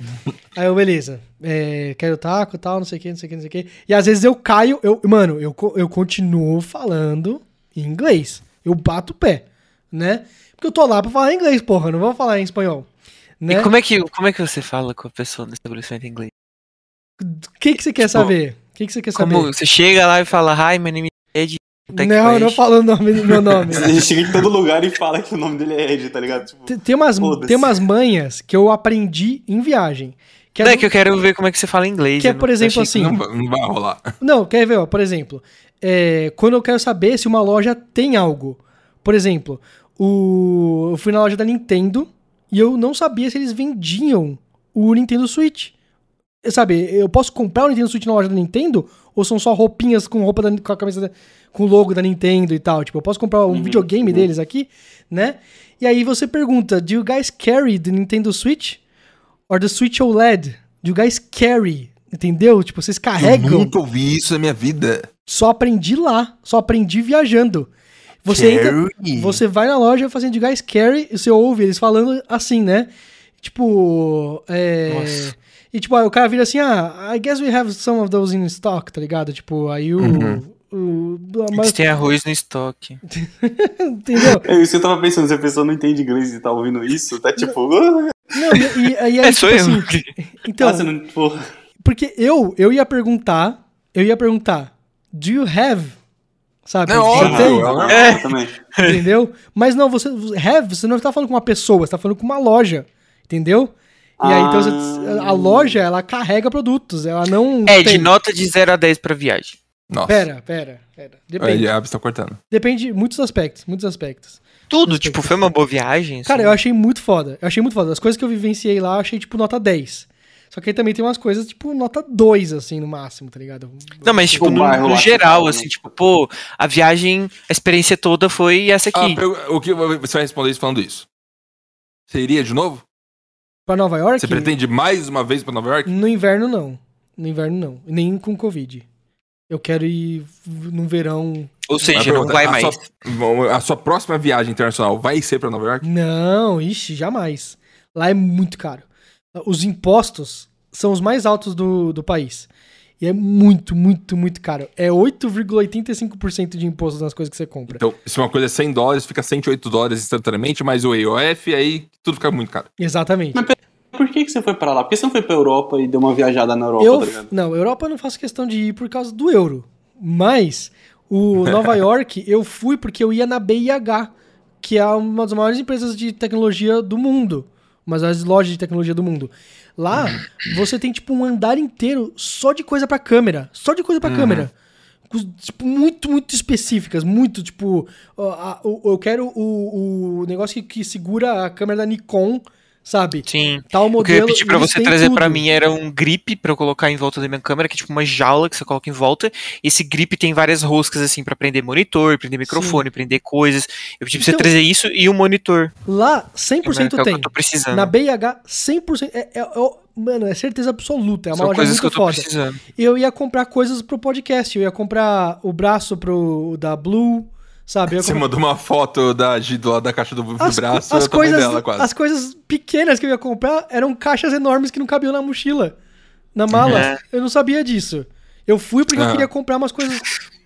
Aí eu, beleza, é, quero taco, tal, não sei o que, não sei o que, não sei o que. E às vezes eu caio, eu, mano, eu, eu continuo falando em inglês. Eu bato o pé, né? Porque eu tô lá pra falar inglês, porra, não vou falar em espanhol. Né? E como é, que, como é que você fala com a pessoa no estabelecimento em inglês? O que, que você quer Tipo, saber? O que, que você quer saber? Como você chega lá e fala, hi, my name is Ed. Tech não, eu não Flash." falo o nome do meu nome. [laughs] Ele chega em todo lugar e fala que o nome dele é Ed, tá ligado? Tipo, Tem- Tem umas, tem umas manhas que eu aprendi em viagem. Que é, é do- que eu quero ver como é que você fala inglês. que é, por exemplo, assim. Não, vai- não vai rolar. Não, quer ver, ó, por exemplo, é, quando eu quero saber se uma loja tem algo. Por exemplo, o, eu fui na loja da Nintendo e eu não sabia se eles vendiam o Nintendo Switch. Sabe, eu posso comprar o Nintendo Switch na loja da Nintendo? Ou são só roupinhas com roupa da, com a camisa da- com o logo da Nintendo e tal? Tipo, eu posso comprar um videogame deles aqui, né? E aí você pergunta, do you guys carry the Nintendo Switch? Or the Switch OLED? Do you guys carry? Entendeu? Tipo, vocês Eu carregam. nunca ouvi isso na minha vida. Só aprendi lá, só aprendi viajando. Você entra, você vai na loja fazendo de guys carry e você ouve eles falando assim, né? Tipo, é... Nossa. E tipo, aí o cara vira assim, ah, I guess we have some of those in stock, tá ligado? Tipo, aí o... o a Eles mas, têm arroz no estoque. [laughs] entendeu? é isso que eu tava pensando, se a pessoa não entende inglês e tá ouvindo isso, tá tipo. "Ah, Não, e, e, aí, É, sou tipo eu. assim, então, ah, não. Porra. porque eu, eu ia perguntar, eu ia perguntar, do you have? Sabe? Não, óbvio, tem? é uma- É. também. Entendeu? Mas não, você. Have, você não tá falando com uma pessoa, você tá falando com uma loja. Entendeu? E aí, então, você- a loja, ela carrega produtos, ela não. É, de tem. nota de 0 a 10 pra viagem. Nossa. Pera, pera, pera. Depende. Aí, a Abs tá cortando. Depende de muitos aspectos, muitos aspectos. Tudo, tipo, foi uma boa viagem. Cara, assim. eu achei muito foda. Eu achei muito foda. As coisas que eu vivenciei lá, eu achei, tipo, nota 10. Só que aí também tem umas coisas, tipo, nota 2, assim, no máximo, tá ligado? Não, mas tipo, Um no, no geral, fala, assim, né? tipo, pô, a viagem, a experiência toda foi essa Ah, aqui. pergu- o que você vai responder isso falando isso? Você iria de novo? Pra Nova York? Você pretende mais uma vez pra Nova York? No inverno, não. No inverno, não. Nem com Covid. Eu quero ir no verão. Ou seja, não vai a mais. Sua, a sua próxima viagem internacional vai ser pra Nova York? Não, ixi, jamais. Lá é muito caro. Os impostos são os mais altos do, do país. E é muito, muito, muito caro. É 8,85% de imposto nas coisas que você compra. Então, se uma coisa é 100 dólares, fica 108 dólares instantaneamente, mais o EOF, aí tudo fica muito caro. Exatamente. Por que, que você foi pra lá? Por que você não foi pra Europa e deu uma viajada na Europa, Eu, tá ligado? não, Europa eu não faço questão de ir por causa do euro. Mas o [laughs] Nova York eu fui porque eu ia na BIH, que é uma das maiores empresas de tecnologia do mundo. Uma das lojas de tecnologia do mundo. Lá, você tem tipo um andar inteiro só de coisa pra câmera. Só de coisa pra câmera. Com, Tipo, muito, muito específicas. Muito, tipo. eu quero o, o negócio que, que segura a câmera da Nikon, sabe? Sim. Tal O que eu ia modelo. pedir pra você trazer pra tudo. mim era um grip pra eu colocar em volta da minha câmera, que é tipo uma jaula que você coloca em volta. Esse grip tem várias roscas assim pra prender monitor, prender microfone, prender coisas. Eu pedi pra você Então- trazer isso e um monitor. Lá, que é 100% o que tem. eu tô precisando. Na BIH, 100%. É, é, é, mano, é certeza absoluta. É uma São loja muito que eu tô foda. precisando. Eu ia comprar coisas pro podcast. Eu ia comprar o braço pro da Blue, sabe? Eu Você mandou uma foto da, de, do lado da caixa do, do as, braço, as coisas, dela quase. as coisas pequenas que eu ia comprar eram caixas enormes que não cabiam na mochila, na mala. É. Eu não sabia disso. Eu fui porque eu Ah. queria comprar umas coisas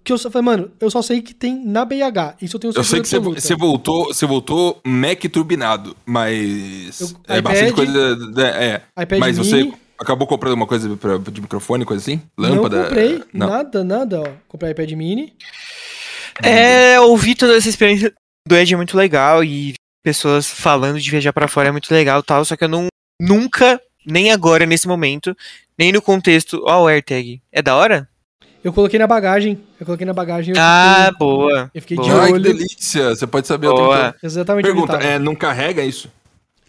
que eu só falei, mano, eu só sei que tem na BH. Isso eu tenho Eu certeza sei que você, absoluta. você voltou, você voltou Mac turbinado, mas Eu- é iPad, bastante coisa. da- É, iPad mas você mini. acabou comprando uma coisa pra, de microfone, coisa assim? Lâmpada? Não comprei Não. nada, nada, ó. Comprei iPad mini. É, ouvir toda essa experiência do Ed é muito legal e pessoas falando de viajar pra fora é muito legal e tal, só que eu não nunca, nem agora nesse momento, nem no contexto, ó o AirTag. É da hora? Eu coloquei na bagagem. Eu coloquei na bagagem. Eu Ah, fiquei- boa. eu fiquei boa. de Ai, que olho. delícia! Você pode saber o tempo Boa. Exatamente Pergunta, é, não carrega isso?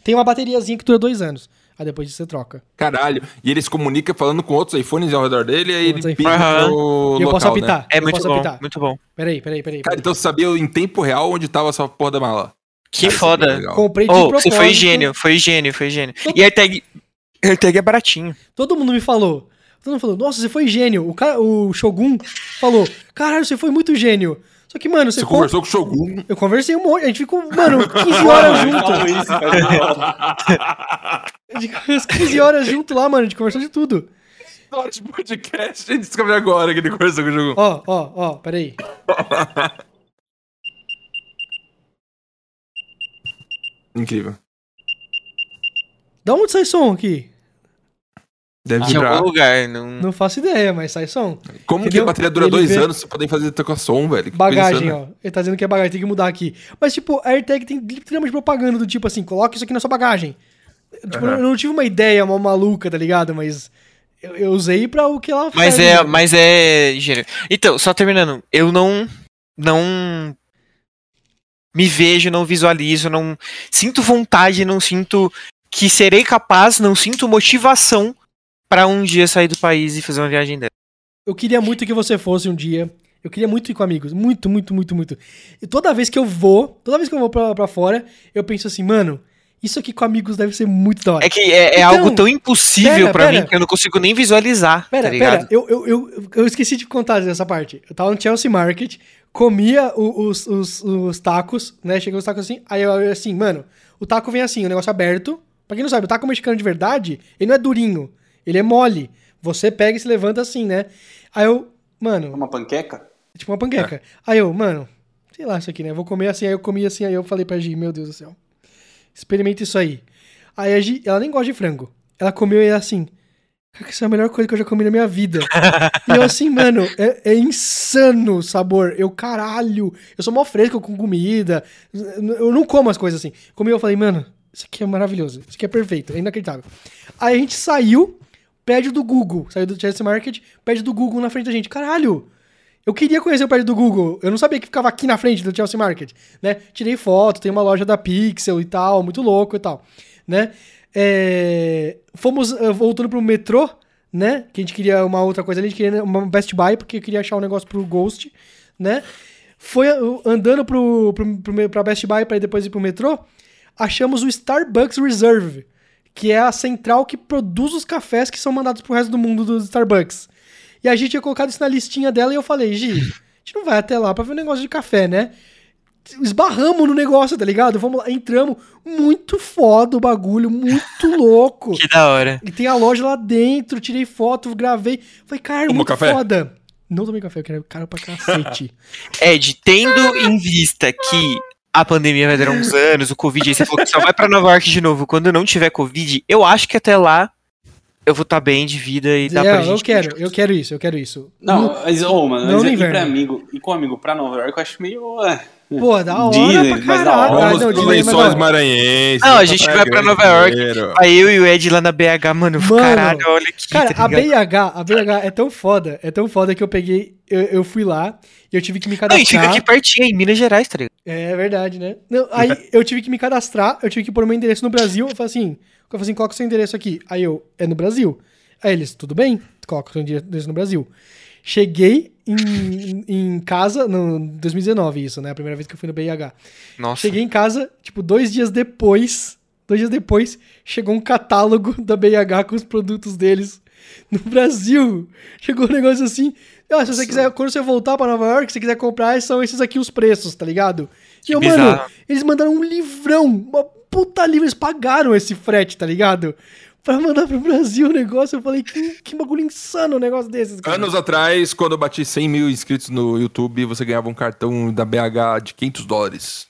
Tem uma bateriazinha que dura dois anos. Aí depois disso você troca. Caralho. E ele se comunica falando com outros iPhones ao redor dele, e aí ele pinta iPhones. no e eu posso né? apitar. É eu muito posso bom, apitar. muito bom. Peraí, peraí, peraí. Cara, peraí. então você sabia em tempo real onde tava essa porra da mala. Que Cara, é foda. legal. Comprei de Oh, propósito. você foi gênio, foi gênio, foi gênio. E a AirTag, a AirTag é baratinho. Todo mundo me falou. Todo mundo falou, nossa, você foi gênio. O, cara, o Shogun falou, caralho, você foi muito gênio. Só que, mano, você, Você conversou com o Shogun. Eu conversei um monte. A gente ficou, mano, 15 horas [laughs] junto. [laughs] Fala isso, cara. A gente ficou umas 15 horas junto lá, mano. A gente conversou de tudo. História de podcast. A gente descobriu agora que ele conversou com o Shogun. Ó, ó, ó, peraí. [laughs] Incrível. Da onde sai som aqui? Deve De algum lugar. Não... Não faço ideia, mas sai som. Como que Entendeu? a bateria dura Ele dois vê- anos, você pode fazer tocar som, velho? Que Bagagem, ó. Ele tá dizendo que é bagagem, tem que mudar aqui. Mas, tipo, a AirTag tem literalmente propaganda do tipo assim, coloca isso aqui na sua bagagem. Tipo, Aham. eu não tive uma ideia uma maluca, tá ligado? Mas eu, eu usei pra o que ela Mas faz, é, né? mas é. Então, só terminando, eu não não me vejo, não visualizo, não sinto vontade, não sinto que serei capaz, não sinto motivação pra um dia sair do país e fazer uma viagem dessa. Eu queria muito que você fosse um dia. Eu queria muito ir com amigos. Muito, muito, muito, muito. E toda vez que eu vou, toda vez que eu vou pra, pra fora, eu penso assim, mano, isso aqui com amigos deve ser muito da hora. É que é, é Então, algo tão impossível pera. mim que eu não consigo nem visualizar, Pera, tá pera, eu, eu, eu, eu esqueci de contar essa parte. Eu tava no Chelsea Market, comia os, os, os tacos, né? Chegou os tacos assim, aí eu assim, mano, o taco vem assim, o negócio aberto. Pra quem não sabe, o taco mexicano de verdade, ele não é durinho, ele é mole. Você pega e se levanta assim, né? Aí eu, mano, Uma panqueca? tipo uma panqueca. Aí eu, mano, sei lá isso aqui, né? Vou comer assim, aí eu comi assim, aí eu falei pra Gi, meu Deus do céu. Experimenta isso aí. Aí a Gi, ela nem gosta de frango. Ela comeu e ela assim, cara, isso é a melhor coisa que eu já comi na minha vida. [laughs] e eu assim, mano, é, é insano o sabor. Eu, caralho, eu sou mó fresco com comida. Eu não como as coisas assim. Comi e eu falei, mano, isso aqui é maravilhoso. Isso aqui é perfeito, é inacreditável. Aí a gente saiu, prédio do Google. Saiu do Chelsea Market, prédio do Google na frente da gente. Caralho! Eu queria conhecer o prédio do Google. Eu não sabia que ficava aqui na frente do Chelsea Market, né? Tirei foto, tem uma loja da Pixel e tal, muito louco e tal, né? É, Fomos eh, voltando pro metrô, né? Que a gente queria uma outra coisa ali, a gente queria uma Best Buy, porque eu queria achar um negócio pro Ghost, né? Foi uh, andando pro, pro, pro, pra Best Buy pra depois ir pro metrô, achamos o Starbucks Reserve, que é a central que produz os cafés que são mandados pro resto do mundo do Starbucks. E a gente tinha colocado isso na listinha dela e eu falei, Gi, a gente não vai até lá pra ver um negócio de café, né? Esbarramos no negócio, tá ligado? Vamos lá, entramos. Muito foda o bagulho, muito [laughs] louco. Que da hora. E tem a loja lá dentro, tirei foto, gravei. Falei, cara, Tomou muito café? foda. Não tomei café, eu quero caro pra cacete. [laughs] Ed, tendo em vista que a pandemia vai durar uns anos, o Covid, aí você falou que só vai pra Nova York de novo quando não tiver Covid, eu acho que até lá eu vou estar bem de vida e dá pra É, gente. eu quero, eu quero isso, eu quero isso. Não, mas, ô, mano, não mas no inverno. pra amigo, ir com amigo pra Nova York eu acho meio. é, Pô, da hora Disney, pra mas da caralho. hora. É lençóis hora. maranhenses. Não, a gente pra vai pra Nova York. Aí eu e o Ed lá na BH, mano, Mano, caralho, olha aqui. Cara, tá a? BH, a BH é tão foda, é tão foda que eu peguei, eu, eu fui lá e eu tive que me Não, e fica cadastrar. aqui pertinho, em Minas Gerais, tá ligado? É verdade, né? Não, aí eu tive que me cadastrar, eu tive que pôr o meu endereço no Brasil. Eu falei assim, eu falei assim, coloca o seu endereço aqui. Aí eu, é no Brasil. Aí eles, tudo bem, coloca o seu endereço no Brasil. Cheguei em, em casa, no 2019 isso, né? A primeira vez que eu fui no BIH. Nossa. Cheguei em casa, tipo, dois dias depois, dois dias depois, chegou um catálogo [laughs] da BIH com os produtos deles no Brasil. Chegou um negócio assim, ah, se você quiser, quando você voltar pra Nova York, se você quiser comprar, são esses aqui os preços, tá ligado? E eu, mano, eles mandaram um livrão, uma puta livro, eles pagaram esse frete, tá ligado? Pra mandar pro Brasil o negócio, eu falei, que, que bagulho insano um negócio desses, cara. Anos atrás, quando eu bati 100 mil inscritos no YouTube, você ganhava um cartão da BH de 500 dólares.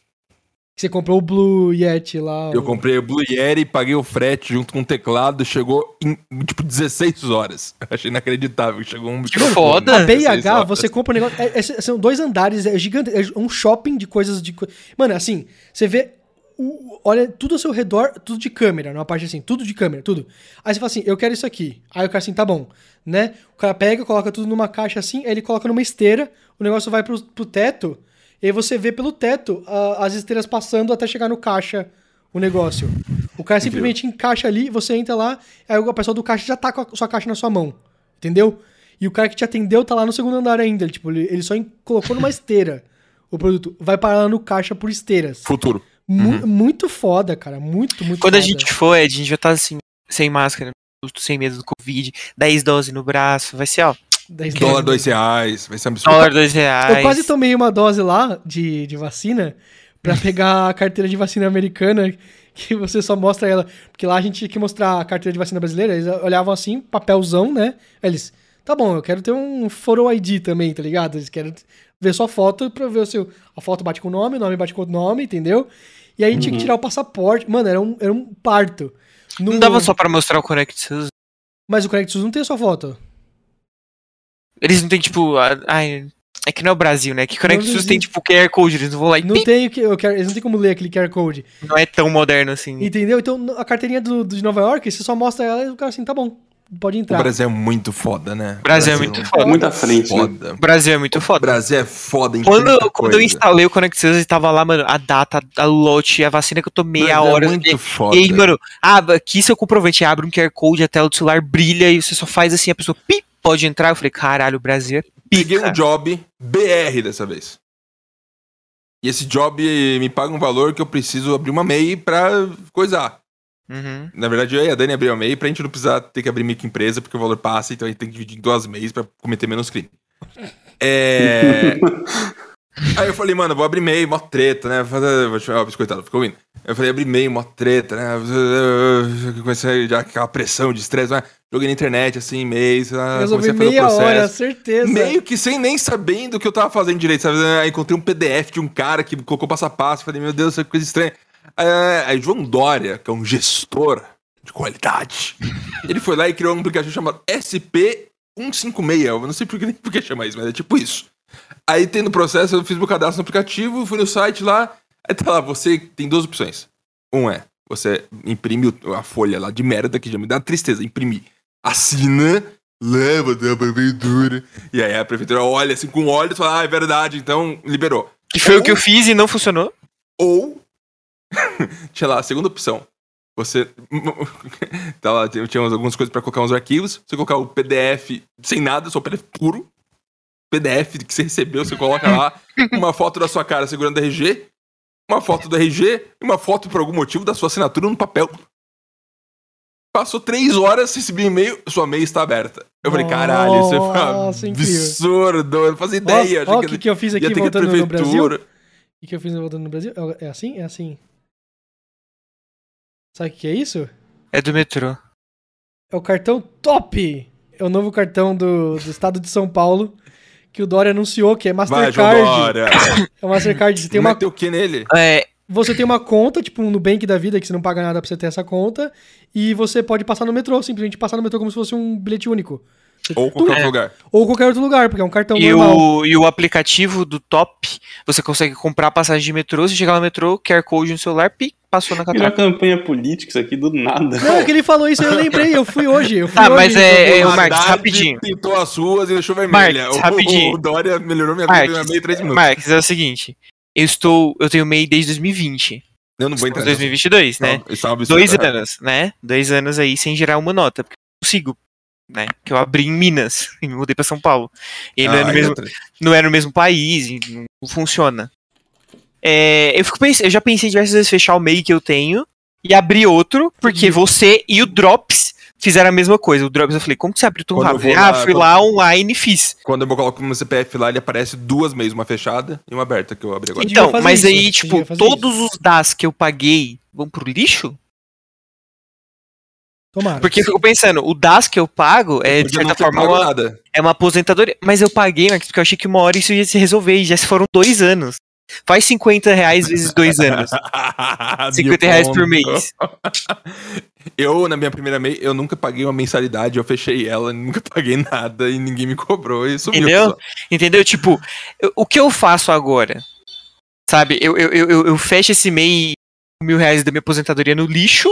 Você comprou o Blue Yeti lá. Eu o- comprei o Blue Yeti, paguei o frete junto com o teclado, chegou em, tipo, 16 horas. [laughs] Achei inacreditável. Chegou um... Que foda. A 16 BH, você compra um negócio. é- é- são dois andares, é gigante. É um shopping de coisas de. Mano, assim, você vê. O- olha tudo ao seu redor, tudo de câmera, numa parte assim, tudo de câmera, tudo. Aí você fala assim, eu quero isso aqui. Aí o cara assim, tá bom, né? O cara pega, coloca tudo numa caixa assim, aí ele coloca numa esteira, o negócio vai pro, pro teto, e aí você vê pelo teto as esteiras passando até chegar no caixa o negócio. O cara simplesmente encaixa ali, você entra lá, aí o pessoal do caixa já tá com a sua caixa na sua mão. Entendeu? E o cara que te atendeu tá lá no segundo andar ainda. Ele, tipo, ele, ele só colocou numa esteira o produto. Vai parar lá no caixa por esteiras. Futuro. Mu- Muito foda, cara. Muito, muito Quando a foda. gente for, Ed, a gente vai estar assim, sem máscara, sem medo do Covid, 10 doses no braço, vai ser, ó, 10 Dólar, dólares. dois reais. Vai ser um absurdo. dólar, 2 reais. Eu quase tomei uma dose lá de, de vacina pra pegar a carteira de vacina americana, que você só mostra ela. Porque lá a gente tinha que mostrar a carteira de vacina brasileira, eles olhavam assim, papelzão, né? Aí Eles, tá bom, eu quero ter um Photo ID também, tá ligado? Eles querem ver sua foto pra ver o seu. A foto bate com o nome, o nome bate com o nome, entendeu? E aí tinha que tirar o passaporte. Mano, era um, era um parto. Não No- dava só pra mostrar o Connect SUS. Mas o Connect SUS não tem a sua foto. Eles não tem, tipo, ai, é que não é o Brasil, né? Que Connect Não SUS tem, tipo, QR Code, eles não vão lá e Não pim, tem. Eu quero, eles não tem como ler aquele QR Code. não é tão moderno assim. Entendeu? Então a carteirinha do, do de Nova York, você só mostra ela e o cara assim, tá bom, pode O entrar. Brasil é muito foda, né? O Brasil é muito foda. Muito à frente, né? foda. O Brasil é muito O foda. Brasil é foda em Quando, quando eu instalei o Connect SUS, e tava lá, mano, a data, a lote, a vacina que eu tomei, a Brasil hora. É muito foda. E aí, mano, ah, aqui seu comprovante abre um QR Code, a tela do celular brilha e você só faz assim, a pessoa pi, pode entrar. Eu falei, caralho, o Brasil é Peguei pica. um job BR dessa vez. E esse job me paga um valor que eu preciso abrir uma MEI pra coisar. Uhum. Na verdade, eu e a Dani abrir uma MEI pra gente não precisar ter que abrir microempresa, porque o valor passa, então a gente tem que dividir em duas MEIs pra cometer menos crime. É. [laughs] Aí eu falei, mano, vou abrir MEI, mó treta, né? Fazer- Vou chamar o biscoitado, ficou ouvindo. Eu falei, abrir MEI, mó treta, né? Comecei já aquela pressão de estresse, né? Joguei na internet, assim, e-mails. ah, Resolvi comecei a fazer o meia hora, certeza. Meio que sem nem sabendo o que eu tava fazendo direito, sabe? Aí encontrei um PDF de um cara que colocou passo a passo. Falei, meu Deus, essa coisa estranha. Aí, aí João Dória, que é um gestor de qualidade, [laughs] ele foi lá e criou um aplicativo chamado SP156. Eu não sei por que, nem por que chama isso, mas é tipo isso. Aí tem no processo, eu fiz meu cadastro no aplicativo, fui no site lá. Aí tá lá, você tem duas opções. Um é, você imprime o- a folha lá de merda, que já me dá tristeza, imprimir. Assina, leva até a prefeitura. E aí a prefeitura olha assim com olhos e fala, ah, é verdade, então liberou. Que foi o que eu fiz e não funcionou. Ou, [laughs] tinha lá, a segunda opção. Você. [laughs] tá lá, tinha algumas coisas pra colocar uns arquivos. Você colocar o PDF sem nada, só o PDF puro. PDF que você recebeu, você coloca lá [laughs] uma foto da sua cara segurando o RG, uma foto do RG e uma foto, por algum motivo, da sua assinatura no papel. Passou três horas, recebi e-mail, sua e-mail está aberta. Eu falei, caralho, isso Nossa, é absurdo, eu não fazia ideia. ó o que, que eu fiz aqui voltando no Brasil. prefeitura. O que, que eu fiz voltando no Brasil? É é assim? É assim. Sabe o que é isso? É do metrô. É o cartão top! É o novo cartão do, do estado de São Paulo que o Dória anunciou, que é Vai, Mastercard. Dória. [coughs] É o Mastercard. Você tem, uma, o que nele? É, você tem uma conta, tipo um Nubank da vida, que você não paga nada pra você ter essa conta, e você pode passar no metrô, simplesmente passar no metrô como se fosse um bilhete único. Ou qualquer É. outro lugar. Ou qualquer outro lugar, porque é um cartão e, normal. o, e o aplicativo do Top, você consegue comprar passagem de metrô, você chegar no metrô, QR Code no celular, pi, passou na catraca. campanha política isso aqui do nada. Não, é que ele falou isso, eu lembrei, eu fui hoje. Eu fui Ah, hoje mas é- é o Marcos, Haddad rapidinho. pintou as suas e deixou vermelha. Marcos, O- rapidinho. O, Dória melhorou minha vida em Marques, meio três minutos. Marques, é o seguinte, eu estou, eu tenho MEI desde 2020, Eu não vou entrar. estamos em 2022, né? Isso é. Dois anos, né? Dois anos aí sem gerar uma nota, porque eu não consigo, né? Que eu abri em Minas [laughs] e me mudei pra São Paulo. E não, é no Ah, mesmo, outra. não é no mesmo país, não funciona. É, eu, fico pens- eu já pensei diversas vezes fechar o MEI que eu tenho e abrir outro, porque você e o Drops fizeram a mesma coisa. O Drops eu falei, como que você abriu tão Quando eu rápido? vou Ah, lá- fui lá online e fiz. Quando eu coloco meu CPF lá, ele aparece duas meses, uma fechada e uma aberta que eu abri agora. Então, mas isso, aí, tipo, todos os DAS que eu paguei vão pro lixo? Tomara. Porque eu fico pensando, o DAS que eu pago é, de certa forma, uma, é uma aposentadoria. Mas eu paguei, Marcos, porque eu achei que uma hora isso ia se resolver. E já se foram dois anos. Faz 50 reais vezes dois anos. [laughs] 50 reais por mês. [laughs] Eu, na minha primeira MEI, eu nunca paguei uma mensalidade, eu fechei ela, [laughs] nunca paguei nada e ninguém me cobrou e sumiu. Entendeu? só. Entendeu? Tipo, eu- o que eu faço agora? Sabe, eu, eu, eu, eu- fecho esse MEI mil reais da minha aposentadoria no lixo?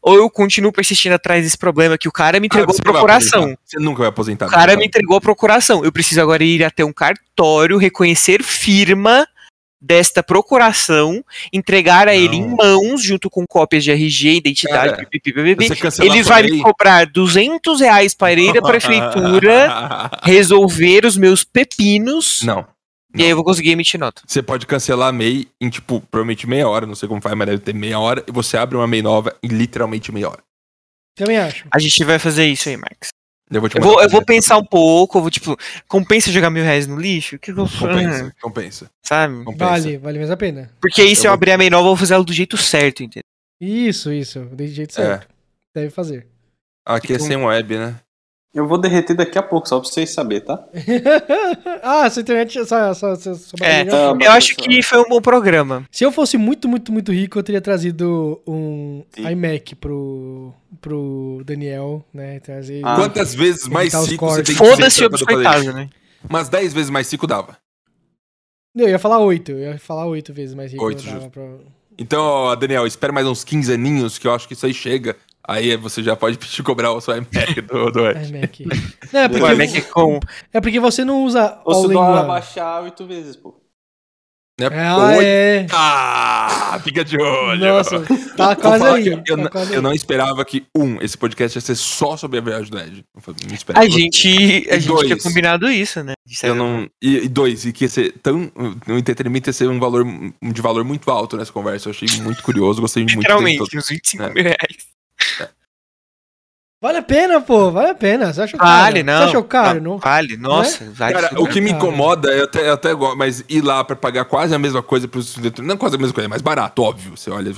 Ou eu continuo persistindo atrás desse problema que o cara me entregou Ah, a procuração? Você nunca vai aposentar. O cara me entregou a procuração. Eu preciso agora ir até um cartório, reconhecer firma desta procuração, entregar a ele em Não. mãos, junto com cópias de RG, identidade, Cara, pipipi, pipipi. Você cancelar ele vai me cobrar 200 reais [laughs] para ir à prefeitura resolver os meus pepinos, Não. e aí eu vou conseguir emitir nota. Você pode cancelar a MEI em, tipo, provavelmente meia hora, não sei como faz, mas deve ter meia hora, e você abre uma MEI nova em literalmente meia hora. Também acho. A gente vai fazer isso aí, Max. Eu vou te Eu vou, eu vou pensar um pouco, eu vou, tipo, compensa jogar mil reais no lixo? O que, eu faço? Compensa, compensa. Sabe? compensa. Vale, vale mais a pena. Porque aí se Eu eu vou- abrir a nova, eu vou fazer ela do jeito certo, entendeu? Isso, isso. De jeito É. certo. Deve fazer. Aqui é Tipo- sem web, né? Eu vou derreter daqui a pouco, só pra vocês saberem, tá? [laughs] ah, sua internet. Essa, essa, essa, essa É, foi. Eu acho que foi um bom programa. Se eu fosse muito, muito, muito rico, eu teria trazido um Sim. iMac pro, pro Daniel, né? Trazer. Ah. Quantas vezes mais rico você tem que Foda-se o biscoitado, né? Umas 10 vezes mais rico dava. Eu ia falar oito. Eu ia falar oito vezes mais rico. Oito, eu dava justo. pra- Então, Daniel, espera mais uns 15 aninhos, que eu acho que isso aí chega. Aí você já pode pedir [laughs] cobrar o seu iMac do, do Ed. iMac. [laughs] Não, é, O porque, iMac é com. é porque você não usa Ou se one. abaixar oito vezes, pô. Né? Ah, é. Ah, fica de olho. Nossa, [laughs] tá quase aí. Eu, tá não- quase eu aí. não esperava que, um, esse podcast ia ser só sobre a viagem do Ed. Não esperava. A gente, a E gente dois. tinha combinado isso, né? Eu não. E, e dois, e que ia ser tão. O entretenimento ia ser um valor de valor muito alto nessa conversa. Eu achei muito curioso, gostei muito. Literalmente, uns 25 É. mil reais. Vale a pena, pô, vale a pena. Você achou Vale, caro? não. Você achou caro, não? Vale, nossa, vale. Cara, super. o que me cara. incomoda, eu até, eu até gosto, mas ir lá pra pagar quase a mesma coisa pros. Não quase a mesma coisa, é mais barato, óbvio. Você olha,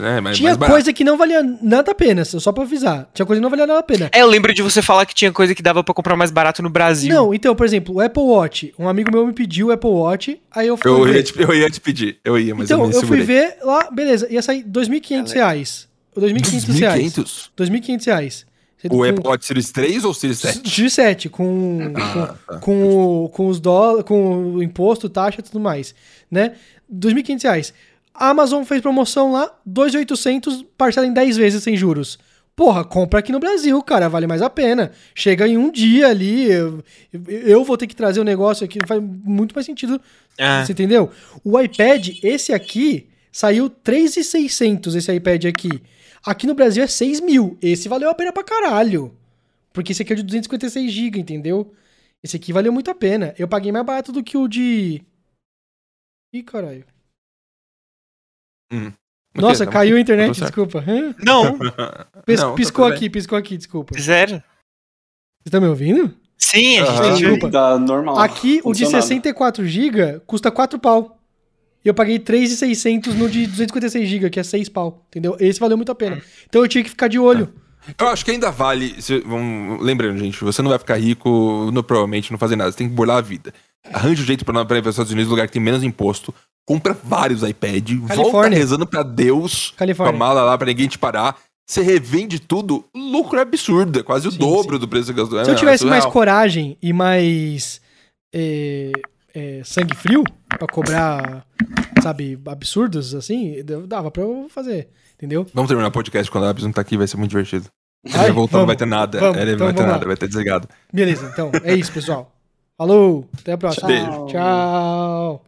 né? Mas Tinha mais barato. coisa que não valia nada a pena, só pra avisar. Tinha coisa que não valia nada a pena. É, eu lembro de você falar que tinha coisa que dava pra comprar mais barato no Brasil. Não, então, por exemplo, o Apple Watch. Um amigo meu me pediu o Apple Watch, aí eu fui Eu ver. ia, te, eu ia te pedir, eu ia, mas então, eu me eu fui ver lá, beleza, ia sair 2.500 reais. R$ 2.500 reais. 2.500? 2.500 reais. O Com- Series 3 ou Series 7? X7, com, Ah, com, tá. com, o- com os dólares, com o imposto, taxa e tudo mais, né? 2.500 reais. A Amazon fez promoção lá, 2.800, parcela em 10 vezes sem juros. Porra, compra aqui no Brasil, cara, vale mais a pena. Chega em um dia ali, eu, eu vou ter que trazer o negócio aqui, faz muito mais sentido, Ah, você entendeu? O iPad, esse aqui, saiu 3.600 esse iPad aqui. Aqui no Brasil é 6 mil. Esse valeu a pena pra caralho. Porque esse aqui é de 256 GB, entendeu? Esse aqui valeu muito a pena. Eu paguei mais barato do que o de. Ih, caralho. Nossa, tá caiu a internet, desculpa. Hã? Não, [laughs] Pis- Não, tá piscou bem. aqui, piscou aqui, desculpa. zero. Você tá me ouvindo? Sim, a gente tem desculpa. Tá normal. Aqui, o de funcionando. 64 GB custa 4 pau. Eu paguei 3,600 no de 256 GB, que é 6 pau. Entendeu? Esse valeu muito a pena. Então eu tinha que ficar de olho. Eu acho que ainda vale. se- vamos- lembrando, gente, você não vai ficar rico no, provavelmente não fazer nada. Você tem que burlar a vida. Arranja um jeito pra, pra ir para os Estados Unidos, lugar que tem menos imposto. Compra vários iPad, volta rezando pra Deus Califórnia. com a mala lá pra ninguém te parar. Você revende tudo, o lucro é absurdo, é quase o Sim, dobro do preço que gastou. Se eu tivesse mais surreal. coragem e mais é, é, sangue frio pra cobrar, sabe, absurdos assim, dava pra eu fazer. Entendeu? Vamos terminar o podcast quando a Abis não tá aqui, vai ser muito divertido. Ele Vai, vai voltar, não vai ter nada. vamos, Ele não então vai ter nada, lá. vai ter desligado. Beleza, então. É isso, pessoal. Falou. Até a próxima. Beijo. Tchau.